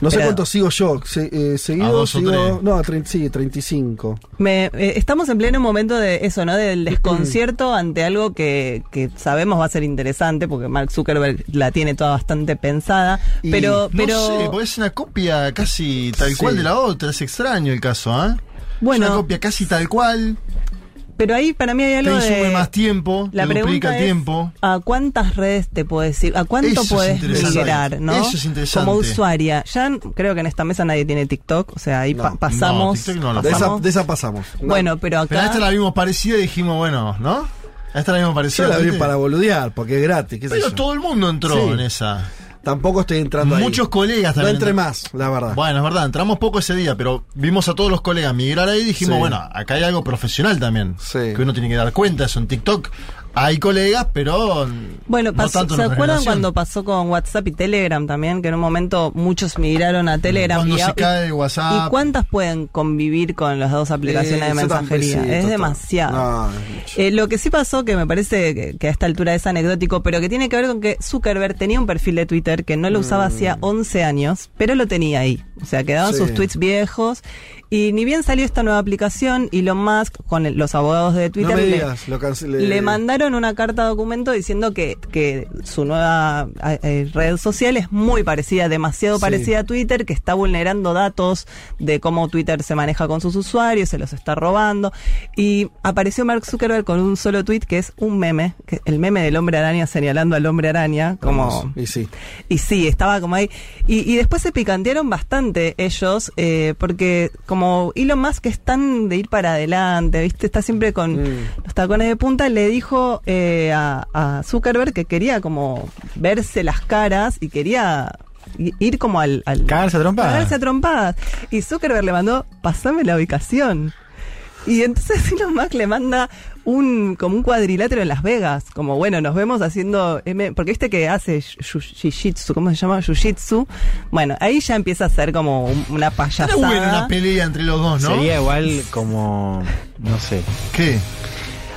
No sé Pero- cuánto sigo yo. Se- eh, seguido, A dos o sigo. tres. No, a 30, sí, 35. Me, eh, estamos en pleno momento de eso, ¿no? Del desconcierto ante algo que, que sabemos va a ser interesante, porque Mark Zuckerberg la tiene toda bastante pensada. Y pero, pero. No sé, porque es una copia casi tal Sí. cual de la otra. Es extraño el caso, ¿ah? Bueno. Es una copia casi tal cual. Pero ahí para mí hay Te algo insume de. más tiempo. La te pregunta es, tiempo. ¿a cuántas redes te puedes ir? ¿A cuánto Eso es puedes interesante. migrar, no? Eso es interesante. Como usuaria. Ya creo que en esta mesa nadie tiene TikTok, o sea, ahí pa- No, pasamos. no, TikTok no lo De esa, pasamos. de esa pasamos. No, Bueno, pero acá. Pero a esta la vimos parecida y dijimos, bueno, ¿no? A esta la vimos parecida. yo la ¿viste? para boludear, porque es gratis. qué Pero todo el mundo entró Sí. en esa. Tampoco estoy entrando ahí. Muchos colegas No también. entre más, la verdad. Bueno, es verdad, entramos poco ese día, pero vimos a todos los colegas migrar ahí y dijimos, Sí. bueno, acá hay algo profesional también. Sí. Que uno tiene que dar cuenta, eso en TikTok. Hay colegas, pero. Bueno, pasó- ¿se acuerdan generación. cuando pasó con WhatsApp y Telegram también? Que en un momento muchos migraron a Telegram. Cuando y, se cae WhatsApp. ¿Y cuántas pueden convivir con las dos aplicaciones Eh, de también, mensajería? sí, es total. demasiado. No, es mucho. Eh, lo que sí pasó, que me parece que, que a esta altura es anecdótico, pero que tiene que ver con que Zuckerberg tenía un perfil de Twitter que no lo usaba hacía 11 años, pero lo tenía ahí. O sea, quedaban Sí. sus tweets viejos. Y ni bien salió esta nueva aplicación, Elon Musk, con el- los abogados de Twitter, no le- cancelé. mandaron una carta documento diciendo que, que su nueva eh, red social es muy parecida, demasiado Sí. parecida a Twitter, que está vulnerando datos de cómo Twitter se maneja con sus usuarios, se los está robando. Y apareció Mark Zuckerberg con un solo tweet que es un meme, que el meme del hombre araña señalando al hombre araña, como... Y sí. Y sí, estaba como ahí. Y, y después se picantearon bastante ellos, eh, porque como Elon Musk es tan de ir para adelante, ¿viste? Está siempre con Mm. los tacones de punta, le dijo eh, a, a Zuckerberg que quería como verse las caras y quería ir como al... al Cagarse a trompadas. cagarse a trompadas. Y Zuckerberg le mandó, pasame la ubicación. Y entonces Elon Musk le manda un como un cuadrilátero en Las Vegas, como bueno, nos vemos haciendo M- porque viste que hace jiu-jitsu, ¿cómo se llama? Jiu-jitsu. Bueno, ahí ya empieza a ser como un- una payasada. Era una pelea entre los dos, ¿no? Sería igual como. No sé. ¿Qué?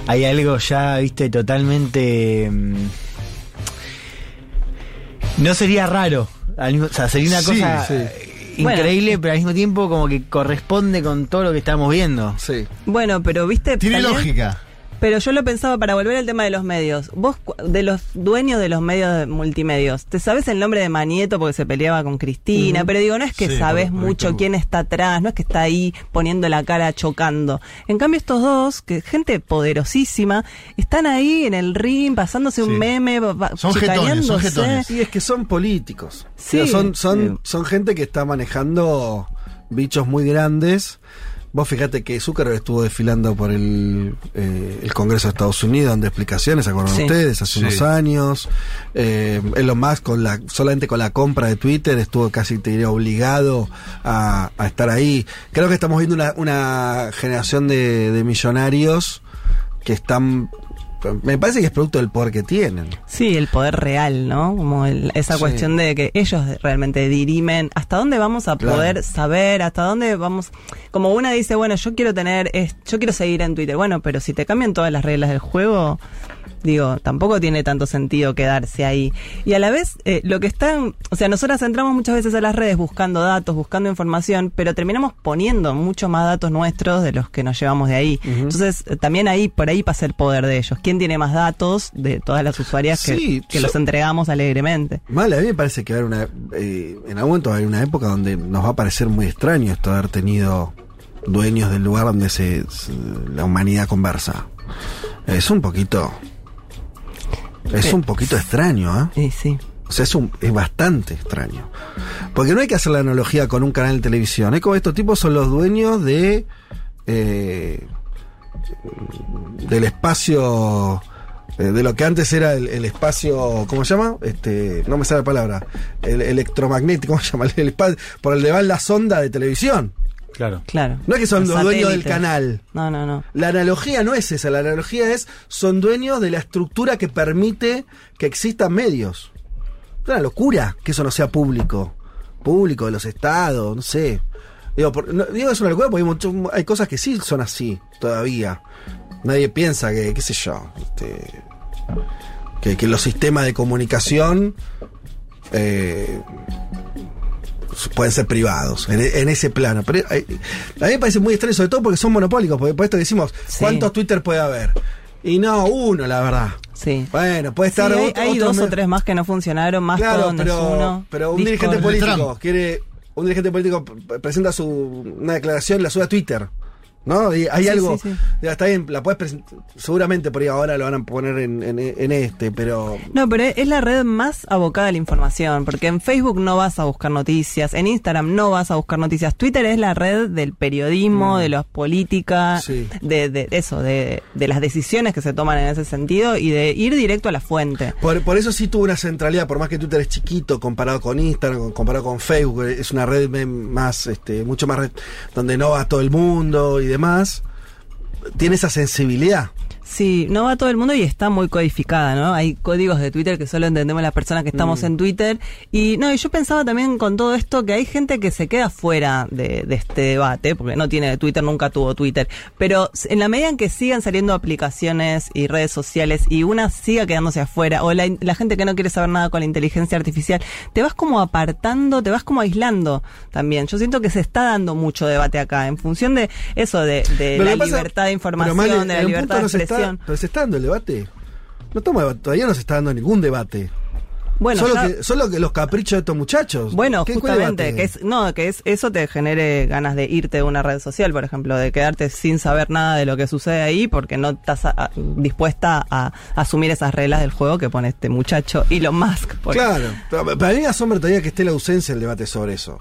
Hay algo ya, viste, totalmente. mm, No sería raro. o sea, sería una Sí, cosa sí. Increíble, pero al mismo tiempo como que corresponde con todo lo que estamos viendo. Sí. Bueno, pero viste Tiene también- lógica. Pero yo lo pensaba para volver al tema de los medios. Vos, cu- de los dueños de los medios de multimedios, ¿te sabes el nombre de Manieto porque se peleaba con Cristina? Pero digo, no es que Sí, sabes mucho quién está atrás, no es que está ahí poniendo la cara chocando. En cambio, estos dos, que gente poderosísima, están ahí en el ring pasándose Sí. un meme, Son jetones, son chicaneándose. jetones. Y es que son políticos. Sí, O sea, son, son, sí. son gente que está manejando bichos muy grandes. Vos fíjate que Zuckerberg estuvo desfilando por el, eh, el Congreso de Estados Unidos dando explicaciones, ¿se acuerdan Sí. ustedes? Hace Sí. unos años. Eh, Elon Musk con la, solamente con la compra de Twitter estuvo casi, te diría, obligado a, a estar ahí. Creo que estamos viendo una, una generación de, de millonarios que están... Me parece que es producto del poder que tienen. Sí, el poder real, ¿no? Como el- esa Sí. cuestión de que ellos realmente dirimen hasta dónde vamos a Claro. poder saber, hasta dónde vamos. Como una dice, bueno, yo quiero tener, es- yo quiero seguir en Twitter. Bueno, pero si te cambian todas las reglas del juego, digo, tampoco tiene tanto sentido quedarse ahí. Y a la vez, eh, lo que están, o sea, nosotras entramos muchas veces a las redes buscando datos, buscando información, pero terminamos poniendo mucho más datos nuestros de los que nos llevamos de ahí. Entonces, eh, también ahí, por ahí pasa el poder de ellos. ¿Quién tiene más datos de todas las usuarias que, que yo- los entregamos alegremente? Mal, a mí me parece que va a haber una, eh, en algún momento va a haber una época donde nos va a parecer muy extraño esto de haber tenido dueños del lugar donde se, se- la humanidad conversa. Es un poquito, es Sí. un poquito extraño, ¿eh? Sí, sí. O sea, es, un, es bastante extraño. Porque no hay que hacer la analogía con un canal de televisión. Es como estos tipos son los dueños de. eh, del espacio. eh, de lo que antes era el, el espacio. ¿Cómo se llama? Este. No me sale la palabra. El electromagnético, ¿cómo se llama? El espacio, por el de va la sonda de televisión. Claro. Claro. No es que son Los los dueños del canal. No, no, no. La analogía no es esa, la analogía es son dueños de la estructura que permite que existan medios. Es una locura que eso no sea público. Público de los estados, no sé. Digo, por- no- digo es una locura porque hay, mucho- hay cosas que sí son así todavía. Nadie piensa que, qué sé yo, este, que, que los sistemas de comunicación eh, pueden ser privados en, en ese plano. Pero hay- a mí me parece muy extraño, sobre todo porque son monopólicos, porque por esto decimos, Sí. ¿cuántos Twitter puede haber? Y no, uno, la verdad. Sí. Bueno, puede Sí, estar hay, otro- hay otro dos me- o tres más que no funcionaron, más Claro, donde es pero, uno. pero un Discord. dirigente político quiere. Un dirigente político presenta su, una declaración, la sube a Twitter. ¿No? Y hay Sí, algo. sí, sí. ya está bien, la puedes presentar. Seguramente por ahí ahora lo van a poner en, en- en este, pero. No, pero es la red más abocada a la información, porque en Facebook no vas a buscar noticias, en Instagram no vas a buscar noticias, Twitter es la red del periodismo, de las políticas, Mm. Sí. de, de eso, de, de las decisiones que se toman en ese sentido y de ir directo a la fuente. Por, por eso sí tuvo una centralidad, por más que Twitter es chiquito comparado con Instagram, comparado con Facebook, es una red más, este, mucho más red, donde no va todo el mundo y demás, tiene esa sensibilidad. Sí, no va todo el mundo y está muy codificada, ¿no? Hay códigos de Twitter que solo entendemos las personas que estamos Mm. en Twitter. Y no, y yo pensaba también con todo esto que hay gente que se queda fuera de, de este debate, porque no tiene Twitter, nunca tuvo Twitter. Pero en la medida en que sigan saliendo aplicaciones y redes sociales y una siga quedándose afuera, o la, la gente que no quiere saber nada con la inteligencia artificial, te vas como apartando, te vas como aislando también. Yo siento que se está dando mucho debate acá, en función de eso, de, de la pasa- libertad de información, de la libertad de no expresión. pero se está dando el debate. No deba- todavía no se está dando ningún debate. Bueno, solo, ya- que, solo que los caprichos de estos muchachos. Bueno, ¿Qué- cuál justamente, que es, no, que es, eso te genere ganas de irte de una red social, por ejemplo, de quedarte sin saber nada de lo que sucede ahí porque no estás a- a- dispuesta a, asumir esas reglas del juego que pone este muchacho Elon Musk. por- Claro, para mí asombra todavía que esté la ausencia del debate sobre eso.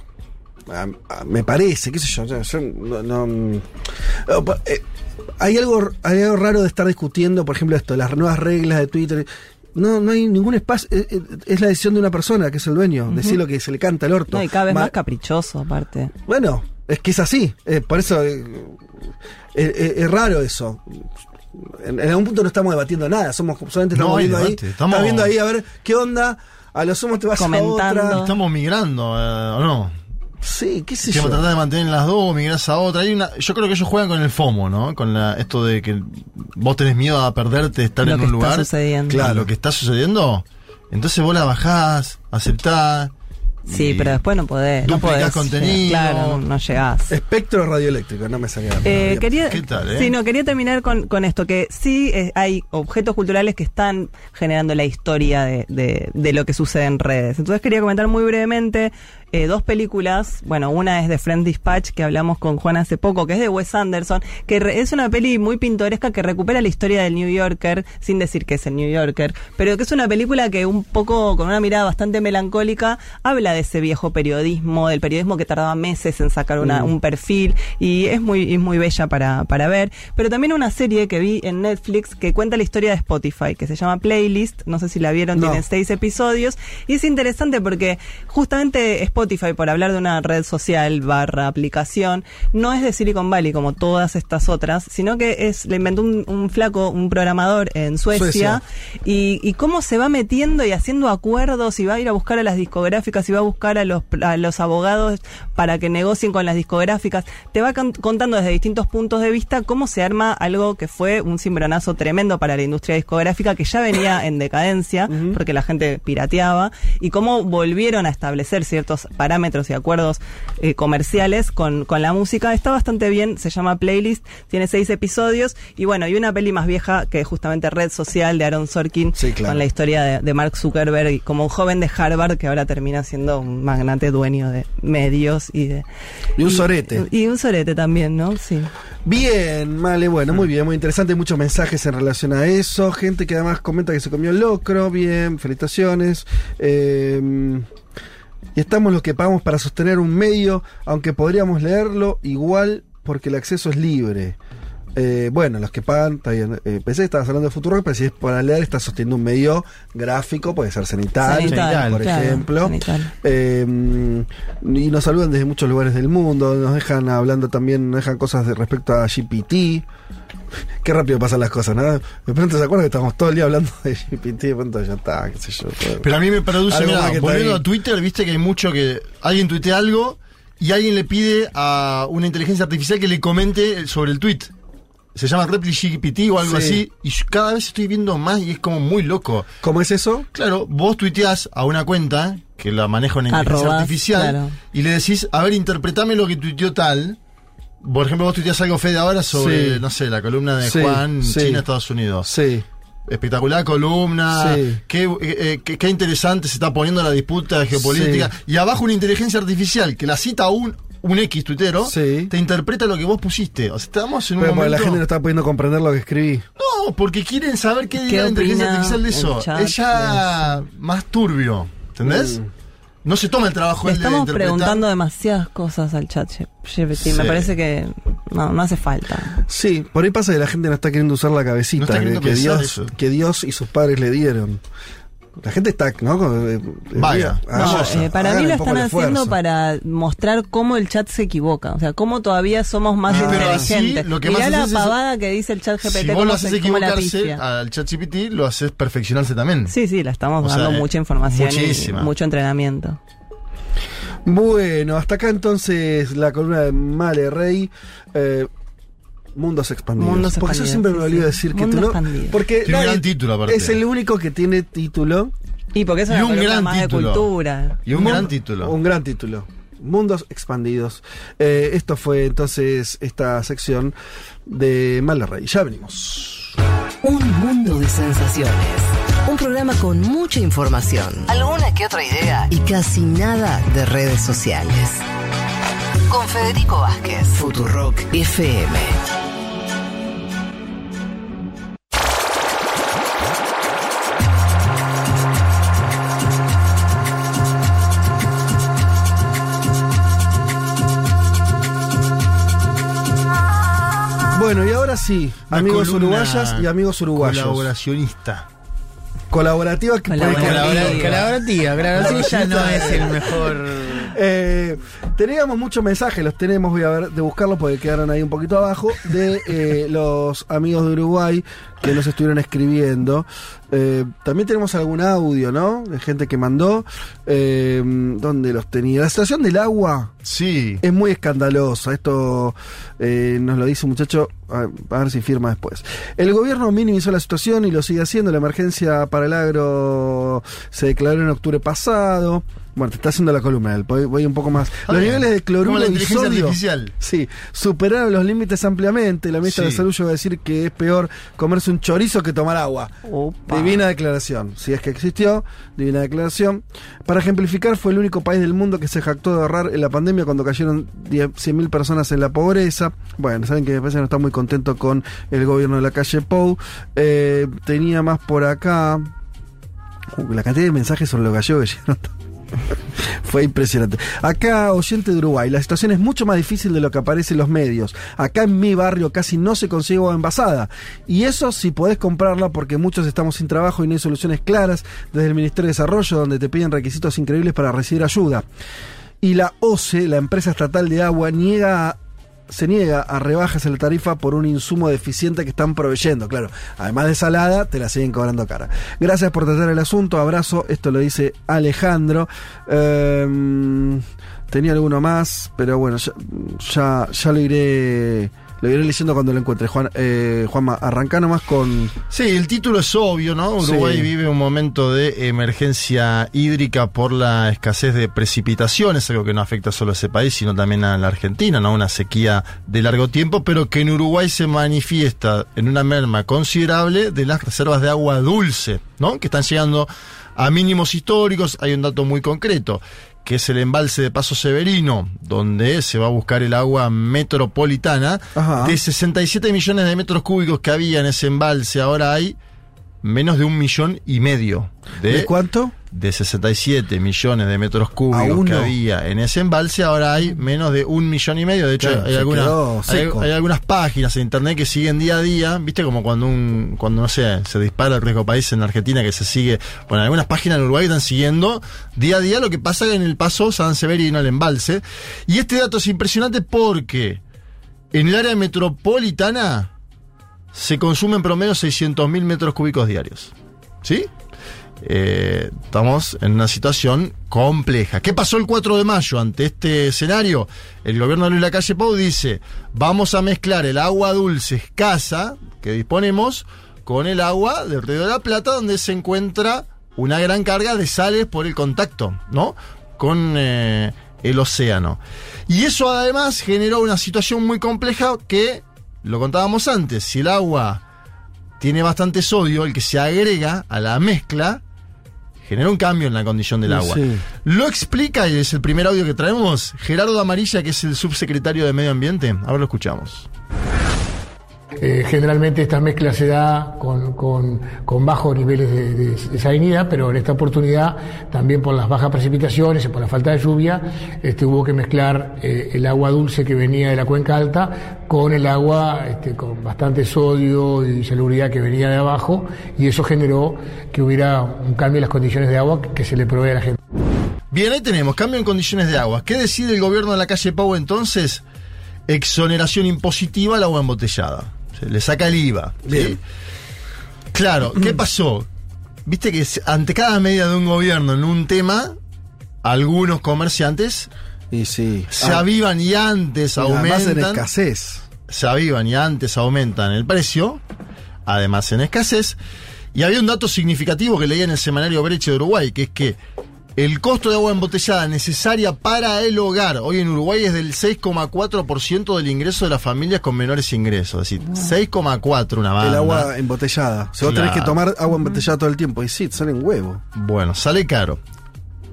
Me parece, qué sé yo, yo, no, eh, hay algo hay algo raro de estar discutiendo, por ejemplo, esto, las nuevas reglas de Twitter. No, no hay ningún espacio, eh, eh, es la decisión de una persona que es el dueño, decir lo que se le canta al orto. No, y cada vez Ma- más caprichoso, aparte. Bueno, es que es así, eh, por eso eh, eh, eh, es raro eso. En, en algún punto no estamos debatiendo nada, somos solamente No estamos hay viendo ahí, estamos- estamos viendo ahí a ver qué onda, a lo sumo te vas a otra. Estamos migrando, eh, ¿o no? Sí, qué sé Que yo. tratar de mantener las dos, migrás a otra. Hay una, yo creo que ellos juegan con el FOMO, ¿no? Con la, esto de que vos tenés miedo a perderte, estar Lo en que un está lugar. sucediendo. Claro, lo que está sucediendo. Entonces vos la bajás, aceptás. Sí, pero después no podés. No podés contenido. Claro, no llegás. Espectro radioeléctrico, no me salía. la Eh, quería, ¿Qué tal, eh? sí, no, quería terminar con, con esto, que sí eh, hay objetos culturales que están generando la historia de, de, de lo que sucede en redes. Entonces quería comentar muy brevemente eh, dos películas. Bueno, una es de Friend Dispatch, que hablamos con Juan hace poco, que es de Wes Anderson, que re- es una peli muy pintoresca que recupera la historia del New Yorker, sin decir que es el New Yorker, pero que es una película que un poco, con una mirada bastante melancólica, habla de ese viejo periodismo, del periodismo que tardaba meses en sacar una, un perfil, y es muy, es muy bella para, para ver. Pero también una serie que vi en Netflix que cuenta la historia de Spotify, que se llama Playlist, no sé si la vieron, No. tiene seis episodios, y es interesante porque justamente Spotify, por hablar de una red social barra aplicación, no es de Silicon Valley como todas estas otras, sino que es, le inventó un, un flaco, un programador en Suecia, Suecia. Y, y cómo se va metiendo y haciendo acuerdos y va a ir a buscar a las discográficas y va a buscar a los, a los abogados para que negocien con las discográficas. Te va con- contando desde distintos puntos de vista cómo se arma algo que fue un cimbronazo tremendo para la industria discográfica que ya venía en decadencia porque la gente pirateaba y cómo volvieron a establecer ciertos parámetros y acuerdos eh, comerciales con, con la música. Está bastante bien, se llama Playlist, tiene seis episodios y bueno, y una peli más vieja que es justamente Red Social de Aaron Sorkin Sí, claro. con la historia de, de Mark Zuckerberg y como un joven de Harvard que ahora termina siendo un magnate dueño de medios y de... Y un sorete. Y un sorete también, ¿no? Sí. Bien, vale, bueno, muy bien, muy interesante, muchos mensajes en relación a eso, gente que además comenta que se comió el locro, bien, felicitaciones. eh, y estamos los que pagamos para sostener un medio, aunque podríamos leerlo igual porque el acceso es libre. Eh, bueno, los que pagan, está bien. Eh, pensé que estabas hablando de Futuro, pero si es para leer, estás sosteniendo un medio gráfico, puede ser cenital, Cenital, por claro, ejemplo. cenital. Eh, y nos saludan desde muchos lugares del mundo, nos dejan hablando también, nos dejan cosas de respecto a GPT. Qué rápido pasan las cosas, ¿no? De pronto se acuerdan que estamos todo el día hablando de GPT, de pronto ya está, qué sé yo. Pero a mí me produce, mirá, volviendo a Twitter, viste que hay mucho que alguien tuitea algo y alguien le pide a una inteligencia artificial que le comente sobre el tweet. Se llama RepliGPT o algo Sí. así. Y cada vez estoy viendo más y es como muy loco. ¿Cómo es eso? Claro, vos tuiteás a una cuenta que la maneja una inteligencia Arrobas, artificial claro. y le decís, a ver, interpretame lo que tuiteó tal. Por ejemplo, vos tuiteás algo, Fede, ahora sobre, Sí. no sé, la columna de Sí, Juan, sí. China, Estados Unidos. Sí. Espectacular columna. Sí. Qué, eh, eh, qué- qué interesante se está poniendo la disputa geopolítica. Y abajo una inteligencia artificial que la cita un, un X tuitero, Sí. te interpreta lo que vos pusiste. O sea, estamos en un Pero momento... la gente no está pudiendo comprender lo que escribí. No, porque quieren saber qué ¿Qué dirá la inteligencia artificial de eso. chat Es ya más turbio. ¿Entendés? Mm. No se toma el trabajo Le de estamos preguntando demasiadas cosas al chat GPT. Sí. Me parece que no, no hace falta. Sí, por ahí pasa que la gente no está queriendo usar la cabecita que, Dios, eso. que Dios y sus padres le dieron. La gente está, ¿no? Eh, Vaga. eh, No, hagamos- eh, para mí lo están haciendo para mostrar cómo el chat se equivoca. O sea, cómo todavía somos más Ah, así, inteligentes. que Mirá la pavada que dice el chat GPT. Si vos cómo lo haces equivocarse al chat GPT, lo haces perfeccionarse también. Sí, sí, la estamos O dando eh, mucha información muchísima. y mucho entrenamiento. Bueno, hasta acá entonces la columna de Male Rey. eh, Mundos expandidos. Mundos porque eso siempre sí, me olvido sí. decir que tú no. Porque Tiene un gran título, aparte. Es el único que tiene título. Y porque es Y un gran más título. de cultura. Y un gran título. Un gran título. Mundos expandidos. Eh, esto fue entonces esta sección de Mala Rey. Ya venimos. Un mundo de sensaciones. Un programa con mucha información, alguna que otra idea y casi nada de redes sociales. Con Federico Vázquez, Futurock FM. Bueno, y ahora sí, Una amigos uruguayas y amigos uruguayos. Colaboracionista. Colaborativa que puede Colaborativa. que- Colaborativa, claro, sí, ya no es el mejor. Eh, teníamos muchos mensajes, los tenemos, voy a ver de buscarlos porque quedaron ahí un poquito abajo, de eh, los amigos de Uruguay que nos estuvieron escribiendo. Eh, también tenemos algún audio, ¿no? De gente que mandó. Eh, ¿Dónde los tenía? La situación del agua Sí. es muy escandalosa. Esto eh, nos lo dice un muchacho, a, a ver si firma después. El gobierno minimizó la situación y lo sigue haciendo. La emergencia para el agro se declaró en octubre pasado. Bueno, te está haciendo la columna, voy, un poco más. Los niveles de cloruro la y inteligencia sodio, artificial. Sí, superaron los límites ampliamente. La ministra Sí. de Salud llegó a decir que es peor comerse un chorizo que tomar agua. Opa. Divina declaración, si es que existió, divina declaración. Para ejemplificar, fue el único país del mundo que se jactó de ahorrar en la pandemia cuando cayeron 10 100.000 personas en la pobreza. Bueno, saben que que no está muy contento con el gobierno de la calle Pou. Eh, tenía más por acá. Uh, la cantidad de mensajes sobre los gallegos que llegaron. Fue impresionante. Acá, oyente de Uruguay, la situación es mucho más difícil de lo que aparece en los medios. Acá en mi barrio casi no se consigue agua envasada. Y eso si podés comprarla porque muchos estamos sin trabajo y no hay soluciones claras desde el Ministerio de Desarrollo donde te piden requisitos increíbles para recibir ayuda. Y la OCE, la empresa estatal de agua, niega se niega a rebajas la tarifa por un insumo deficiente que están proveyendo. Claro, además de salada, te la siguen cobrando cara. Gracias por tratar el asunto. Abrazo. Esto lo dice Alejandro. Em, tenía alguno más, pero bueno, ya, ya lo iré Lo iré leyendo cuando lo encuentre. Juan, eh, Juanma, arranca nomás con. Sí, el título es obvio, ¿no? Uruguay Sí. vive un momento de emergencia hídrica por la escasez de precipitaciones, algo que no afecta solo a ese país, sino también a la Argentina, ¿no? Una sequía de largo tiempo, pero que en Uruguay se manifiesta en una merma considerable de las reservas de agua dulce, ¿no? Que están llegando a mínimos históricos. Hay un dato muy concreto que es el embalse de Paso Severino, donde se va a buscar el agua metropolitana. Ajá. De 67 millones de metros cúbicos que había en ese embalse, ahora hay menos de un millón y medio. ¿De, ¿De cuánto? De 67 millones de metros cúbicos que había en ese embalse, ahora hay menos de un millón y medio. De hecho, Claro, hay, algunas, hay, hay algunas páginas en internet que siguen día a día, viste como cuando un, cuando no sé, se dispara el riesgo país en Argentina que se sigue, bueno, algunas páginas en Uruguay están siguiendo día a día lo que pasa en el paso San Severino al embalse. Y este dato es impresionante porque en el área metropolitana se consumen en promedio 600.000 metros cúbicos diarios. ¿Sí? Eh, estamos en una situación compleja. ¿Qué pasó el 4 de mayo ante este escenario? El gobierno de Luis Lacalle Pou dice, vamos a mezclar el agua dulce escasa que disponemos con el agua del Río de la Plata, donde se encuentra una gran carga de sales por el contacto, ¿no? Con eh, el océano. Y eso además generó una situación muy compleja que, lo contábamos antes, si el agua tiene bastante sodio, el que se agrega a la mezcla, genera un cambio en la condición del agua. sí. Lo explica, y es el primer audio que traemos, Gerardo Amarilla, que es el subsecretario de Medio Ambiente. Ahora lo escuchamos. Generalmente esta mezcla se da con, con- bajos niveles de, salinidad, pero en esta oportunidad, también por las bajas precipitaciones y por la falta de lluvia, este, hubo que mezclar eh, el agua dulce que venía de la cuenca alta con el agua este, con bastante sodio y salubridad que venía de abajo, y eso generó que hubiera un cambio en las condiciones de agua que, que se le provee a la gente. Bien, ahí tenemos, cambio en condiciones de agua. ¿Qué decide el gobierno de la calle Pau entonces? Exoneración impositiva al agua embotellada. Le saca el IVA. Claro, ¿qué pasó? Viste que ante cada medida de un gobierno en un tema, algunos comerciantes Y sí. se Ah, avivan y antes y además en aumentan. escasez. se avivan y antes aumentan el precio, además en escasez. Y había un dato significativo que leía en el semanario Breche de Uruguay, que es que el costo de agua embotellada necesaria para el hogar hoy en Uruguay es del 6,4% del ingreso de las familias con menores ingresos. Es decir, 6,4 una banda. El agua embotellada. Si vos tenés Claro. que tomar agua embotellada todo el tiempo. Y sí, te salen huevo. Bueno, sale caro.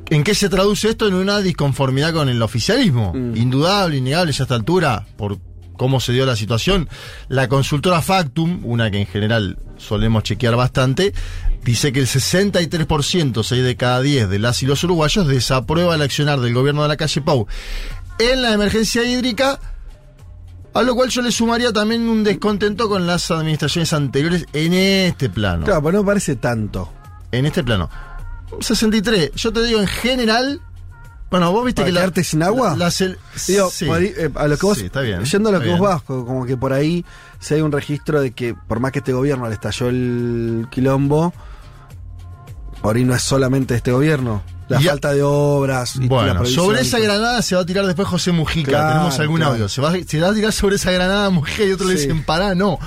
¿En qué se traduce esto? En una disconformidad con el oficialismo. Indudable, innegable ya a esta altura, por cómo se dio la situación. La consultora Factum, una que en general solemos chequear bastante, dice que el 63%, 6 de cada 10 de las y los uruguayos, desaprueba el accionar del gobierno de la calle Pau en la emergencia hídrica. A lo cual yo le sumaría también un descontento con las administraciones anteriores en este plano Claro, pero no parece tanto. en este plano. 63. Yo te digo, en general. Bueno, vos viste ¿Para que la. quedarte sin agua? la Digo, sí. eh, a lo que vos, Sí, está bien, yendo a lo que vos vas, co- como que por ahí si hay un registro de que por más que este gobierno le estalló el quilombo, por ahí no es solamente este gobierno. La Y falta de obras. y Bueno, sobre esa granada se va a tirar después José Mujica. Claro, Tenemos algún claro. audio. Se va, se va a tirar sobre esa granada Mujica y otro le Sí. dicen pará, no.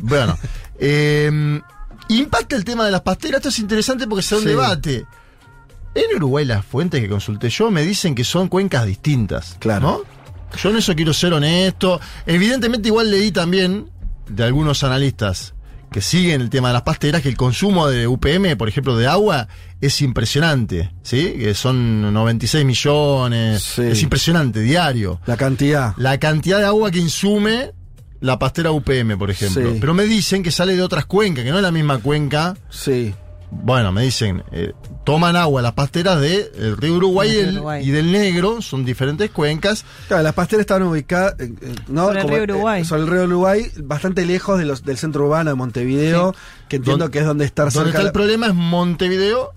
Bueno. eh, impacta el tema de las pasteras. Esto es interesante porque se da un debate. En Uruguay las fuentes que consulté yo me dicen que son cuencas distintas. Claro. ¿no? Yo en eso quiero ser honesto. Evidentemente igual leí también de algunos analistas que siguen el tema de las pasteras que el consumo de UPM, por ejemplo, de agua es impresionante, ¿sí? Que son 96 millones, Sí. es impresionante diario. La cantidad. La cantidad de agua que insume la pastera UPM, por ejemplo. Sí. Pero me dicen que sale de otras cuencas, que no es la misma cuenca. Sí. Bueno, me dicen, eh, toman agua las pasteras del río Uruguay, Del y río del- Uruguay. y del Negro, son diferentes cuencas. Claro, las pasteras estaban ubicadas eh, eh, ¿no? Sobre el río eh, Uruguay. sobre el río Uruguay, bastante lejos de los, del centro urbano de Montevideo, que entiendo Don- que es donde está Donde cerca. está el problema es Montevideo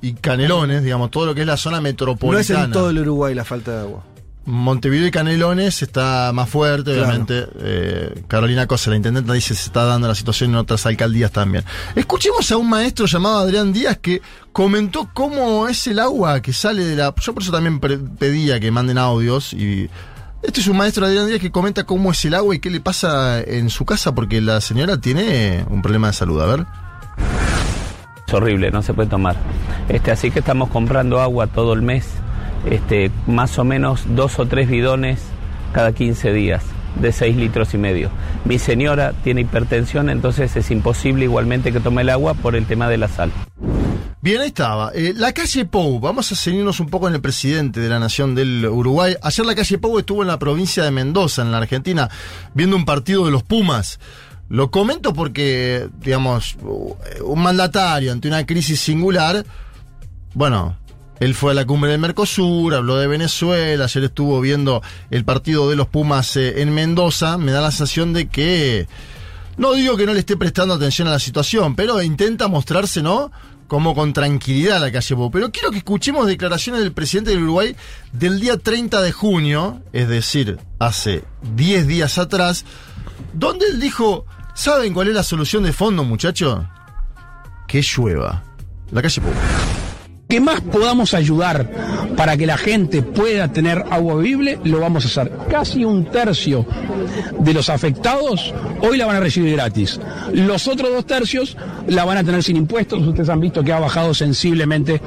y Canelones, digamos, todo lo que es la zona no metropolitana. es en todo el Uruguay la falta de agua. Montevideo y Canelones está más fuerte, Claro. obviamente. Eh, Carolina Cosa, la intendenta, dice se está dando la situación en otras alcaldías también. Escuchemos a un maestro llamado Adrián Díaz que comentó cómo es el agua que sale de la. Yo por eso también pedía que manden audios y Este es un maestro Adrián Díaz que comenta cómo es el agua y qué le pasa en su casa porque la señora tiene un problema de salud. A ver. Es horrible, no se puede tomar. Este, así que estamos comprando agua todo el mes, este, más o menos dos o tres bidones cada 15 días, de 6 litros y medio. Mi señora tiene hipertensión, entonces es imposible igualmente que tome el agua por el tema de la sal. Bien, ahí estaba. Eh, la calle Pou, vamos a seguirnos un poco en el presidente de la Nación del Uruguay. Ayer la calle Pou estuvo en la provincia de Mendoza, en la Argentina, viendo un partido de los Pumas. Lo comento porque, digamos, un mandatario ante una crisis singular, bueno, él fue a la cumbre del Mercosur, habló de Venezuela, ayer estuvo viendo el partido de los Pumas eh, en Mendoza, me da la sensación de que, no digo que no le esté prestando atención a la situación, pero intenta mostrarse, ¿no? como con tranquilidad la calle Pou. Pero quiero que escuchemos declaraciones del presidente del Uruguay del día 30 de junio, es decir, hace 10 días atrás, donde él dijo, ¿saben cuál es la solución de fondo, muchachos? Que llueva. La calle Pou. Que más podamos ayudar para que la gente pueda tener agua bebible, lo vamos a hacer. Casi un tercio de los afectados hoy la van a recibir gratis. Los otros dos tercios la van a tener sin impuestos. Ustedes han visto que ha bajado sensiblemente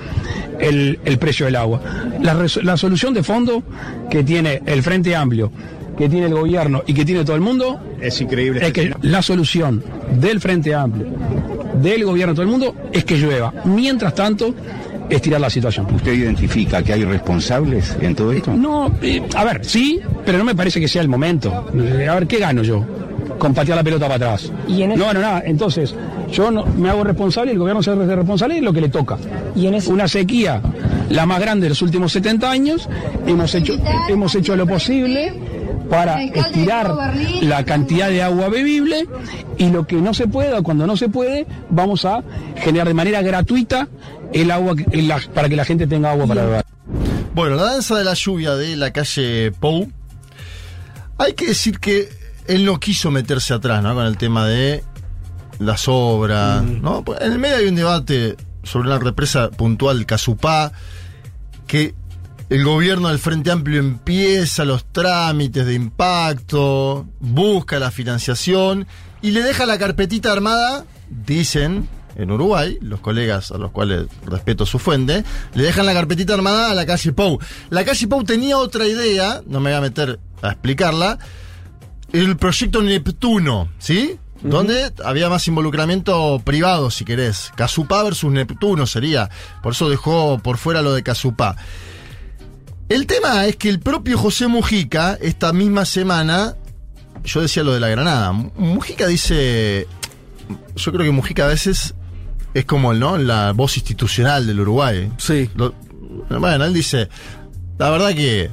el, el precio del agua. La, la solución de fondo que tiene el Frente Amplio, que tiene el gobierno y que tiene todo el mundo, Es increíble. es que la solución del Frente Amplio, del gobierno, todo el mundo, es que llueva. Mientras tanto, estirar la situación. ¿Usted identifica que hay responsables en todo esto? No, eh, a ver, sí, pero no me parece que sea el momento. A ver, ¿qué gano yo? Con patear la pelota para atrás. No gano nada. Entonces, yo no, me hago responsable, el gobierno se hace responsable de lo que le toca. Y en Una sequía, la más grande de los últimos 70 años, hemos hecho, hemos hecho lo posible para estirar la cantidad de agua bebible y lo que no se pueda, cuando no se puede, vamos a generar de manera gratuita el agua la- para que la gente tenga agua para beber. Bueno, la danza de la lluvia de la calle Pou. Hay que decir que él no quiso meterse atrás, ¿no? Con el tema de las obras, ¿no? Pues En el medio hay un debate sobre una represa puntual Casupá, que el gobierno del Frente Amplio empieza los trámites de impacto, busca la financiación y le deja la carpetita armada, dicen en Uruguay, los colegas a los cuales respeto su fuente, le dejan la carpetita armada a la calle Pou. La calle Pou tenía otra idea, no me voy a meter a explicarla, el proyecto Neptuno, ¿sí? Donde había más involucramiento privado, si querés. Casupá versus Neptuno sería. Por eso dejó por fuera lo de Casupá. El tema es que el propio José Mujica, esta misma semana, yo decía lo de la Granada. Mujica dice. Yo creo que Mujica a veces es como ¿no? la voz institucional del Uruguay. Sí. bueno, él dice. La verdad que.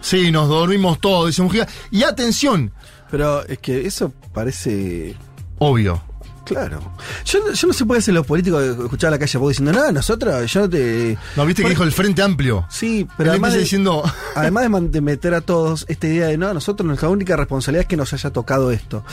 Sí, nos dormimos todos, dice Mujica. Y atención. Pero es que eso parece. Obvio. Claro. Yo, no- yo no sé por qué los políticos escuchar a la calle Pou diciendo, nada, nosotros, yo no te. No, viste que dijo el Frente Amplio. Sí, pero además de, diciendo. además de, meter a todos esta idea de no, nosotros nuestra única responsabilidad es que nos haya tocado esto.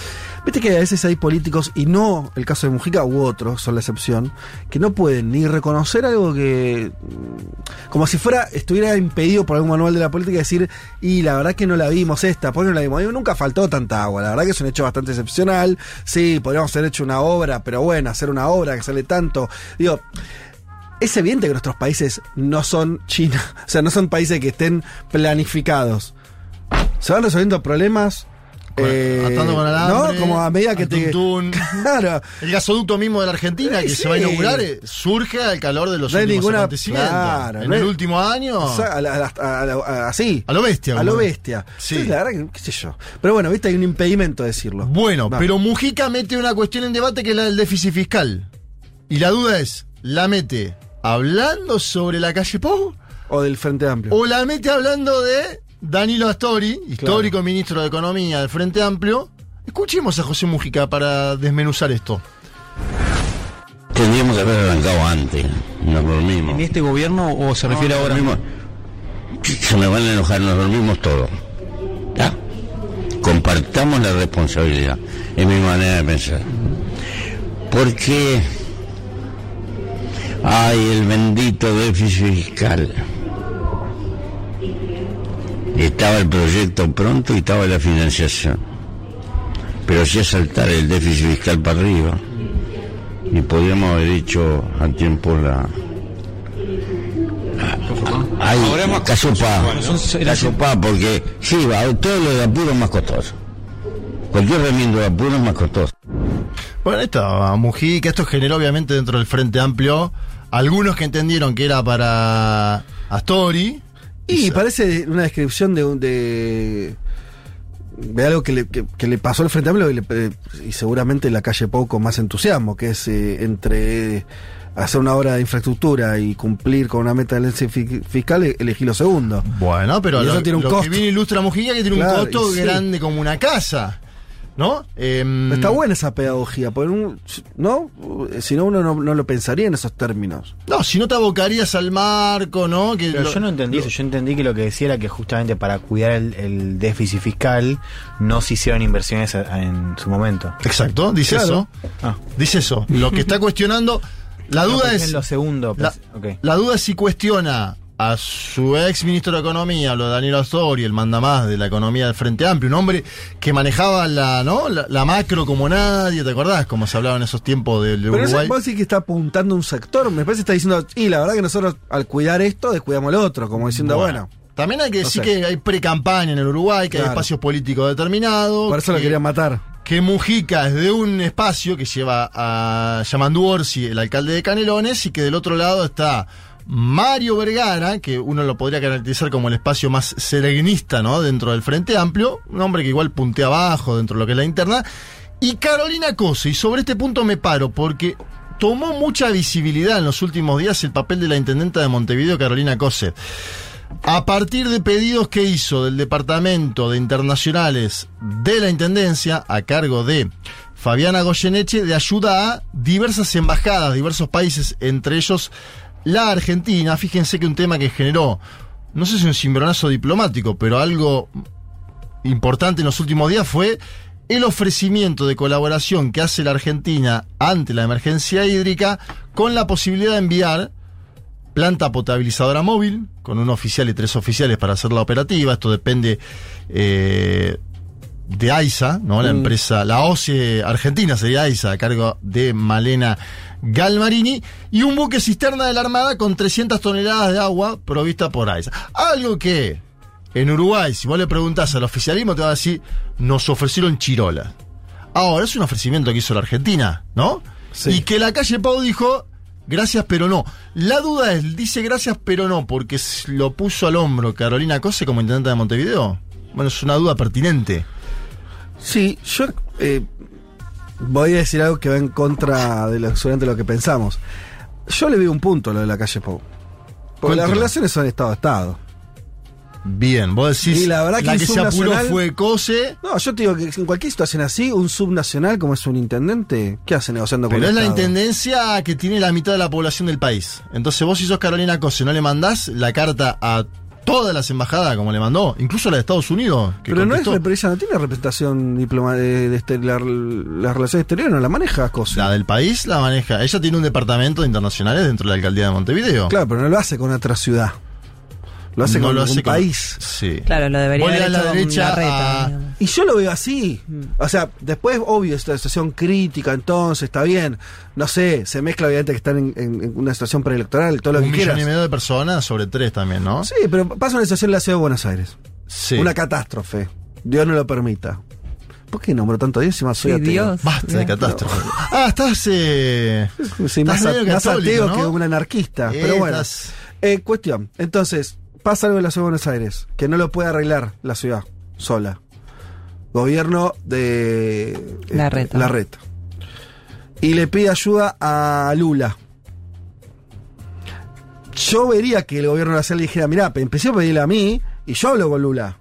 Viste que a veces hay políticos, y no el caso de Mujica u otros, son la excepción, que no pueden ni reconocer algo que. mm, como si fuera, estuviera impedido por algún manual de la política decir, y la verdad que no la vimos esta, ¿por qué no la vimos? Nunca faltó tanta agua, la verdad que es un hecho bastante excepcional. Sí, podríamos haber hecho una obra, pero bueno, hacer una obra que sale tanto. Digo, es evidente que nuestros países no son China, o sea, no son países que estén planificados. Se van resolviendo problemas. Eh, atando con alambre, ¿no? Como a medida que te. tuntún. Claro. El gasoducto mismo de la Argentina, que Sí. se va a inaugurar, eh, surge al calor de los No últimos ninguna- acontecimientos. claro, en no el último año. O sea, a la- la- así. A lo bestia. A lo bestia. Sí. Entonces, la verdad que, qué sé yo. Pero bueno, viste, hay un impedimento a decirlo. Bueno, Vamos. pero Mujica mete una cuestión en debate que es la del déficit fiscal. Y la duda es, ¿la mete hablando sobre la calle Pou? O del Frente Amplio. ¿O la mete hablando de Danilo Astori, histórico ministro de Economía del Frente Amplio? Escuchemos a José Mujica para desmenuzar esto. Tendríamos que haber arrancado antes, nos dormimos. ¿En este gobierno o se refiere No, ahora? dormimos. Se me van a enojar, nos dormimos todos. ¿Está? Compartamos la responsabilidad, es mi manera de pensar. Porque hay el bendito déficit fiscal. Estaba el proyecto pronto y estaba la financiación. Pero hacía saltar el déficit fiscal para arriba. Y podríamos haber hecho a tiempo la. Ay, Casupá. Casupá, porque sí, va, todo lo de apuro es más costoso. Cualquier remiendo de apuro es más costoso. Bueno, esto, Mujica, esto generó obviamente dentro del Frente Amplio algunos que entendieron que era para Astori. Y parece una descripción de, de, de algo que le, que, que le pasó al Frente Amplio y, le- y seguramente la calle Pau con más entusiasmo, que es eh, entre hacer una obra de infraestructura y cumplir con una meta del fiscal, e- elegí lo segundo. Bueno, pero Y lo, eso tiene un lo costo. que ilustra Mujica que tiene Claro, un costo sí. grande como una casa. ¿No? Em, Está buena esa pedagogía, porque un- ¿no? Si no, uno no, no lo pensaría en esos términos. No, si no te abocarías al marco, ¿no? Que Pero lo- yo no entendí eso, yo entendí que lo que decía era que justamente para cuidar el, el déficit fiscal no se hicieron inversiones a- en su momento. Exacto, dice Claro. eso. Ah. Dice eso. Lo que está cuestionando. La No, duda pensé es. en lo segundo, La, ok. la duda es si cuestiona a su ex ministro de Economía, lo de Daniel Astori, el mandamás de la economía del Frente Amplio, un hombre que manejaba la, ¿no? la, la macro como nadie, ¿te acordás? Como se hablaba en esos tiempos del Pero Uruguay. vos decís que está apuntando un sector, me parece que está diciendo, y la verdad que nosotros al cuidar esto, descuidamos el otro, como diciendo, bueno. También hay que No decir sé. que hay pre-campaña en el Uruguay, que hay espacios políticos determinados. Por eso lo que- querían matar. que Mujica es de un espacio que lleva a Yamandu Orsi, el alcalde de Canelones, y que del otro lado está Mario Vergara, que uno lo podría caracterizar como el espacio más serenista, ¿no? Dentro del Frente Amplio, un hombre que igual puntea abajo dentro de lo que es la interna, y Carolina Cose, y sobre este punto me paro, porque tomó mucha visibilidad en los últimos días el papel de la intendenta de Montevideo, Carolina Cose. A partir de pedidos que hizo del Departamento de Internacionales de la Intendencia, a cargo de Fabiana Goyeneche, de ayuda a diversas embajadas, diversos países, entre ellos la Argentina. Fíjense que un tema que generó, no sé si un cimbronazo diplomático, pero algo importante en los últimos días fue el ofrecimiento de colaboración que hace la Argentina ante la emergencia hídrica con la posibilidad de enviar planta potabilizadora móvil, con un oficial y tres oficiales para hacerla operativa. Esto depende eh, de AISA, ¿no? La Mm. empresa, la OCE argentina sería AISA, a cargo de Malena Galmarini, y un buque cisterna de la Armada con 300 toneladas de agua provista por AISA. Algo que en Uruguay, si vos le preguntás al oficialismo, te va a decir, nos ofrecieron chirola. Ahora, es un ofrecimiento que hizo la Argentina, ¿no? Y que la calle Pau dijo, gracias pero no. La duda es, dice gracias pero no, porque lo puso al hombro Carolina Cose como intendente de Montevideo. Bueno, es una duda pertinente. Sí, yo eh, voy a decir algo que va en contra de lo, seguramente lo que pensamos. Yo le veo un punto a lo de la calle Pau. Porque las relaciones son Estado a Estado. Bien, vos decís, Y la verdad que la que se apuró subnacional- fue Cose, No, yo te digo que en cualquier situación así, un subnacional como es un intendente, ¿qué hace negociando con pero el es la Estado? intendencia que tiene la mitad de la población del país. Entonces vos si sos Carolina Cose, ¿no le mandás la carta a todas las embajadas como le mandó? Incluso la de Estados Unidos. que Pero no es, no tiene representación diploma de, de este- la- las relaciones exteriores, no la maneja cosa. La del país la maneja. Ella tiene un departamento de internacionales dentro de la alcaldía de Montevideo. Claro, pero no lo hace con otra ciudad. Lo hace No con lo un hace con- país. Sí. Claro, lo debería haber la con derecha Larreta, a- digamos. Y yo lo veo así. O sea, después, obvio, esta situación crítica, entonces, está bien. No sé, se mezcla obviamente que están en, en- en una situación preelectoral, todo lo un que millón quieras. y medio de personas sobre tres también, ¿no? Sí, pero pasa una situación en la ciudad de Buenos Aires. Sí. Una catástrofe. Dios no lo permita. ¿Por qué nombro tanto a Dios si más soy Sí, ateo? Dios. Basta de catástrofe. Ah, estás. Eh, Sí, más, estás medio más católico, ateo ¿no? que un anarquista. Eh, pero bueno. estás- Eh, cuestión. Entonces, pasa algo en la ciudad de Buenos Aires, que no lo puede arreglar la ciudad sola. Gobierno de eh, Larreta. Larreta. Y le pide ayuda a Lula. Yo vería que el gobierno nacional le dijera, mirá, empecé a pedirle a mí y yo hablo con Lula.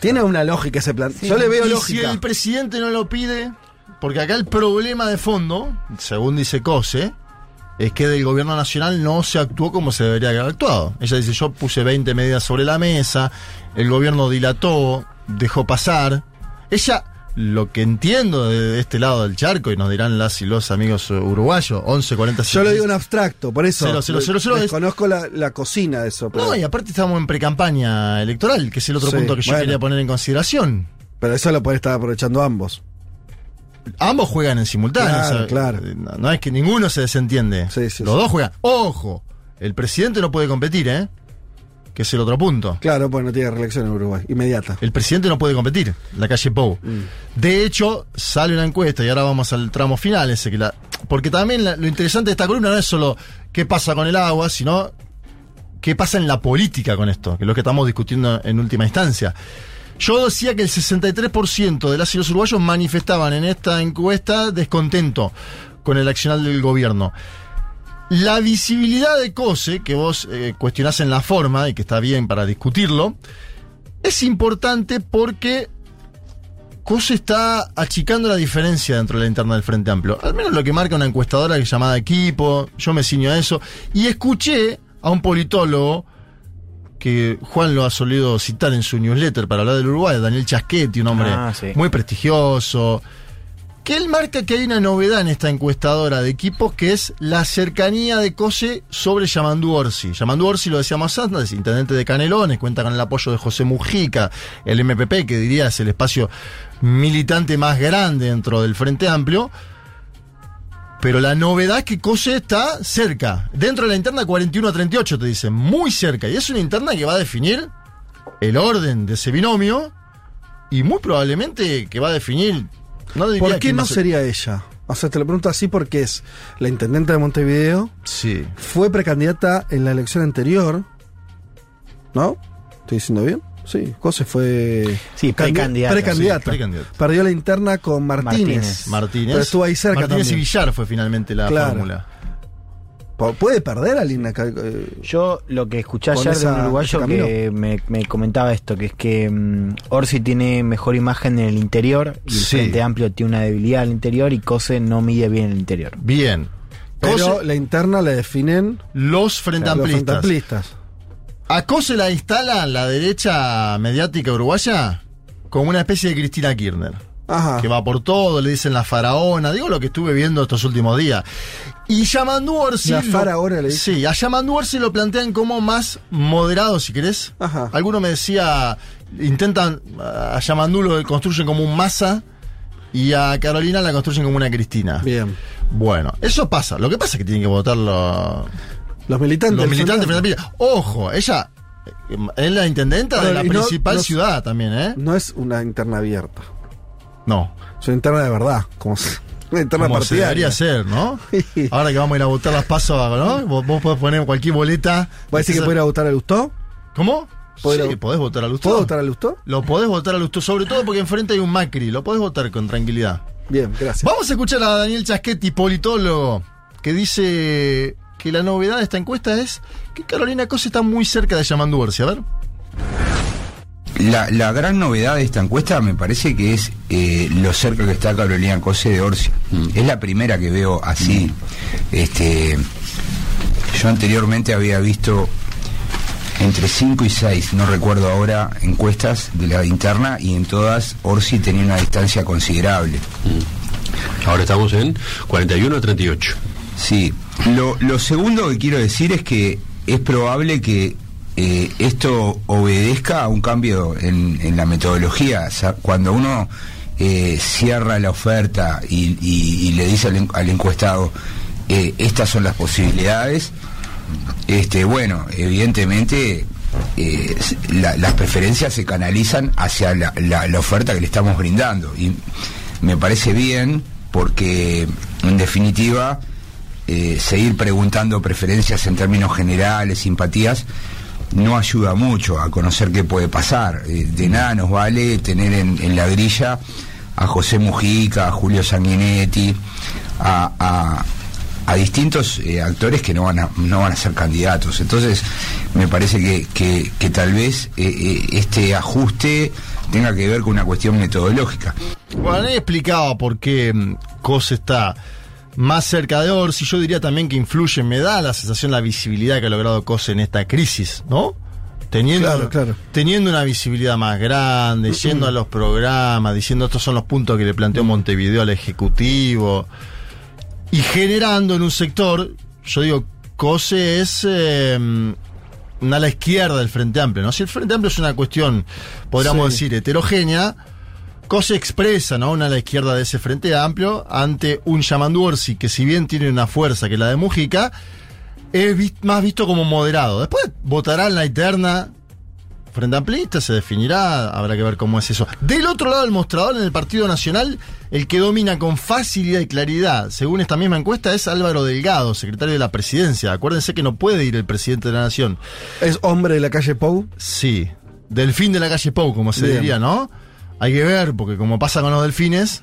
Tiene una lógica ese plan. Yo le veo y lógica. si el presidente no lo pide, porque acá el problema de fondo, según dice Cose, es que del gobierno nacional no se actuó como se debería haber actuado. Ella dice, yo puse 20 medidas sobre la mesa, el gobierno dilató, dejó pasar. Ella lo que entiendo de este lado del charco, y nos dirán las y los amigos uruguayos, 11, 40, Yo lo digo en abstracto, por eso. Cero, cero, cero, cero, es- Desconozco la, la cocina de eso. Pero, No, y aparte estamos en precampaña electoral, que es el otro Sí, punto que yo bueno. quería poner en consideración. pero eso lo pueden estar aprovechando ambos. Ambos juegan en simultáneo. Claro, o sea, claro. No, no es que ninguno se desentiende. Los sí. dos juegan. ¡Ojo! El presidente no puede competir, ¿eh? Que es el otro punto. Claro, pues no tiene reelección en Uruguay. Inmediata. El presidente no puede competir la calle Pou. Mm. De hecho, sale una encuesta y ahora vamos al tramo final ese que la. Porque también la- lo interesante de esta columna no es solo qué pasa con el agua, sino qué pasa en la política con esto, que es lo que estamos discutiendo en última instancia. Yo decía que el 63% de las y los uruguayos manifestaban en esta encuesta descontento con el accional del gobierno. La visibilidad de COSE, que vos eh, cuestionás en la forma y que está bien para discutirlo, es importante porque COSE está achicando la diferencia dentro de la interna del Frente Amplio. Al menos lo que marca una encuestadora que llamada Equipo, yo me ciño a eso. Y escuché a un politólogo que Juan lo ha solido citar en su newsletter para hablar del Uruguay, Daniel Chasquetti, un hombre Ah, sí. muy prestigioso, que él marca que hay una novedad en esta encuestadora de equipos que es la cercanía de COSE sobre Yamandú Orsi. Yamandú Orsi, lo decíamos antes, intendente de Canelones, cuenta con el apoyo de José Mujica, el MPP, que diría es el espacio militante más grande dentro del Frente Amplio. Pero la novedad es que COSE está cerca. Dentro de la interna 41 a 38, te dicen, muy cerca. Y es una interna que va a definir el orden de ese binomio y muy probablemente que va a definir... No ¿Por qué no sería ella? O sea, te lo pregunto así porque es la intendente de Montevideo. Sí. Fue precandidata en la elección anterior. ¿No? ¿Estoy diciendo bien? Sí, Cose fue. Sí, precandidata. Perdió la interna con Martínez. Martínez. Pero estuvo ahí cerca Martínez también. y Villar fue finalmente la Claro. fórmula. ¿Puede perder a Lina? Eh, Yo lo que escuché ayer de esa- un uruguayo que me, me comentaba esto, que es que mm, Orsi tiene mejor imagen en el interior y el Sí. Frente Amplio tiene una debilidad al interior y Cose no mide bien el interior. Bien. Pero Cose- la interna la definen los frente los amplistas. ¿A Cose la instala la derecha mediática uruguaya como una especie de Cristina Kirchner? Ajá. Que va por todo, le dicen la faraona, digo lo que estuve viendo estos últimos días. Y Yamandu Orsi. La faraona le dicen. Sí, a Yamandu Orsi lo plantean como más moderado, si querés. Ajá. Alguno me decía, intentan, a Yamandu lo construyen como un masa y a Carolina la construyen como una Cristina. Bien. Bueno, eso pasa. Lo que pasa es que tienen que votar los, militantes. los militantes. Frente frente amplia. Ojo, ella eh, es la intendenta de la no- principal no- ciudad también, ¿eh? No es una interna abierta. No. Es una interna de verdad. Como si- una interna Como se partidaria. debería ser, ¿no? Ahora que vamos a ir a votar las pasos, ¿no? Vos, vos podés poner cualquier boleta. ¿Va a decir que puede ir a votar a Lustó? ¿Cómo? ¿Puedo sí, podés votar a Lustó. ¿Puedo votar a Lustó? Lo podés votar a Lustó, sobre todo porque enfrente hay un Macri. Lo podés votar con tranquilidad. Bien, gracias. Vamos a escuchar a Daniel Chasquetti, politólogo, que dice que la novedad de esta encuesta es que Carolina Cose está muy cerca de Yamandu Orsi. A ver. La, la gran novedad de esta encuesta me parece que es eh, lo cerca que está Carolina Cose de Orsi. Es la primera que veo así. Este, yo anteriormente había visto entre 5 y 6, no recuerdo ahora, encuestas de la interna y en todas Orsi tenía una distancia considerable. Ahora estamos en 41 a 38. Sí, lo, segundo que quiero decir es que es probable que eh, esto obedezca a un cambio en, la metodología. Cuando uno eh, cierra la oferta y, y- le dice al, en- al encuestado, eh, estas son las posibilidades, este, bueno, evidentemente eh, las preferencias se canalizan hacia la, la- la oferta que le estamos brindando. Y me parece bien porque, en definitiva, eh, seguir preguntando preferencias en términos generales, simpatías, no ayuda mucho a conocer qué puede pasar. Eh, de nada nos vale tener en, la grilla a José Mujica, a Julio Sanguinetti, a, a- distintos eh, actores que no van, a, no van a ser candidatos. Entonces, me parece que, que- tal vez eh, este ajuste tenga que ver con una cuestión metodológica. Bueno, ahí explicaba por qué mm, Cose está más cerca de Orsi. Yo diría también que influye, me da la sensación, la visibilidad que ha logrado Cose en esta crisis, ¿no? Teniendo, Claro, claro. teniendo una visibilidad más grande, yendo a los programas, diciendo estos son los puntos que le planteó Montevideo al Ejecutivo, y generando en un sector, yo digo, COSE es eh, una ala izquierda del Frente Amplio, ¿no? Si el Frente Amplio es una cuestión, podríamos Sí. decir, heterogénea, COSE expresa, ¿no? Una ala izquierda de ese Frente Amplio ante un Yamandu Orsi que si bien tiene una fuerza que la de Mujica, es más visto como moderado. Después votará en la interna. Frente Amplista se definirá, habrá que ver cómo es eso. Del otro lado del mostrador, en el Partido Nacional, el que domina con facilidad y claridad, según esta misma encuesta, es Álvaro Delgado, secretario de la presidencia. Acuérdense que no puede ir el presidente de la Nación. ¿Es hombre de la calle Pou? Sí, delfín de la calle Pou, como se Bien. diría, ¿no? Hay que ver, porque como pasa con los delfines,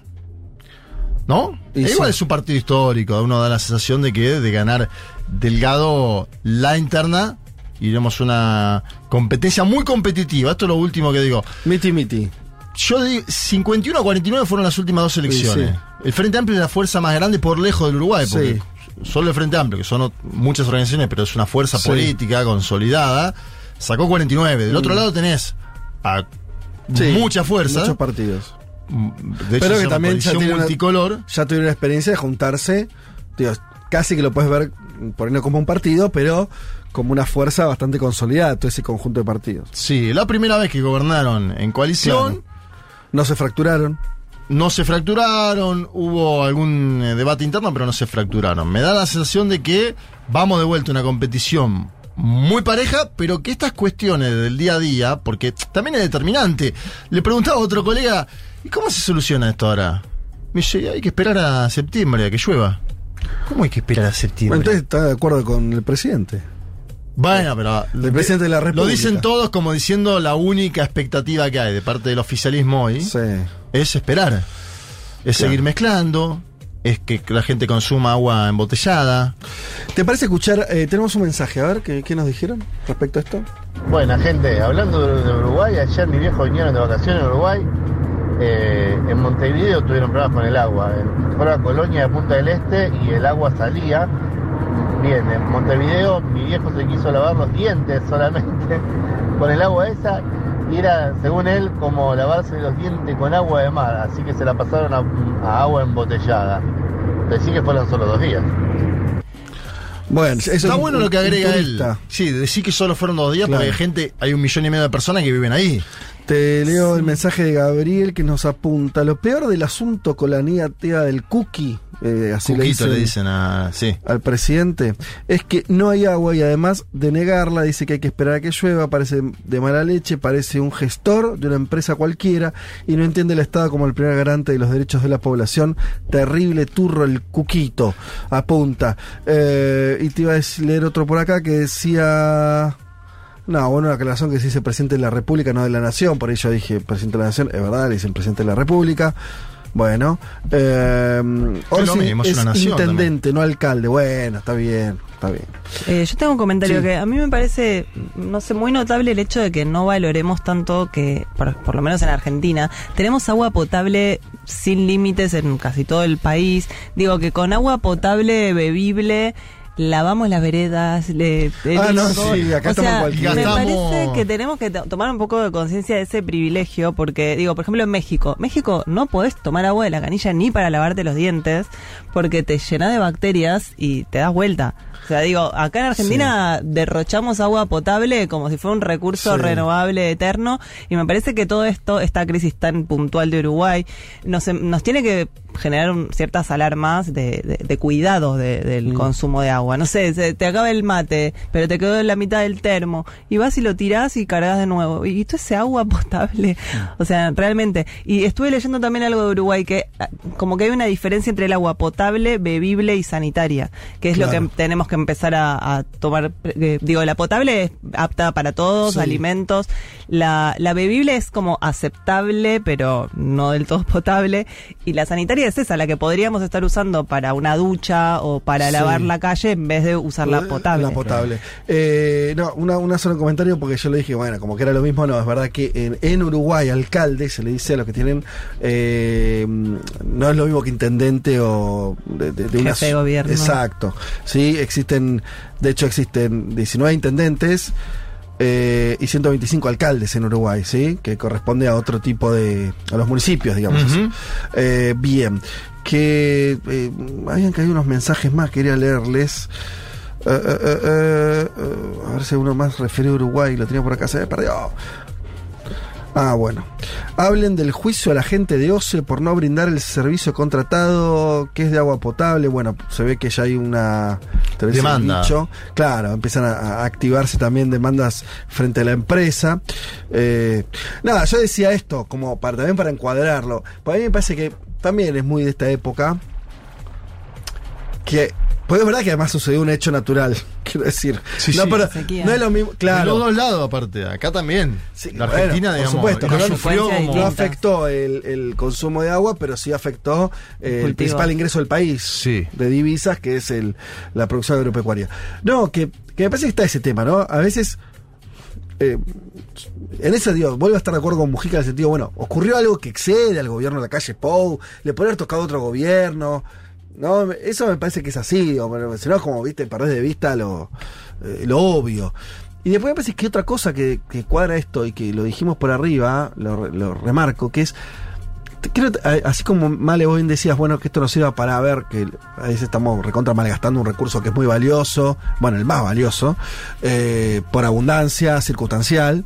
¿no? E igual sí. es un partido histórico, uno da la sensación de que de ganar Delgado la interna, iremos una competencia muy competitiva. Esto es lo último que digo. Miti miti. Yo digo, 51 a 49 fueron las últimas dos elecciones. Sí, El Frente Amplio es la fuerza más grande por lejos del Uruguay, porque solo el Frente Amplio, que son muchas organizaciones, pero es una fuerza política consolidada, sacó 49. Del otro Mm. lado tenés a Sí, mucha fuerza. Muchos partidos. De hecho, Pero que también ya tiene una- multicolor. ya tuvieron la experiencia de juntarse. Digo, casi que lo puedes ver por ahí no como un partido, pero como una fuerza bastante consolidada, todo ese conjunto de partidos. Sí, la primera vez que gobernaron en coalición. No se fracturaron. No se fracturaron, hubo algún eh, debate interno, pero no se fracturaron. Me da la sensación de que vamos de vuelta a una competición muy pareja, pero que estas cuestiones del día a día, porque también es determinante. Le preguntaba a otro colega, ¿y cómo se soluciona esto ahora? Me dice, hay que esperar a septiembre, a que llueva. ¿Cómo hay que esperar a septiembre? Entonces está de acuerdo con el presidente. Bueno, pero. El presidente de la República. Lo dicen todos como diciendo la única expectativa que hay de parte del oficialismo hoy es esperar. Es Claro. seguir mezclando, es que la gente consuma agua embotellada. ¿Te parece escuchar? eh, tenemos un mensaje, a ver, ¿qué, qué nos dijeron respecto a esto? Buena gente, hablando de, de Uruguay, ayer mis viejos vinieron de vacaciones en Uruguay. eh, en Montevideo tuvieron problemas con el agua. En, fueron a Colonia de Punta del Este y el agua salía. Bien, en Montevideo mi viejo se quiso lavar los dientes solamente con el agua esa y era, según él, como lavarse los dientes con agua de mar. Así que se la pasaron a, a agua embotellada. Decí que fueron solo dos días. Bueno, eso Está es bueno un- lo que agrega él. Sí, decir que solo fueron dos días Claro. porque hay gente, hay un millón y medio de personas que viven ahí. Te leo el mensaje de Gabriel que nos apunta. Lo peor del asunto con la niña tía del cookie, eh, así le dicen, le dicen a. Sí. al presidente, es que no hay agua y además de negarla dice que hay que esperar a que llueva, parece de mala leche, parece un gestor de una empresa cualquiera y no entiende el Estado como el primer garante de los derechos de la población. Terrible turro el cuquito, apunta. Eh, y te iba a leer otro por acá que decía... No, bueno, una aclaración que se dice presidente de la República, no de la Nación. Por ello dije presidente de la Nación. Es verdad, le dicen presidente de la República. Bueno, eh, Orsi mismo, es es una nación intendente, no alcalde. Bueno, está bien, está bien. Eh, yo tengo un comentario Sí. que a mí me parece, no sé, muy notable el hecho de que no valoremos tanto que, por, por lo menos en Argentina, tenemos agua potable sin límites en casi todo el país. Digo que con agua potable bebible lavamos las veredas, le Ah, no, sí, acá o sea, me Gastamos- parece que tenemos que to- tomar un poco de conciencia de ese privilegio, porque digo, por ejemplo en México, México no podés tomar agua de la canilla ni para lavarte los dientes, porque te llena de bacterias y te das vuelta. O sea, digo, acá en Argentina derrochamos agua potable como si fuera un recurso Sí. renovable eterno y me parece que todo esto, esta crisis tan puntual de Uruguay, nos, em- nos tiene que generar un- ciertas alarmas de, de, de cuidado de- del consumo de agua. No sé, se- te acaba el mate, pero te quedó en la mitad del termo y vas y lo tirás y cargas de nuevo. Y todo ese agua potable, o sea, realmente. Y estuve leyendo también algo de Uruguay que ah, como que hay una diferencia entre el agua potable, bebible y sanitaria, que es lo que tenemos que empezar a, a tomar. eh, digo, la potable es apta para todos, Sí. alimentos. La, la bebible es como aceptable, pero no del todo potable. Y la sanitaria es esa, la que podríamos estar usando para una ducha o para Sí. lavar la calle en vez de usar la potable. La potable. Eh, no, una, una solo comentario porque yo le dije, bueno, como que era lo mismo, no, es verdad que en, en Uruguay alcalde se le dice a los que tienen, eh, no es lo mismo que intendente o de, de- de una... Jefe de gobierno. Exacto. Sí, existen, de hecho existen 19 intendentes. Eh, y 125 alcaldes en Uruguay, ¿sí? Que corresponde a otro tipo de. a los municipios, digamos. Así. Eh, bien. Que eh, habían caído unos mensajes más, quería leerles. Eh, eh, eh, a ver si uno más referido a Uruguay, lo tenía por acá, se me perdió. Ah, bueno. Hablen del juicio a la gente de OCE por no brindar el servicio contratado que es de agua potable. Bueno, se ve que ya hay una Demanda. dicho. Claro, empiezan a, a activarse también demandas frente a la empresa. Eh, nada, yo decía esto como para, también para encuadrarlo. Porque a mí me parece que también es muy de esta época. Que. Pues es verdad que además sucedió un hecho natural, quiero decir. Sí, no, sí. pero no es lo mismo. De Claro. los dos lados, aparte. Acá también. la Bueno, Argentina, por digamos, supuesto, no sufrió no afectó el, el consumo de agua, pero sí afectó eh, el Cultivo. principal ingreso del país Sí. de divisas, que es el, la producción agropecuaria. No, que, que me parece que está ese tema, ¿no? A veces, eh, en ese digo, vuelvo a estar de acuerdo con Mujica en el sentido, bueno, ocurrió algo que excede al gobierno de la calle Pou, le puede haber tocado a otro gobierno. No, eso me parece que es así, o si no, como viste, perdés de vista lo, eh, lo obvio. Y después me parece que otra cosa que, que cuadra esto y que lo dijimos por arriba, lo, lo remarco, que es, creo, así como Male vos bien decías, bueno, que esto nos sirva para ver que a veces estamos recontra malgastando un recurso que es muy valioso, bueno, el más valioso, eh, por abundancia circunstancial.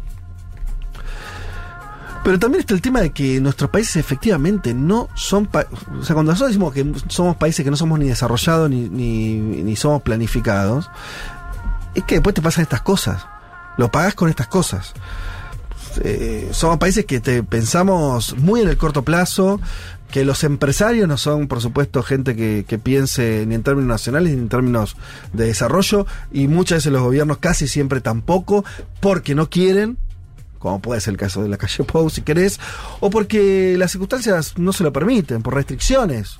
Pero también está el tema de que nuestros países efectivamente no son... pa- o sea, cuando nosotros decimos que somos países que no somos ni desarrollados ni, ni, somos planificados, es que después te pasan estas cosas. Lo pagás con estas cosas. Eh, somos países que te pensamos muy en el corto plazo, que los empresarios no son, por supuesto, gente que, que piense ni en términos nacionales ni en términos de desarrollo, y muchas veces los gobiernos casi siempre tampoco, porque no quieren, como puede ser el caso de la calle Pou, si querés, o porque las circunstancias no se lo permiten, por restricciones.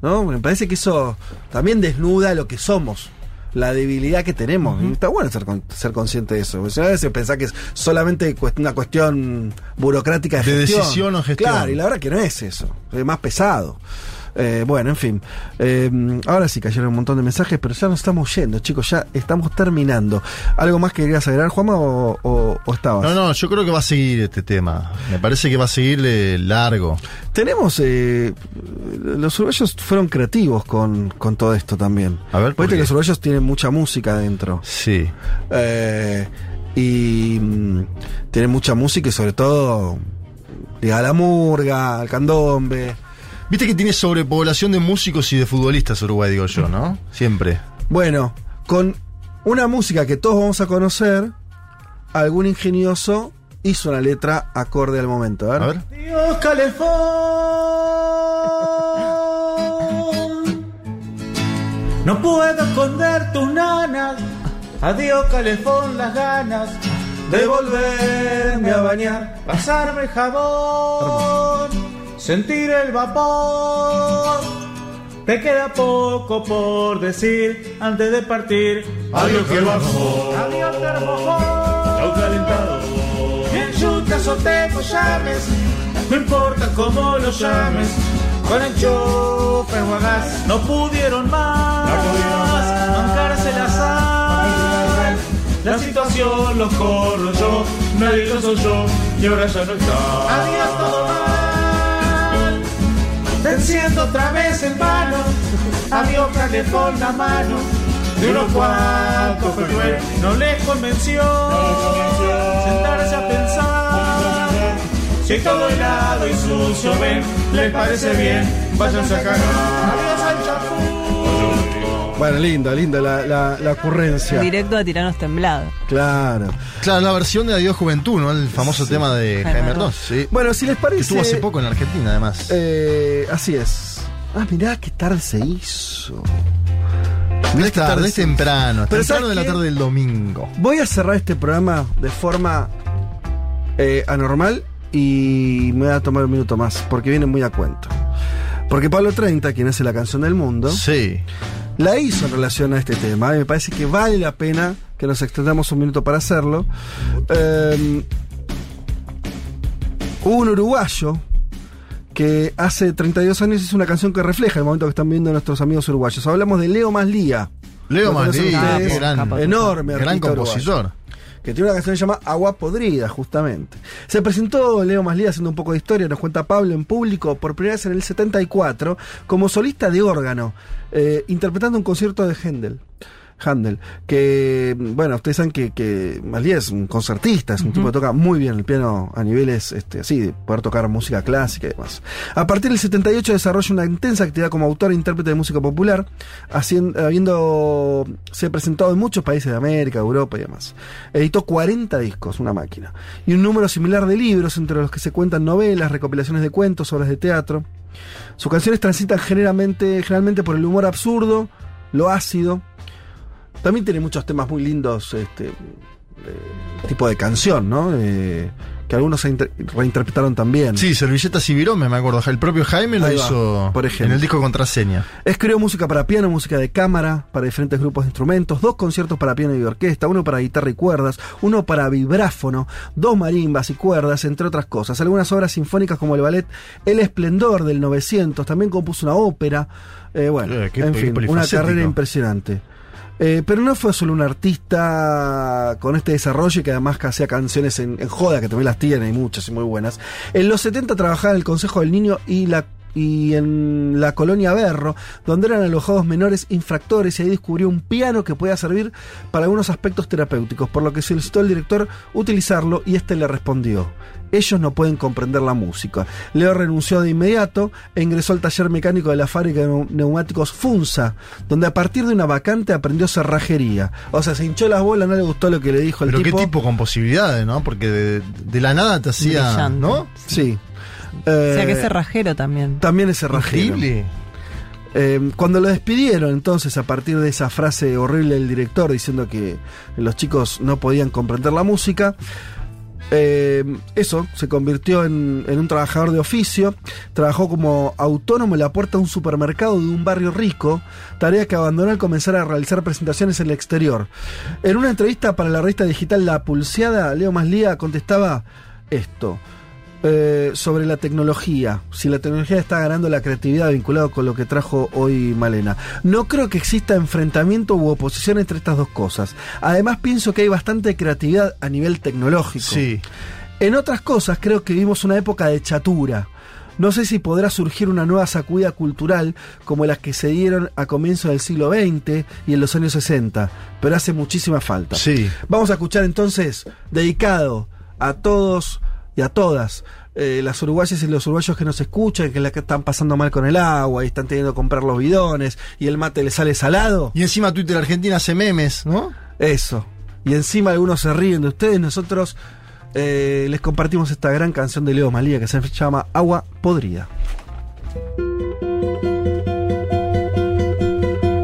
¿no? Me parece que eso también desnuda lo que somos. La debilidad que tenemos. Y está bueno ser, ser consciente de eso. Porque si a veces pensás que es solamente una cuestión burocrática de, De gestión. decisión o gestión. Claro, y la verdad que no es eso. Es más pesado. Eh, bueno, en fin. Eh, ahora sí cayeron un montón de mensajes, pero ya nos estamos yendo, chicos. Ya estamos terminando. ¿Algo más que querías agregar, Juanma, o, o- o estabas? No, no, yo creo que va a seguir este tema. Me parece que va a seguir eh, largo. Tenemos. eh, los uruguayos fueron creativos con, con todo esto también. A ver, ¿por Viste que qué? los uruguayos tienen mucha música adentro. Sí. Eh, y mm, tienen mucha música y sobre todo. a la murga, al candombe. Viste que tiene sobrepoblación de músicos y de futbolistas Uruguay, digo yo, ¿no? Siempre. Bueno, con una música que todos vamos a conocer, algún ingenioso hizo una letra acorde al momento. A ver. A ver. Dios calefón. No puedo esconder tus nanas. Adiós calefón las ganas de volverme a bañar, pasarme el jabón, sentir el vapor. Te queda poco por decir antes de partir. Adiós que bajo. Adiós termojón. Chau calentado. En yucas o te llames, no importa cómo lo llames, con enchufe o a gas, no pudieron más, bancarse la sal. La situación los corro yo, nadie lo soy yo, y ahora ya no está. Adiós todo mal, te enciendo otra vez en vano, adiós calefón la mano. De unos cuantos cruel, no les convenció sentarse a pensar. Si todo helado y sucio ven, les parece bien, váyanse a. Bueno, linda, linda la, la, la ocurrencia. Directo a tiranos temblado. Claro. Claro, la versión de Adiós Juventud, ¿no? El famoso tema de Jaime Jaime Ross. Sí. Bueno, si les Que parece. estuvo hace poco en Argentina, además. Eh, así es. Ah, mirá qué tarde se hizo. No Mirá es qué tarde, es temprano. Pero temprano ¿sabes de la tarde del domingo. Voy a cerrar este programa de forma eh, anormal y me voy a tomar un minuto más porque viene muy a cuento. Porque Pablo 30, quien hace la canción del mundo, Sí. La hizo en relación a este tema y me parece que vale la pena que nos extendamos un minuto para hacerlo. Eh, hubo un uruguayo que hace 32 años hizo una canción que refleja el momento que están viendo nuestros amigos uruguayos. Hablamos de Leo Maslía. Leo ¿Lo conocen Maslía, gran, enorme gran compositor. uruguayo. Que tiene una canción que se llama Agua Podrida, justamente. Se presentó Leo Maslía haciendo un poco de historia, nos cuenta Pablo en público por primera vez en el 74 como solista de órgano, eh, interpretando un concierto de Händel. Handel, que, bueno, ustedes saben que, que Maslía es un concertista, es un tipo que toca muy bien el piano a niveles este, así, de poder tocar música clásica y demás. A partir del 78 desarrolla una intensa actividad como autor e intérprete de música popular, haciendo, habiendo se presentado en muchos países de América, Europa y demás. Editó 40 discos, una máquina, y un número similar de libros, entre los que se cuentan novelas, recopilaciones de cuentos, obras de teatro. Sus canciones transitan generalmente, generalmente por el humor absurdo, lo ácido, también tiene muchos temas muy lindos, este eh, tipo de canción, ¿no? Eh, que algunos se inter- reinterpretaron también. Sí, servilletas y viromes, me acuerdo. El propio Jaime lo hizo por ejemplo. en el disco Contraseña. Escribió música para piano, música de cámara, para diferentes grupos de instrumentos, dos conciertos para piano y orquesta, uno para guitarra y cuerdas, uno para vibráfono, dos marimbas y cuerdas, entre otras cosas. Algunas obras sinfónicas como el ballet El Esplendor del 900, también compuso una ópera. Eh, bueno, Eh, en fin, una carrera impresionante. Eh, pero no fue solo un artista con este desarrollo que además hacía canciones en, joda, que también las tiene, hay muchas y muy buenas. En los 70 trabajaba en el Consejo del Niño y la y en la colonia Berro, donde eran alojados menores infractores, y ahí descubrió un piano que podía servir para algunos aspectos terapéuticos, por lo que solicitó al director utilizarlo y este le respondió. Ellos no pueden comprender la música. Leo renunció de inmediato e ingresó al taller mecánico de la fábrica de neu- neumáticos Funza, donde a partir de una vacante aprendió cerrajería. O sea, se hinchó las bolas, no le gustó lo que le dijo el Pero tipo. qué tipo con posibilidades, ¿no? Porque de, de la nada te hacía. Brillante. ¿No? Sí. O sea que Eh, es cerrajero también. También es cerrajero. Increíble. Eh, cuando lo despidieron, entonces, a partir de esa frase horrible del director diciendo que los chicos no podían comprender la música, eh, eso se convirtió en, en un trabajador de oficio. Trabajó como autónomo en la puerta de un supermercado de un barrio rico, tarea que abandonó al comenzar a realizar presentaciones en el exterior. En una entrevista para la revista digital La Pulseada, Leo Maslía contestaba esto eh, sobre la tecnología, si la tecnología está ganando la creatividad vinculado con lo que trajo hoy Malena. No creo que exista enfrentamiento u oposición entre estas dos cosas. Además pienso que hay bastante creatividad a nivel tecnológico. Sí. En otras cosas creo que vivimos una época de chatura. No sé si podrá surgir una nueva sacudida cultural como las que se dieron a comienzos del siglo XX y en los años 60, pero hace muchísima falta. Sí. Vamos a escuchar entonces, dedicado a todos y a todas, eh, las uruguayas y los uruguayos que nos escuchan, que la que están pasando mal con el agua y están teniendo que comprar los bidones y el mate les sale salado. Y encima Twitter Argentina hace memes, ¿no? Eso. Y encima algunos se ríen de ustedes, nosotros eh, les compartimos esta gran canción de Leo Malía que se llama Agua Podrida.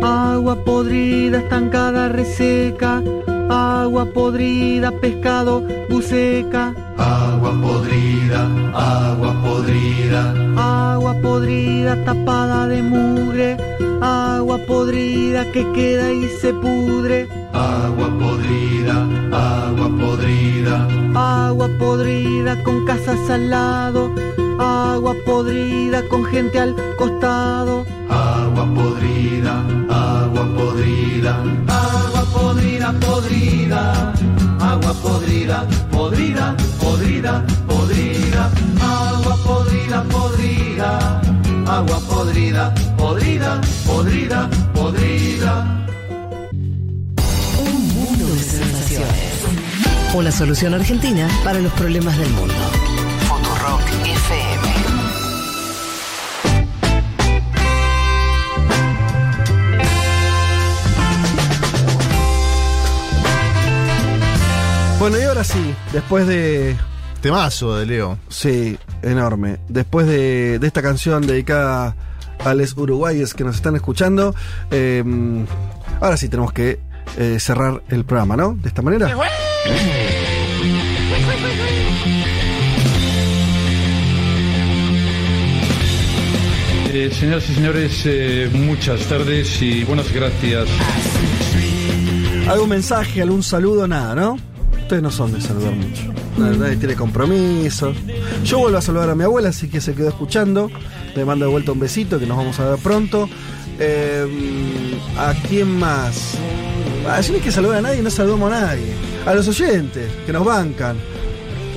Agua podrida, estancada, reseca. Agua podrida, pescado, buceca. Agua podrida, agua podrida. Agua podrida, tapada de mugre. Agua podrida que queda y se pudre. Agua podrida, agua podrida. Agua podrida con casas al lado. Agua podrida con gente al costado. Agua podrida, agua podrida. Agua podrida, podrida. Agua podrida, podrida, podrida, podrida. Agua podrida, podrida. Agua podrida, podrida, podrida, podrida. Un mundo de sensaciones. Una solución argentina para los problemas del mundo. Futurock FM. Bueno, y ahora sí, después de... Temazo de Leo. Sí, enorme. Después de, de esta canción dedicada a los uruguayes que nos están escuchando, eh, ahora sí tenemos que eh, cerrar el programa, ¿no? De esta manera. Eh, señoras y señores, eh, muchas tardes y buenas gracias. ¿Algún mensaje, algún saludo? Nada, ¿no? Ustedes no son de saludar mucho. Nadie, tiene compromiso. Yo vuelvo a saludar a mi abuela, así que se quedó escuchando. Le mando de vuelta un besito, que nos vamos a ver pronto. Eh, ¿A quién más? Ah, no hay que saludar a nadie, no saludamos a nadie. A los oyentes que nos bancan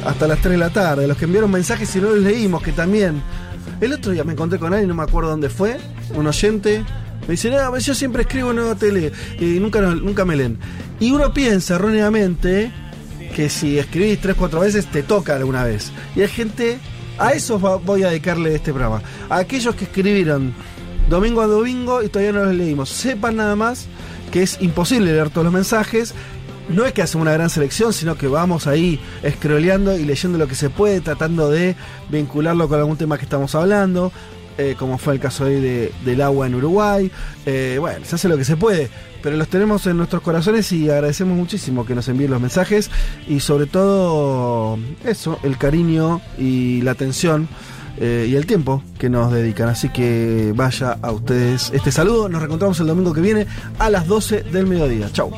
hasta las 3 de la tarde, los que enviaron mensajes y no los leímos, que también. El otro día me encontré con alguien, no me acuerdo dónde fue, un oyente. Me dice, no, yo siempre escribo en Nueva Tele y nunca, nunca me leen. Y uno piensa erróneamente que si escribís tres, cuatro veces te toca alguna vez. Y hay gente, a eso va- voy a dedicarle este programa. A aquellos que escribieron domingo a domingo y todavía no los leímos. Sepan nada más que es imposible leer todos los mensajes. No es que hacemos una gran selección, sino que vamos ahí scrolleando y leyendo lo que se puede, tratando de vincularlo con algún tema que estamos hablando, eh, como fue el caso hoy de- del agua en Uruguay. Eh, bueno, se hace lo que se puede, pero los tenemos en nuestros corazones y agradecemos muchísimo que nos envíen los mensajes y sobre todo eso, el cariño y la atención. eh, y el tiempo que nos dedican. Así que vaya a ustedes este saludo. Nos reencontramos el domingo que viene a las 12 del mediodía. Chau.